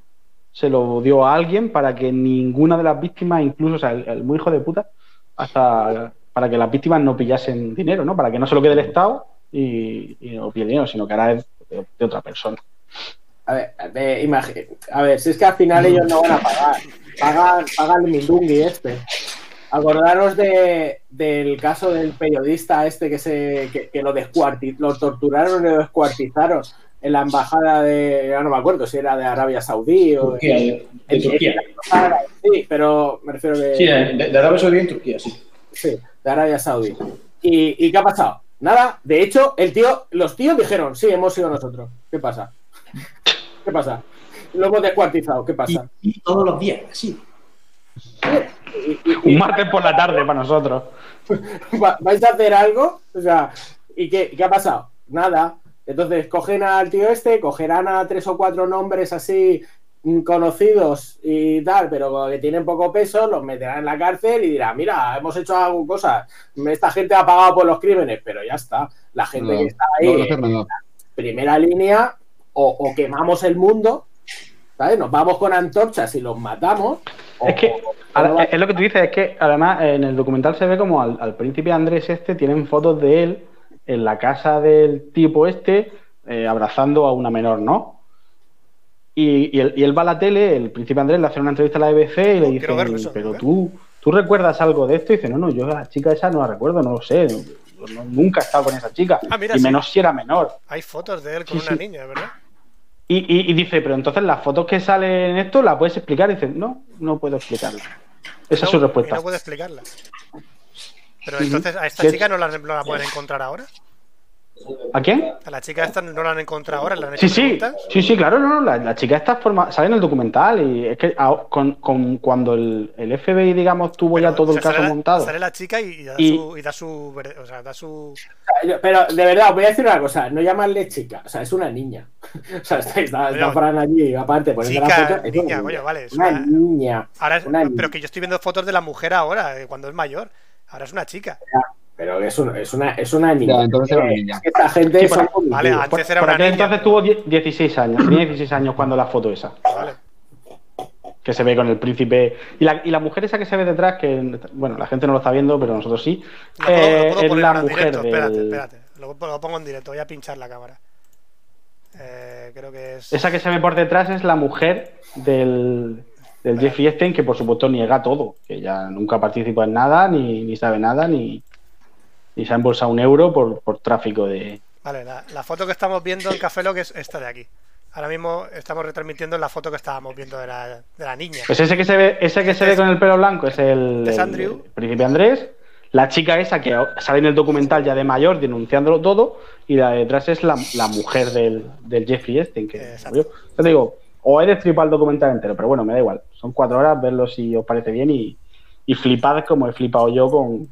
se lo dio a alguien para que ninguna de las víctimas, incluso, o sea, el, el muy hijo de puta, hasta para que las víctimas no pillasen dinero, ¿no? Para que no se lo quede el Estado y, y no pille dinero, sino que ahora es de, de otra persona. A ver, a ver, imagi- a ver, si es que al final ellos no van a pagar. Pagan, pagan el Mindungui este. Acordaros de, del caso del periodista este que se que, que lo descuarti- lo torturaron y lo descuartizaron en la embajada de, ya no me acuerdo si era de Arabia Saudí o Turquía, de, de Turquía. Sí, pero me refiero de, Sí, de, de Arabia Saudí en Turquía, sí. Sí, de Arabia Saudí. ¿Y, ¿Y qué ha pasado? Nada, de hecho, el tío, los tíos dijeron, sí, hemos sido nosotros. ¿Qué pasa? ¿Qué pasa? Lo hemos descuartizado, ¿qué pasa? y todos los días, y- Un martes por la tarde para nosotros. Va- ¿Vais a hacer algo? O sea, ¿y qué, qué ha pasado? Nada. Entonces cogen al tío este, cogerán a tres o cuatro nombres así conocidos y tal, pero que tienen poco peso, los meterán en la cárcel y dirán, mira, hemos hecho algo cosas, esta gente ha pagado por los crímenes, pero ya está. La gente No, que está no ahí en primera línea, o, o quemamos el mundo, ¿sabes? Nos vamos con antorchas y los matamos. o- Es que, o- ahora, es lo que tú dices, es que además en el documental se ve como al, al príncipe Andrés este tienen fotos de él en la casa del tipo este eh, abrazando a una menor, ¿no? Y, y él, y él va a la tele, el príncipe Andrés le hace una entrevista a la BBC y le Oh, dice, eso, pero ¿eh? tú, tú recuerdas algo de esto y dice, no, no, yo a la chica esa no la recuerdo, no lo sé, no- no- nunca he estado con esa chica, Ah, mira, y sí. menos si era menor. Hay fotos de él con Sí, una sí. niña, ¿verdad? Y, y- dice, pero entonces las fotos que salen en esto, ¿las puedes explicar? Y dice, no, no puedo explicarlas. Esa es su respuesta. no puedo explicarla. Pero entonces a esta ¿Qué- chica no la, no la pueden encontrar ahora. ¿A quién? A la chica esta no la han encontrado ahora. ¿Le han Sí, hecho sí, preguntas? sí, sí, claro, no, no, la, la chica está forma, sale en el documental y es que a- con, con- cuando el, el FBI, digamos, tuvo Pero, ya todo o sea, el caso sale la- montado. Sale la chica y, y da Y- su. Y da su, o sea, da su. Pero de verdad, os voy a decir una cosa, no llamarle chica, o sea, es una niña. O sea, está, está, está. Fran allí, aparte, poniendo la Chica, foto. es una niña, coño, vale, es una una- niña. Ahora es- Una niña. pero que yo estoy viendo fotos de la mujer ahora, eh, cuando es mayor. Ahora es una chica. Pero es, un- es, una, es una niña. Ya, entonces era una niña. Es que esta gente Sí, son Vale, antes Por, era por una niña. entonces tuvo die- 16 años, tenía 16 años cuando la foto esa, Vale. que se ve con el príncipe. Y la, y la mujer esa que se ve detrás, que, bueno, la gente no lo está viendo, pero nosotros sí, Lo puedo, lo eh, puedo es poner la mujer directo. Espérate, del... espérate. Lo, lo pongo en directo. Voy a pinchar la cámara. Eh, creo que es. Esa que se ve por detrás es la mujer del, del Jeffrey Epstein, que por supuesto niega todo, que ya nunca participa en nada, ni, ni sabe nada, ni, ni se ha embolsado un euro por, por tráfico de... Vale, la, la foto que estamos viendo en Café Lock es esta de aquí. Ahora mismo estamos retransmitiendo la foto que estábamos viendo de la, de la niña. Pues ese que se ve, ese que se ve con el pelo blanco es el, Es el- Andrew. el príncipe Andrés. La chica esa que sale en el documental ya de mayor denunciándolo todo. Y la de detrás es la, la mujer del, del Jeffrey Epstein. Que. Yo te digo, o he destripado el documental entero, pero bueno, me da igual. Son cuatro horas, verlo si os parece bien y, y flipad como he flipado yo con,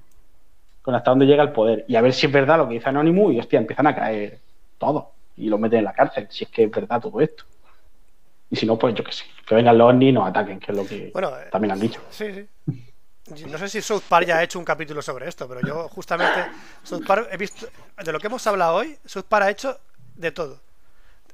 con hasta dónde llega el poder. Y a ver si es verdad lo que dice Anonymous y hostia, empiezan a caer todos. Y los meten en la cárcel, si es que es verdad todo esto. Y si no, pues yo qué sé. Que vengan los ovnis y nos ataquen, que es lo que Bueno, eh, también han dicho. Sí, sí. No sé si South Park ya ha hecho un capítulo sobre esto, pero yo justamente South Park he visto de lo que hemos hablado hoy, South Park ha hecho de todo.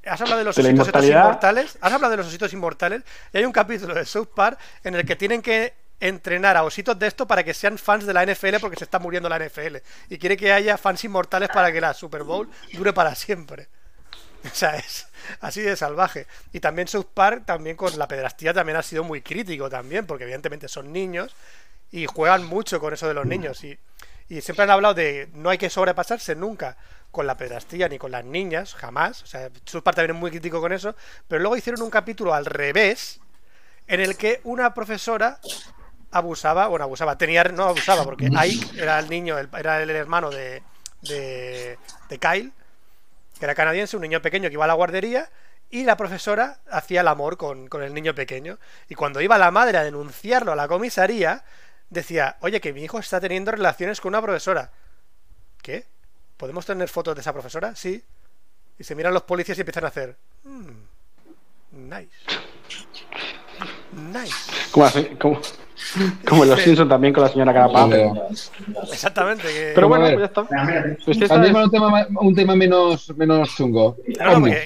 Has hablado de los ositos inmortales, has hablado de los ositos inmortales y hay un capítulo de South Park en el que tienen que entrenar a ositos de esto para que sean fans de la NFL porque se está muriendo la NFL y quiere que haya fans inmortales para que la Super Bowl dure para siempre. O sea, es así de salvaje. Y también South Park, también con la pedrastía, también ha sido muy crítico también, porque evidentemente son niños y juegan mucho con eso de los niños. Y, y siempre han hablado de no hay que sobrepasarse nunca con la pedrastía ni con las niñas, jamás. O sea, South Park también es muy crítico con eso. Pero luego hicieron un capítulo al revés, en el que una profesora abusaba, bueno, abusaba, tenía, no abusaba, porque Ike era el niño, el- era el hermano de, de, de Kyle, que era canadiense, un niño pequeño que iba a la guardería, y la profesora hacía el amor con, con el niño pequeño. Y cuando iba la madre a denunciarlo a la comisaría, decía, oye, que mi hijo está teniendo relaciones con una profesora. ¿Qué? ¿Podemos tener fotos de esa profesora? Sí. Y se miran los policías y empiezan a hacer... "Mm, nice. Nice. Como, así- como, como en los Simpsons también con la señora Carapaz. Exactamente. que- Pero bueno, ver. pues ya está. Pues esta Cambiemos es- un tema, ma- un tema menos, menos chungo.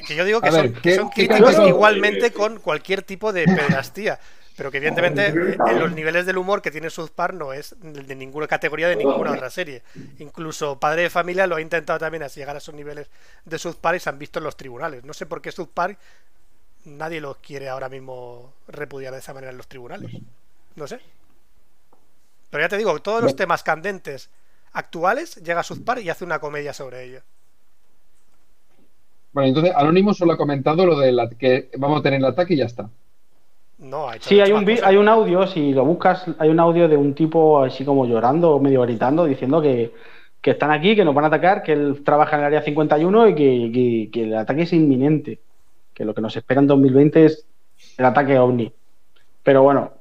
Que yo digo que A son, ver, que ¿qué- son qué críticos igualmente con cualquier tipo de pedastía. Pero que evidentemente en los niveles del humor que tiene South Park no es de ninguna categoría de ninguna otra serie. Incluso Padre de Familia lo ha intentado también así llegar a esos niveles de South Park y se han visto en los tribunales. No sé por qué South Park nadie los quiere ahora mismo repudiar de esa manera en los tribunales. No sé. Pero ya te digo, todos los temas candentes actuales llega South Park y hace una comedia sobre ello. Bueno, entonces Anonymous solo ha comentado lo de la, que vamos a tener el ataque y ya está. No, ha hecho Sí, hay un, cosas. hay un audio, si lo buscas, hay un audio de un tipo así como llorando, medio gritando, diciendo que, que están aquí, que nos van a atacar, que él trabaja en el área 51 y que, que- que el ataque es inminente. Que lo que nos espera en 2020 es el ataque ovni. Pero bueno,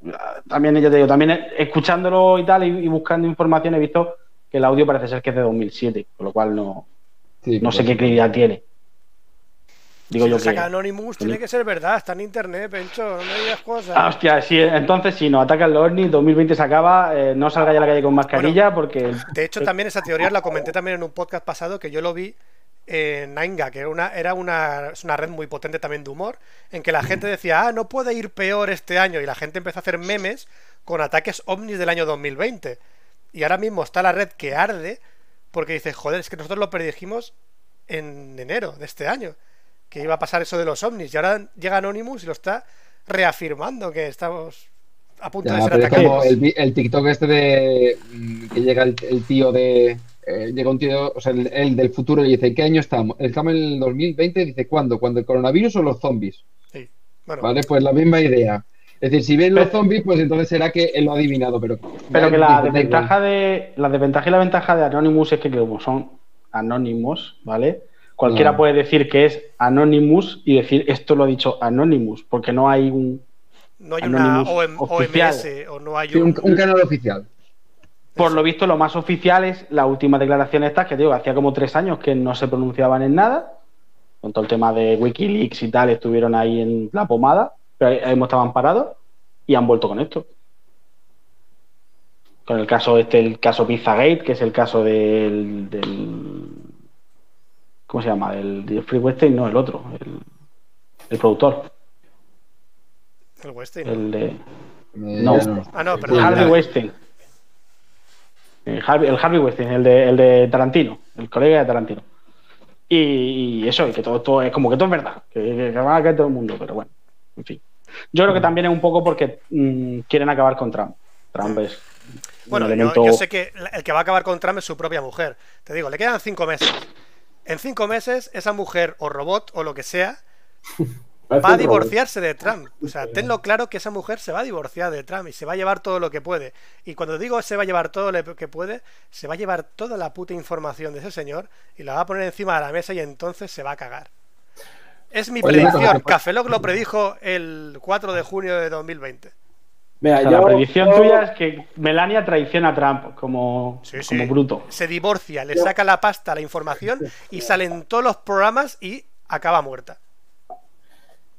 también ya te digo, también escuchándolo y tal y, y buscando información he visto que el audio parece ser que es de 2007, con lo cual no, Sí, no sé pues, qué credibilidad tiene. Digo si yo que... saca Anonymous, tiene que ser verdad, está en internet, Pencho, no me digas cosas. Ah, hostia, sí, entonces si nos atacan los ovnis, 2020 se acaba, eh, no salga ya a la calle con mascarilla porque... De hecho, también esa teoría la comenté también en un podcast pasado que yo lo vi en Nainga, que era una, era una, es una red muy potente también de humor, en que la gente decía, ah, no puede ir peor este año, y la gente empezó a hacer memes con ataques ovnis del año 2020. Y ahora mismo está la red que arde, porque dice, joder, es que nosotros lo predijimos en enero de este año, que iba a pasar eso de los ovnis, y ahora llega Anonymous y lo está reafirmando que estamos a punto de ser es atacados. como el, TikTok este de mm, que llega el, el tío de eh, llega un tío, o sea, el, el del futuro y dice, ¿en qué año estamos? Estamos en el 2020, dice, ¿cuándo? ¿Cuándo el coronavirus o los zombies? Sí. Bueno, Vale, pues la misma idea. Es decir, si ven los Pero- zombies, pues entonces será que él lo ha adivinado, pero... Pero que la desventaja de la desventaja y la ventaja de Anonymous es que como son anónimos, ¿vale? Cualquiera Ah. puede decir que es Anonymous y decir esto lo ha dicho Anonymous, porque no hay un no hay una Anonymous OM- oficial. OMS o no hay Sí, un... un, un canal oficial. Por lo visto lo más oficial es la última declaración esta que digo, hacía como tres años que no se pronunciaban en nada, con todo el tema de Wikileaks y tal, estuvieron ahí en la pomada, pero ahí ahí estaban parados y han vuelto con esto. Con el caso este, el caso Pizzagate, que es el caso del, del ¿cómo se llama? El de Free Westing, no, el otro, el, el productor, El Westin, ¿no? el de Eh, No. ya Ah, no, perdón. Harvey. Westing. El Harvey, el Harvey Westing, el de, el de Tarantino, el colega de Tarantino. Y, y eso, y que todo esto es como que todo es verdad, que, van a caer todo el mundo, pero bueno, en fin. Yo creo que también es un poco porque mm, quieren acabar con Trump. Trump es Bueno, yo, sé que el que va a acabar con Trump es su propia mujer. Te digo, le quedan cinco meses. En cinco meses, esa mujer o robot o lo que sea va a divorciarse de Trump. O sea, tenlo claro que esa mujer se va a divorciar de Trump y se va a llevar todo lo que puede. Y cuando digo se va a llevar todo lo que puede, se va a llevar toda la puta información de ese señor y la va a poner encima de la mesa y entonces se va a cagar. Es mi Oye, predicción. Café Lock lo predijo el 4 de junio de 2020. Mira, O sea, yo- la predicción yo- tuya es que Melania traiciona a Trump como, Sí, sí. como bruto. Se divorcia, le saca la pasta, la información y salen todos los programas y acaba muerta.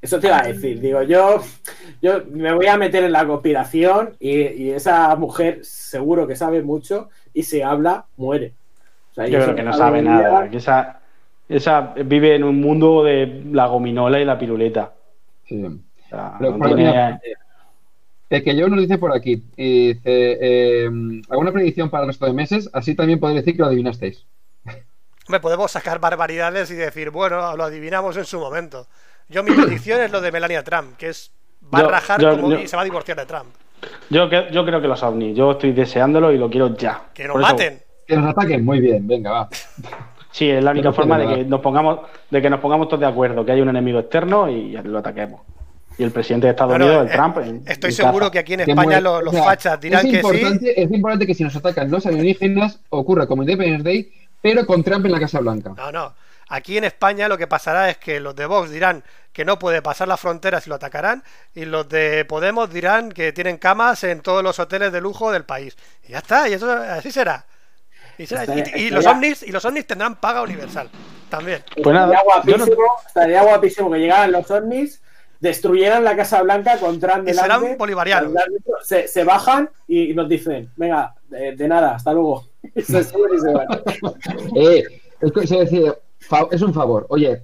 Eso te iba a decir, digo, yo, yo me voy a meter en la conspiración y, y esa mujer seguro que sabe mucho y si habla, muere. O sea, Yo creo que no me sabe nada. Que esa, esa vive en un mundo de la gominola y la piruleta. Sí. O sea, Pero, no por tiene- mira, El que yo nos dice por aquí, y dice, eh, ¿alguna predicción para el resto de meses? Así también podéis decir que lo adivinasteis. Hombre, podemos sacar barbaridades y decir, bueno, lo adivinamos en su momento. Yo mi predicción es lo de Melania Trump, que es va a rajar yo- como- yo- y se va a divorciar de Trump. Yo, creo que los ovnis. Yo estoy deseándolo y lo quiero ya. Que nos Por eso- maten. Que nos ataquen, muy bien, venga, va. Sí, es la única forma de que nos pongamos, de que nos pongamos todos de acuerdo, que hay un enemigo externo y lo ataquemos. Y el presidente de Estados Unidos, el eh, Trump. en- Estoy en seguro casa. que aquí en España muere- lo- o los sea, fachas dirán es que sí. importante, Es importante que si nos atacan los alienígenas ocurra como Independence Day, pero con Trump en la Casa Blanca. No, no. Aquí en España lo que pasará es que los de Vox dirán que no puede pasar las fronteras y lo atacarán, y los de Podemos dirán que tienen camas en todos los hoteles de lujo del país. Y ya está, y eso así será. Y, será- y- Estaría- y los estaría- ovnis y los ovnis tendrán paga universal también. Pues nada, estaría yo no- guapísimo, estaría guapísimo que llegaran los ovnis destruyeran la Casa Blanca con Trump Y serán delante. bolivarianos. Se, se bajan y nos dicen, venga, de, de nada, hasta luego. Se suben y se van. Eh, es, que- decir, fa- es un favor. Oye,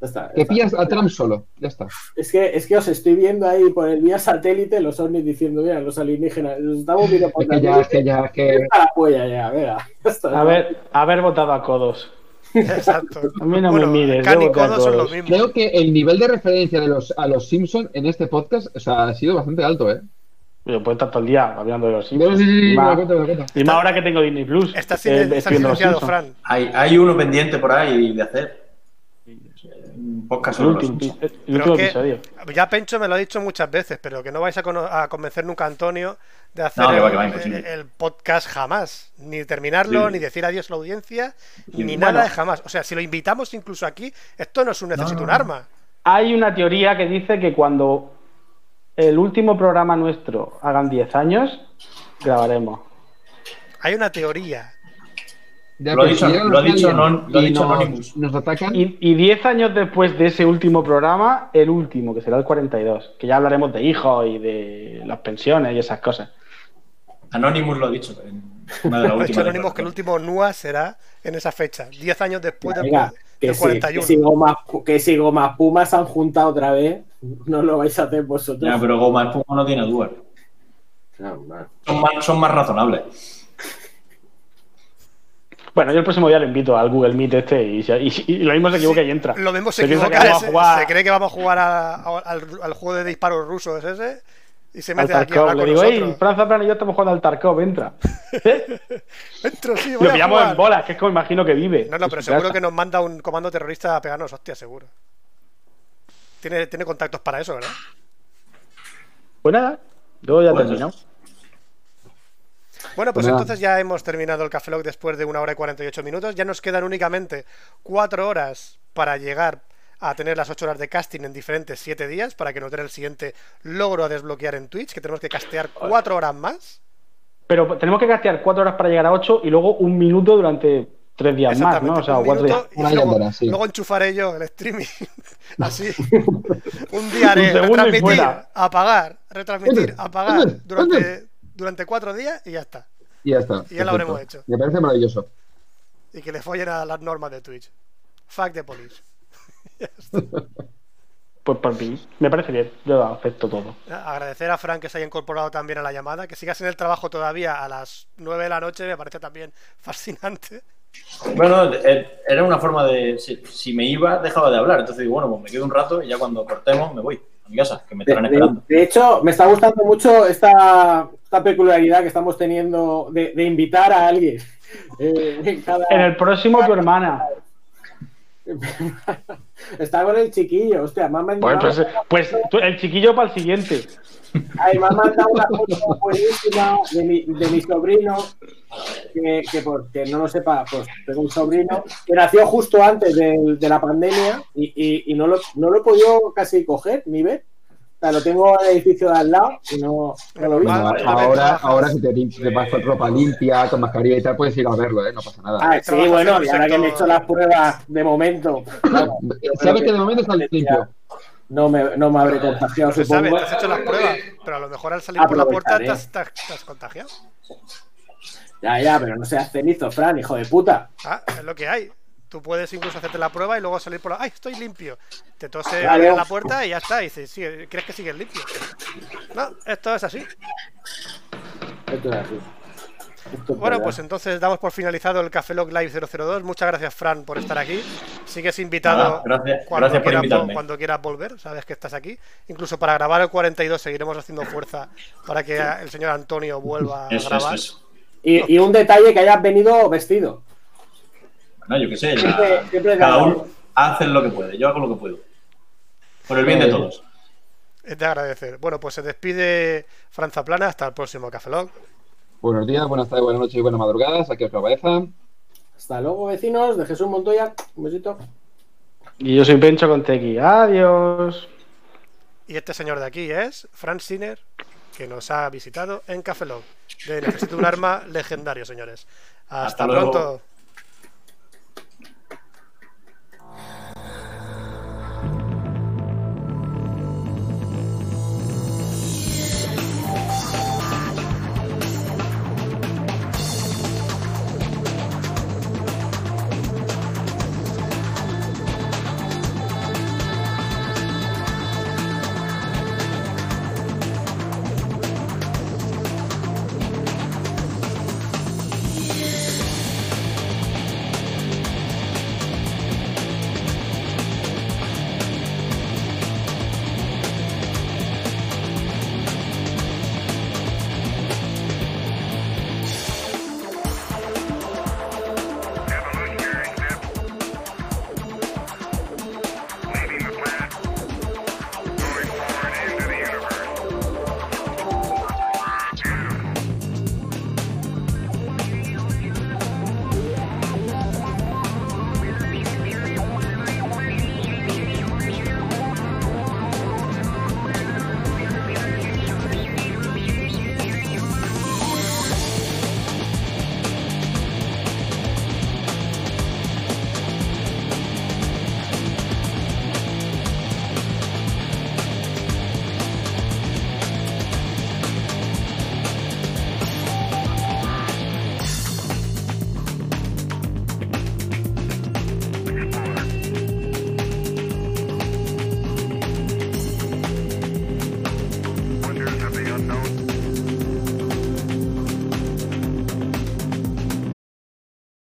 Ya está, ya que está. pillas a Trump solo. Ya está. Es que, es que os estoy viendo ahí por el vía satélite los ovnis diciendo, mira, los alienígenas, los estamos viendo por Es que ya, es que ya, es que. La polla ya. Ya está. Haber, haber votado a codos. Exacto. A mí no Bueno, me mires, Can y Codo son lo todos. mismo. Creo que el nivel de referencia de los, a los Simpsons en este podcast o sea, ha sido bastante alto, ¿eh? Yo puedo estar todo el día hablando de los Sí, Simpsons. sí, sí, y, me más, lo cuento, me lo cuento. y más ahora que tengo Disney Plus. Estás, eh, silenciado, Simpsons. Fran. Hay, hay uno pendiente por ahí de hacer. Un podcast El sobre los último, Simpsons. el último episodio. Ya Pencho me lo ha dicho muchas veces, pero que no vais a, a convencer nunca a Antonio de hacer No, va, el, va, podcast jamás. Ni terminarlo, Sí. ni decir adiós a la audiencia, Sí. ni Bueno. nada de jamás. O sea, si lo invitamos incluso aquí, esto no es un necesito no, un arma. Hay una teoría que dice que cuando el último programa nuestro hagan 10 años, grabaremos. Hay una teoría. Ya, Lo ha dicho- si llegan lo ha los dicho aliens non- lo ha y dicho nos- Anonymous. Nos atacan. Y, y 10 años después de ese último programa, el último, que será el 42, que ya hablaremos de hijos y de las pensiones y esas cosas. Anonymous lo ha dicho una de las últimas. Anónimos que el último NUA será en esa fecha, 10 años después del, si, 41. que, si gomas, que si gomas pumas se han juntado otra vez, no lo vais a hacer vosotros. Ya, pero Goma Espuma no tiene dudas. No, no. Son más, son más razonables. Bueno, yo el próximo día lo invito al Google Meet este y, se- y- y lo mismo se equivoca y entra. Lo mismo se Se equivoca, que se, jugar- se cree que vamos a jugar a- a- al, al juego de disparos rusos ese y se al mete aquí a Tarkov. hablar Le con digo, hey, nosotros. Franza Plan y yo estamos jugando al Tarkov, entra. Entro, sí, voy Lo pillamos en bolas, que es como imagino que vive. No, no, pero seguro que nos manda un comando terrorista a pegarnos, hostia, seguro. Tiene, tiene contactos para eso, ¿verdad? Pues nada, yo ya he Pues terminado. Bueno, pues Pues nada. entonces ya hemos terminado el Café Lock después de una hora y 48 minutos. Ya nos quedan únicamente cuatro horas para llegar a tener las ocho horas de casting en diferentes siete días para que nos den el siguiente logro a desbloquear en Twitch, que tenemos que castear cuatro horas más. Pero tenemos que gastear 4 horas para llegar a 8 y luego un minuto durante 3 días más, ¿no? O sea, un 4 días. y Una luego, sí. luego enchufaré yo el streaming. Así. Un día haré Un retransmitir, apagar, retransmitir, apagar durante, durante cuatro días y ya está. Y ya está. Y ya lo habremos hecho. Me parece maravilloso. Y que le follen a las normas de Twitch. Fuck the police. Pues por mí, me parece bien. Yo acepto todo. Agradecer a Frank que se haya incorporado también a la llamada. Que sigas en el trabajo todavía a las 9 de la noche me parece también fascinante. Bueno, eh, era una forma de. Si, si me iba, dejaba de hablar. Entonces digo, bueno, pues me quedo un rato y ya cuando cortemos me voy a mi casa, que me De, estarán esperando. de hecho, me está gustando mucho esta, esta peculiaridad que estamos teniendo de, de invitar a alguien. Eh, cada- En el próximo, tu hermana. Está con el chiquillo, hostia, me ha mandado, Pues, pues, tú- el chiquillo para el siguiente. ay, me ha mandado una foto buenísima de mi, de mi sobrino, que, que por que no lo sepa, pues tengo un sobrino que nació justo antes de, de la pandemia y, y- y no, lo, no lo he podido casi coger ni ver. O sea, lo tengo en el edificio de al lado y no, no lo vi. Vale, ahora, ahora si te, te vas con ropa limpia, con mascarilla y tal, puedes ir a verlo, ¿eh? No pasa nada. Ah, sí, bueno, y ahora que me he hecho las pruebas de momento, claro, Sabes que de momento está limpio. no me, no me habré contagiado, No supongo. te has hecho las pruebas. Pero a lo mejor al salir por la puerta te has, te has- te has contagiado. Ya, ya, pero no seas cenizo, Fran, hijo de puta. Ah, es lo que hay. Tú puedes incluso hacerte la prueba y luego salir por la. ¡Ay, estoy limpio! Te tose Vale. en la puerta y ya está. Y dices, sí, ¿crees que sigues limpio? No, esto es así. Esto es así. Esto es Bueno, verdad. pues entonces damos por finalizado el Café Log Live 002. Muchas gracias, Fran, por estar aquí. Sigues invitado Nada, gracias- cuando, gracias por quieras, invitarme. cuando quieras volver. Sabes que estás aquí. Incluso para grabar el 42 seguiremos haciendo fuerza para que el señor Antonio vuelva a Eso, grabar. eso, eso. Y, y un detalle que hayas venido vestido. Bueno, yo qué sé. La- siempre cada da- uno hace lo que puede. Yo hago lo que puedo. Por el bien de Eh, todos. Es de agradecer. Bueno, pues se despide Franza Plana. Hasta el próximo Café Log. Buenos días, buenas tardes, buenas noches y buenas madrugadas. Aquí os cabeza. Hasta luego, vecinos, de Jesús Montoya. Un besito. Y yo soy Pencho con Tequi. Adiós. Y este señor de aquí es Frank Sinner, que nos ha visitado en Café Log. De Necesito un arma legendario, señores. Hasta, Hasta luego. pronto.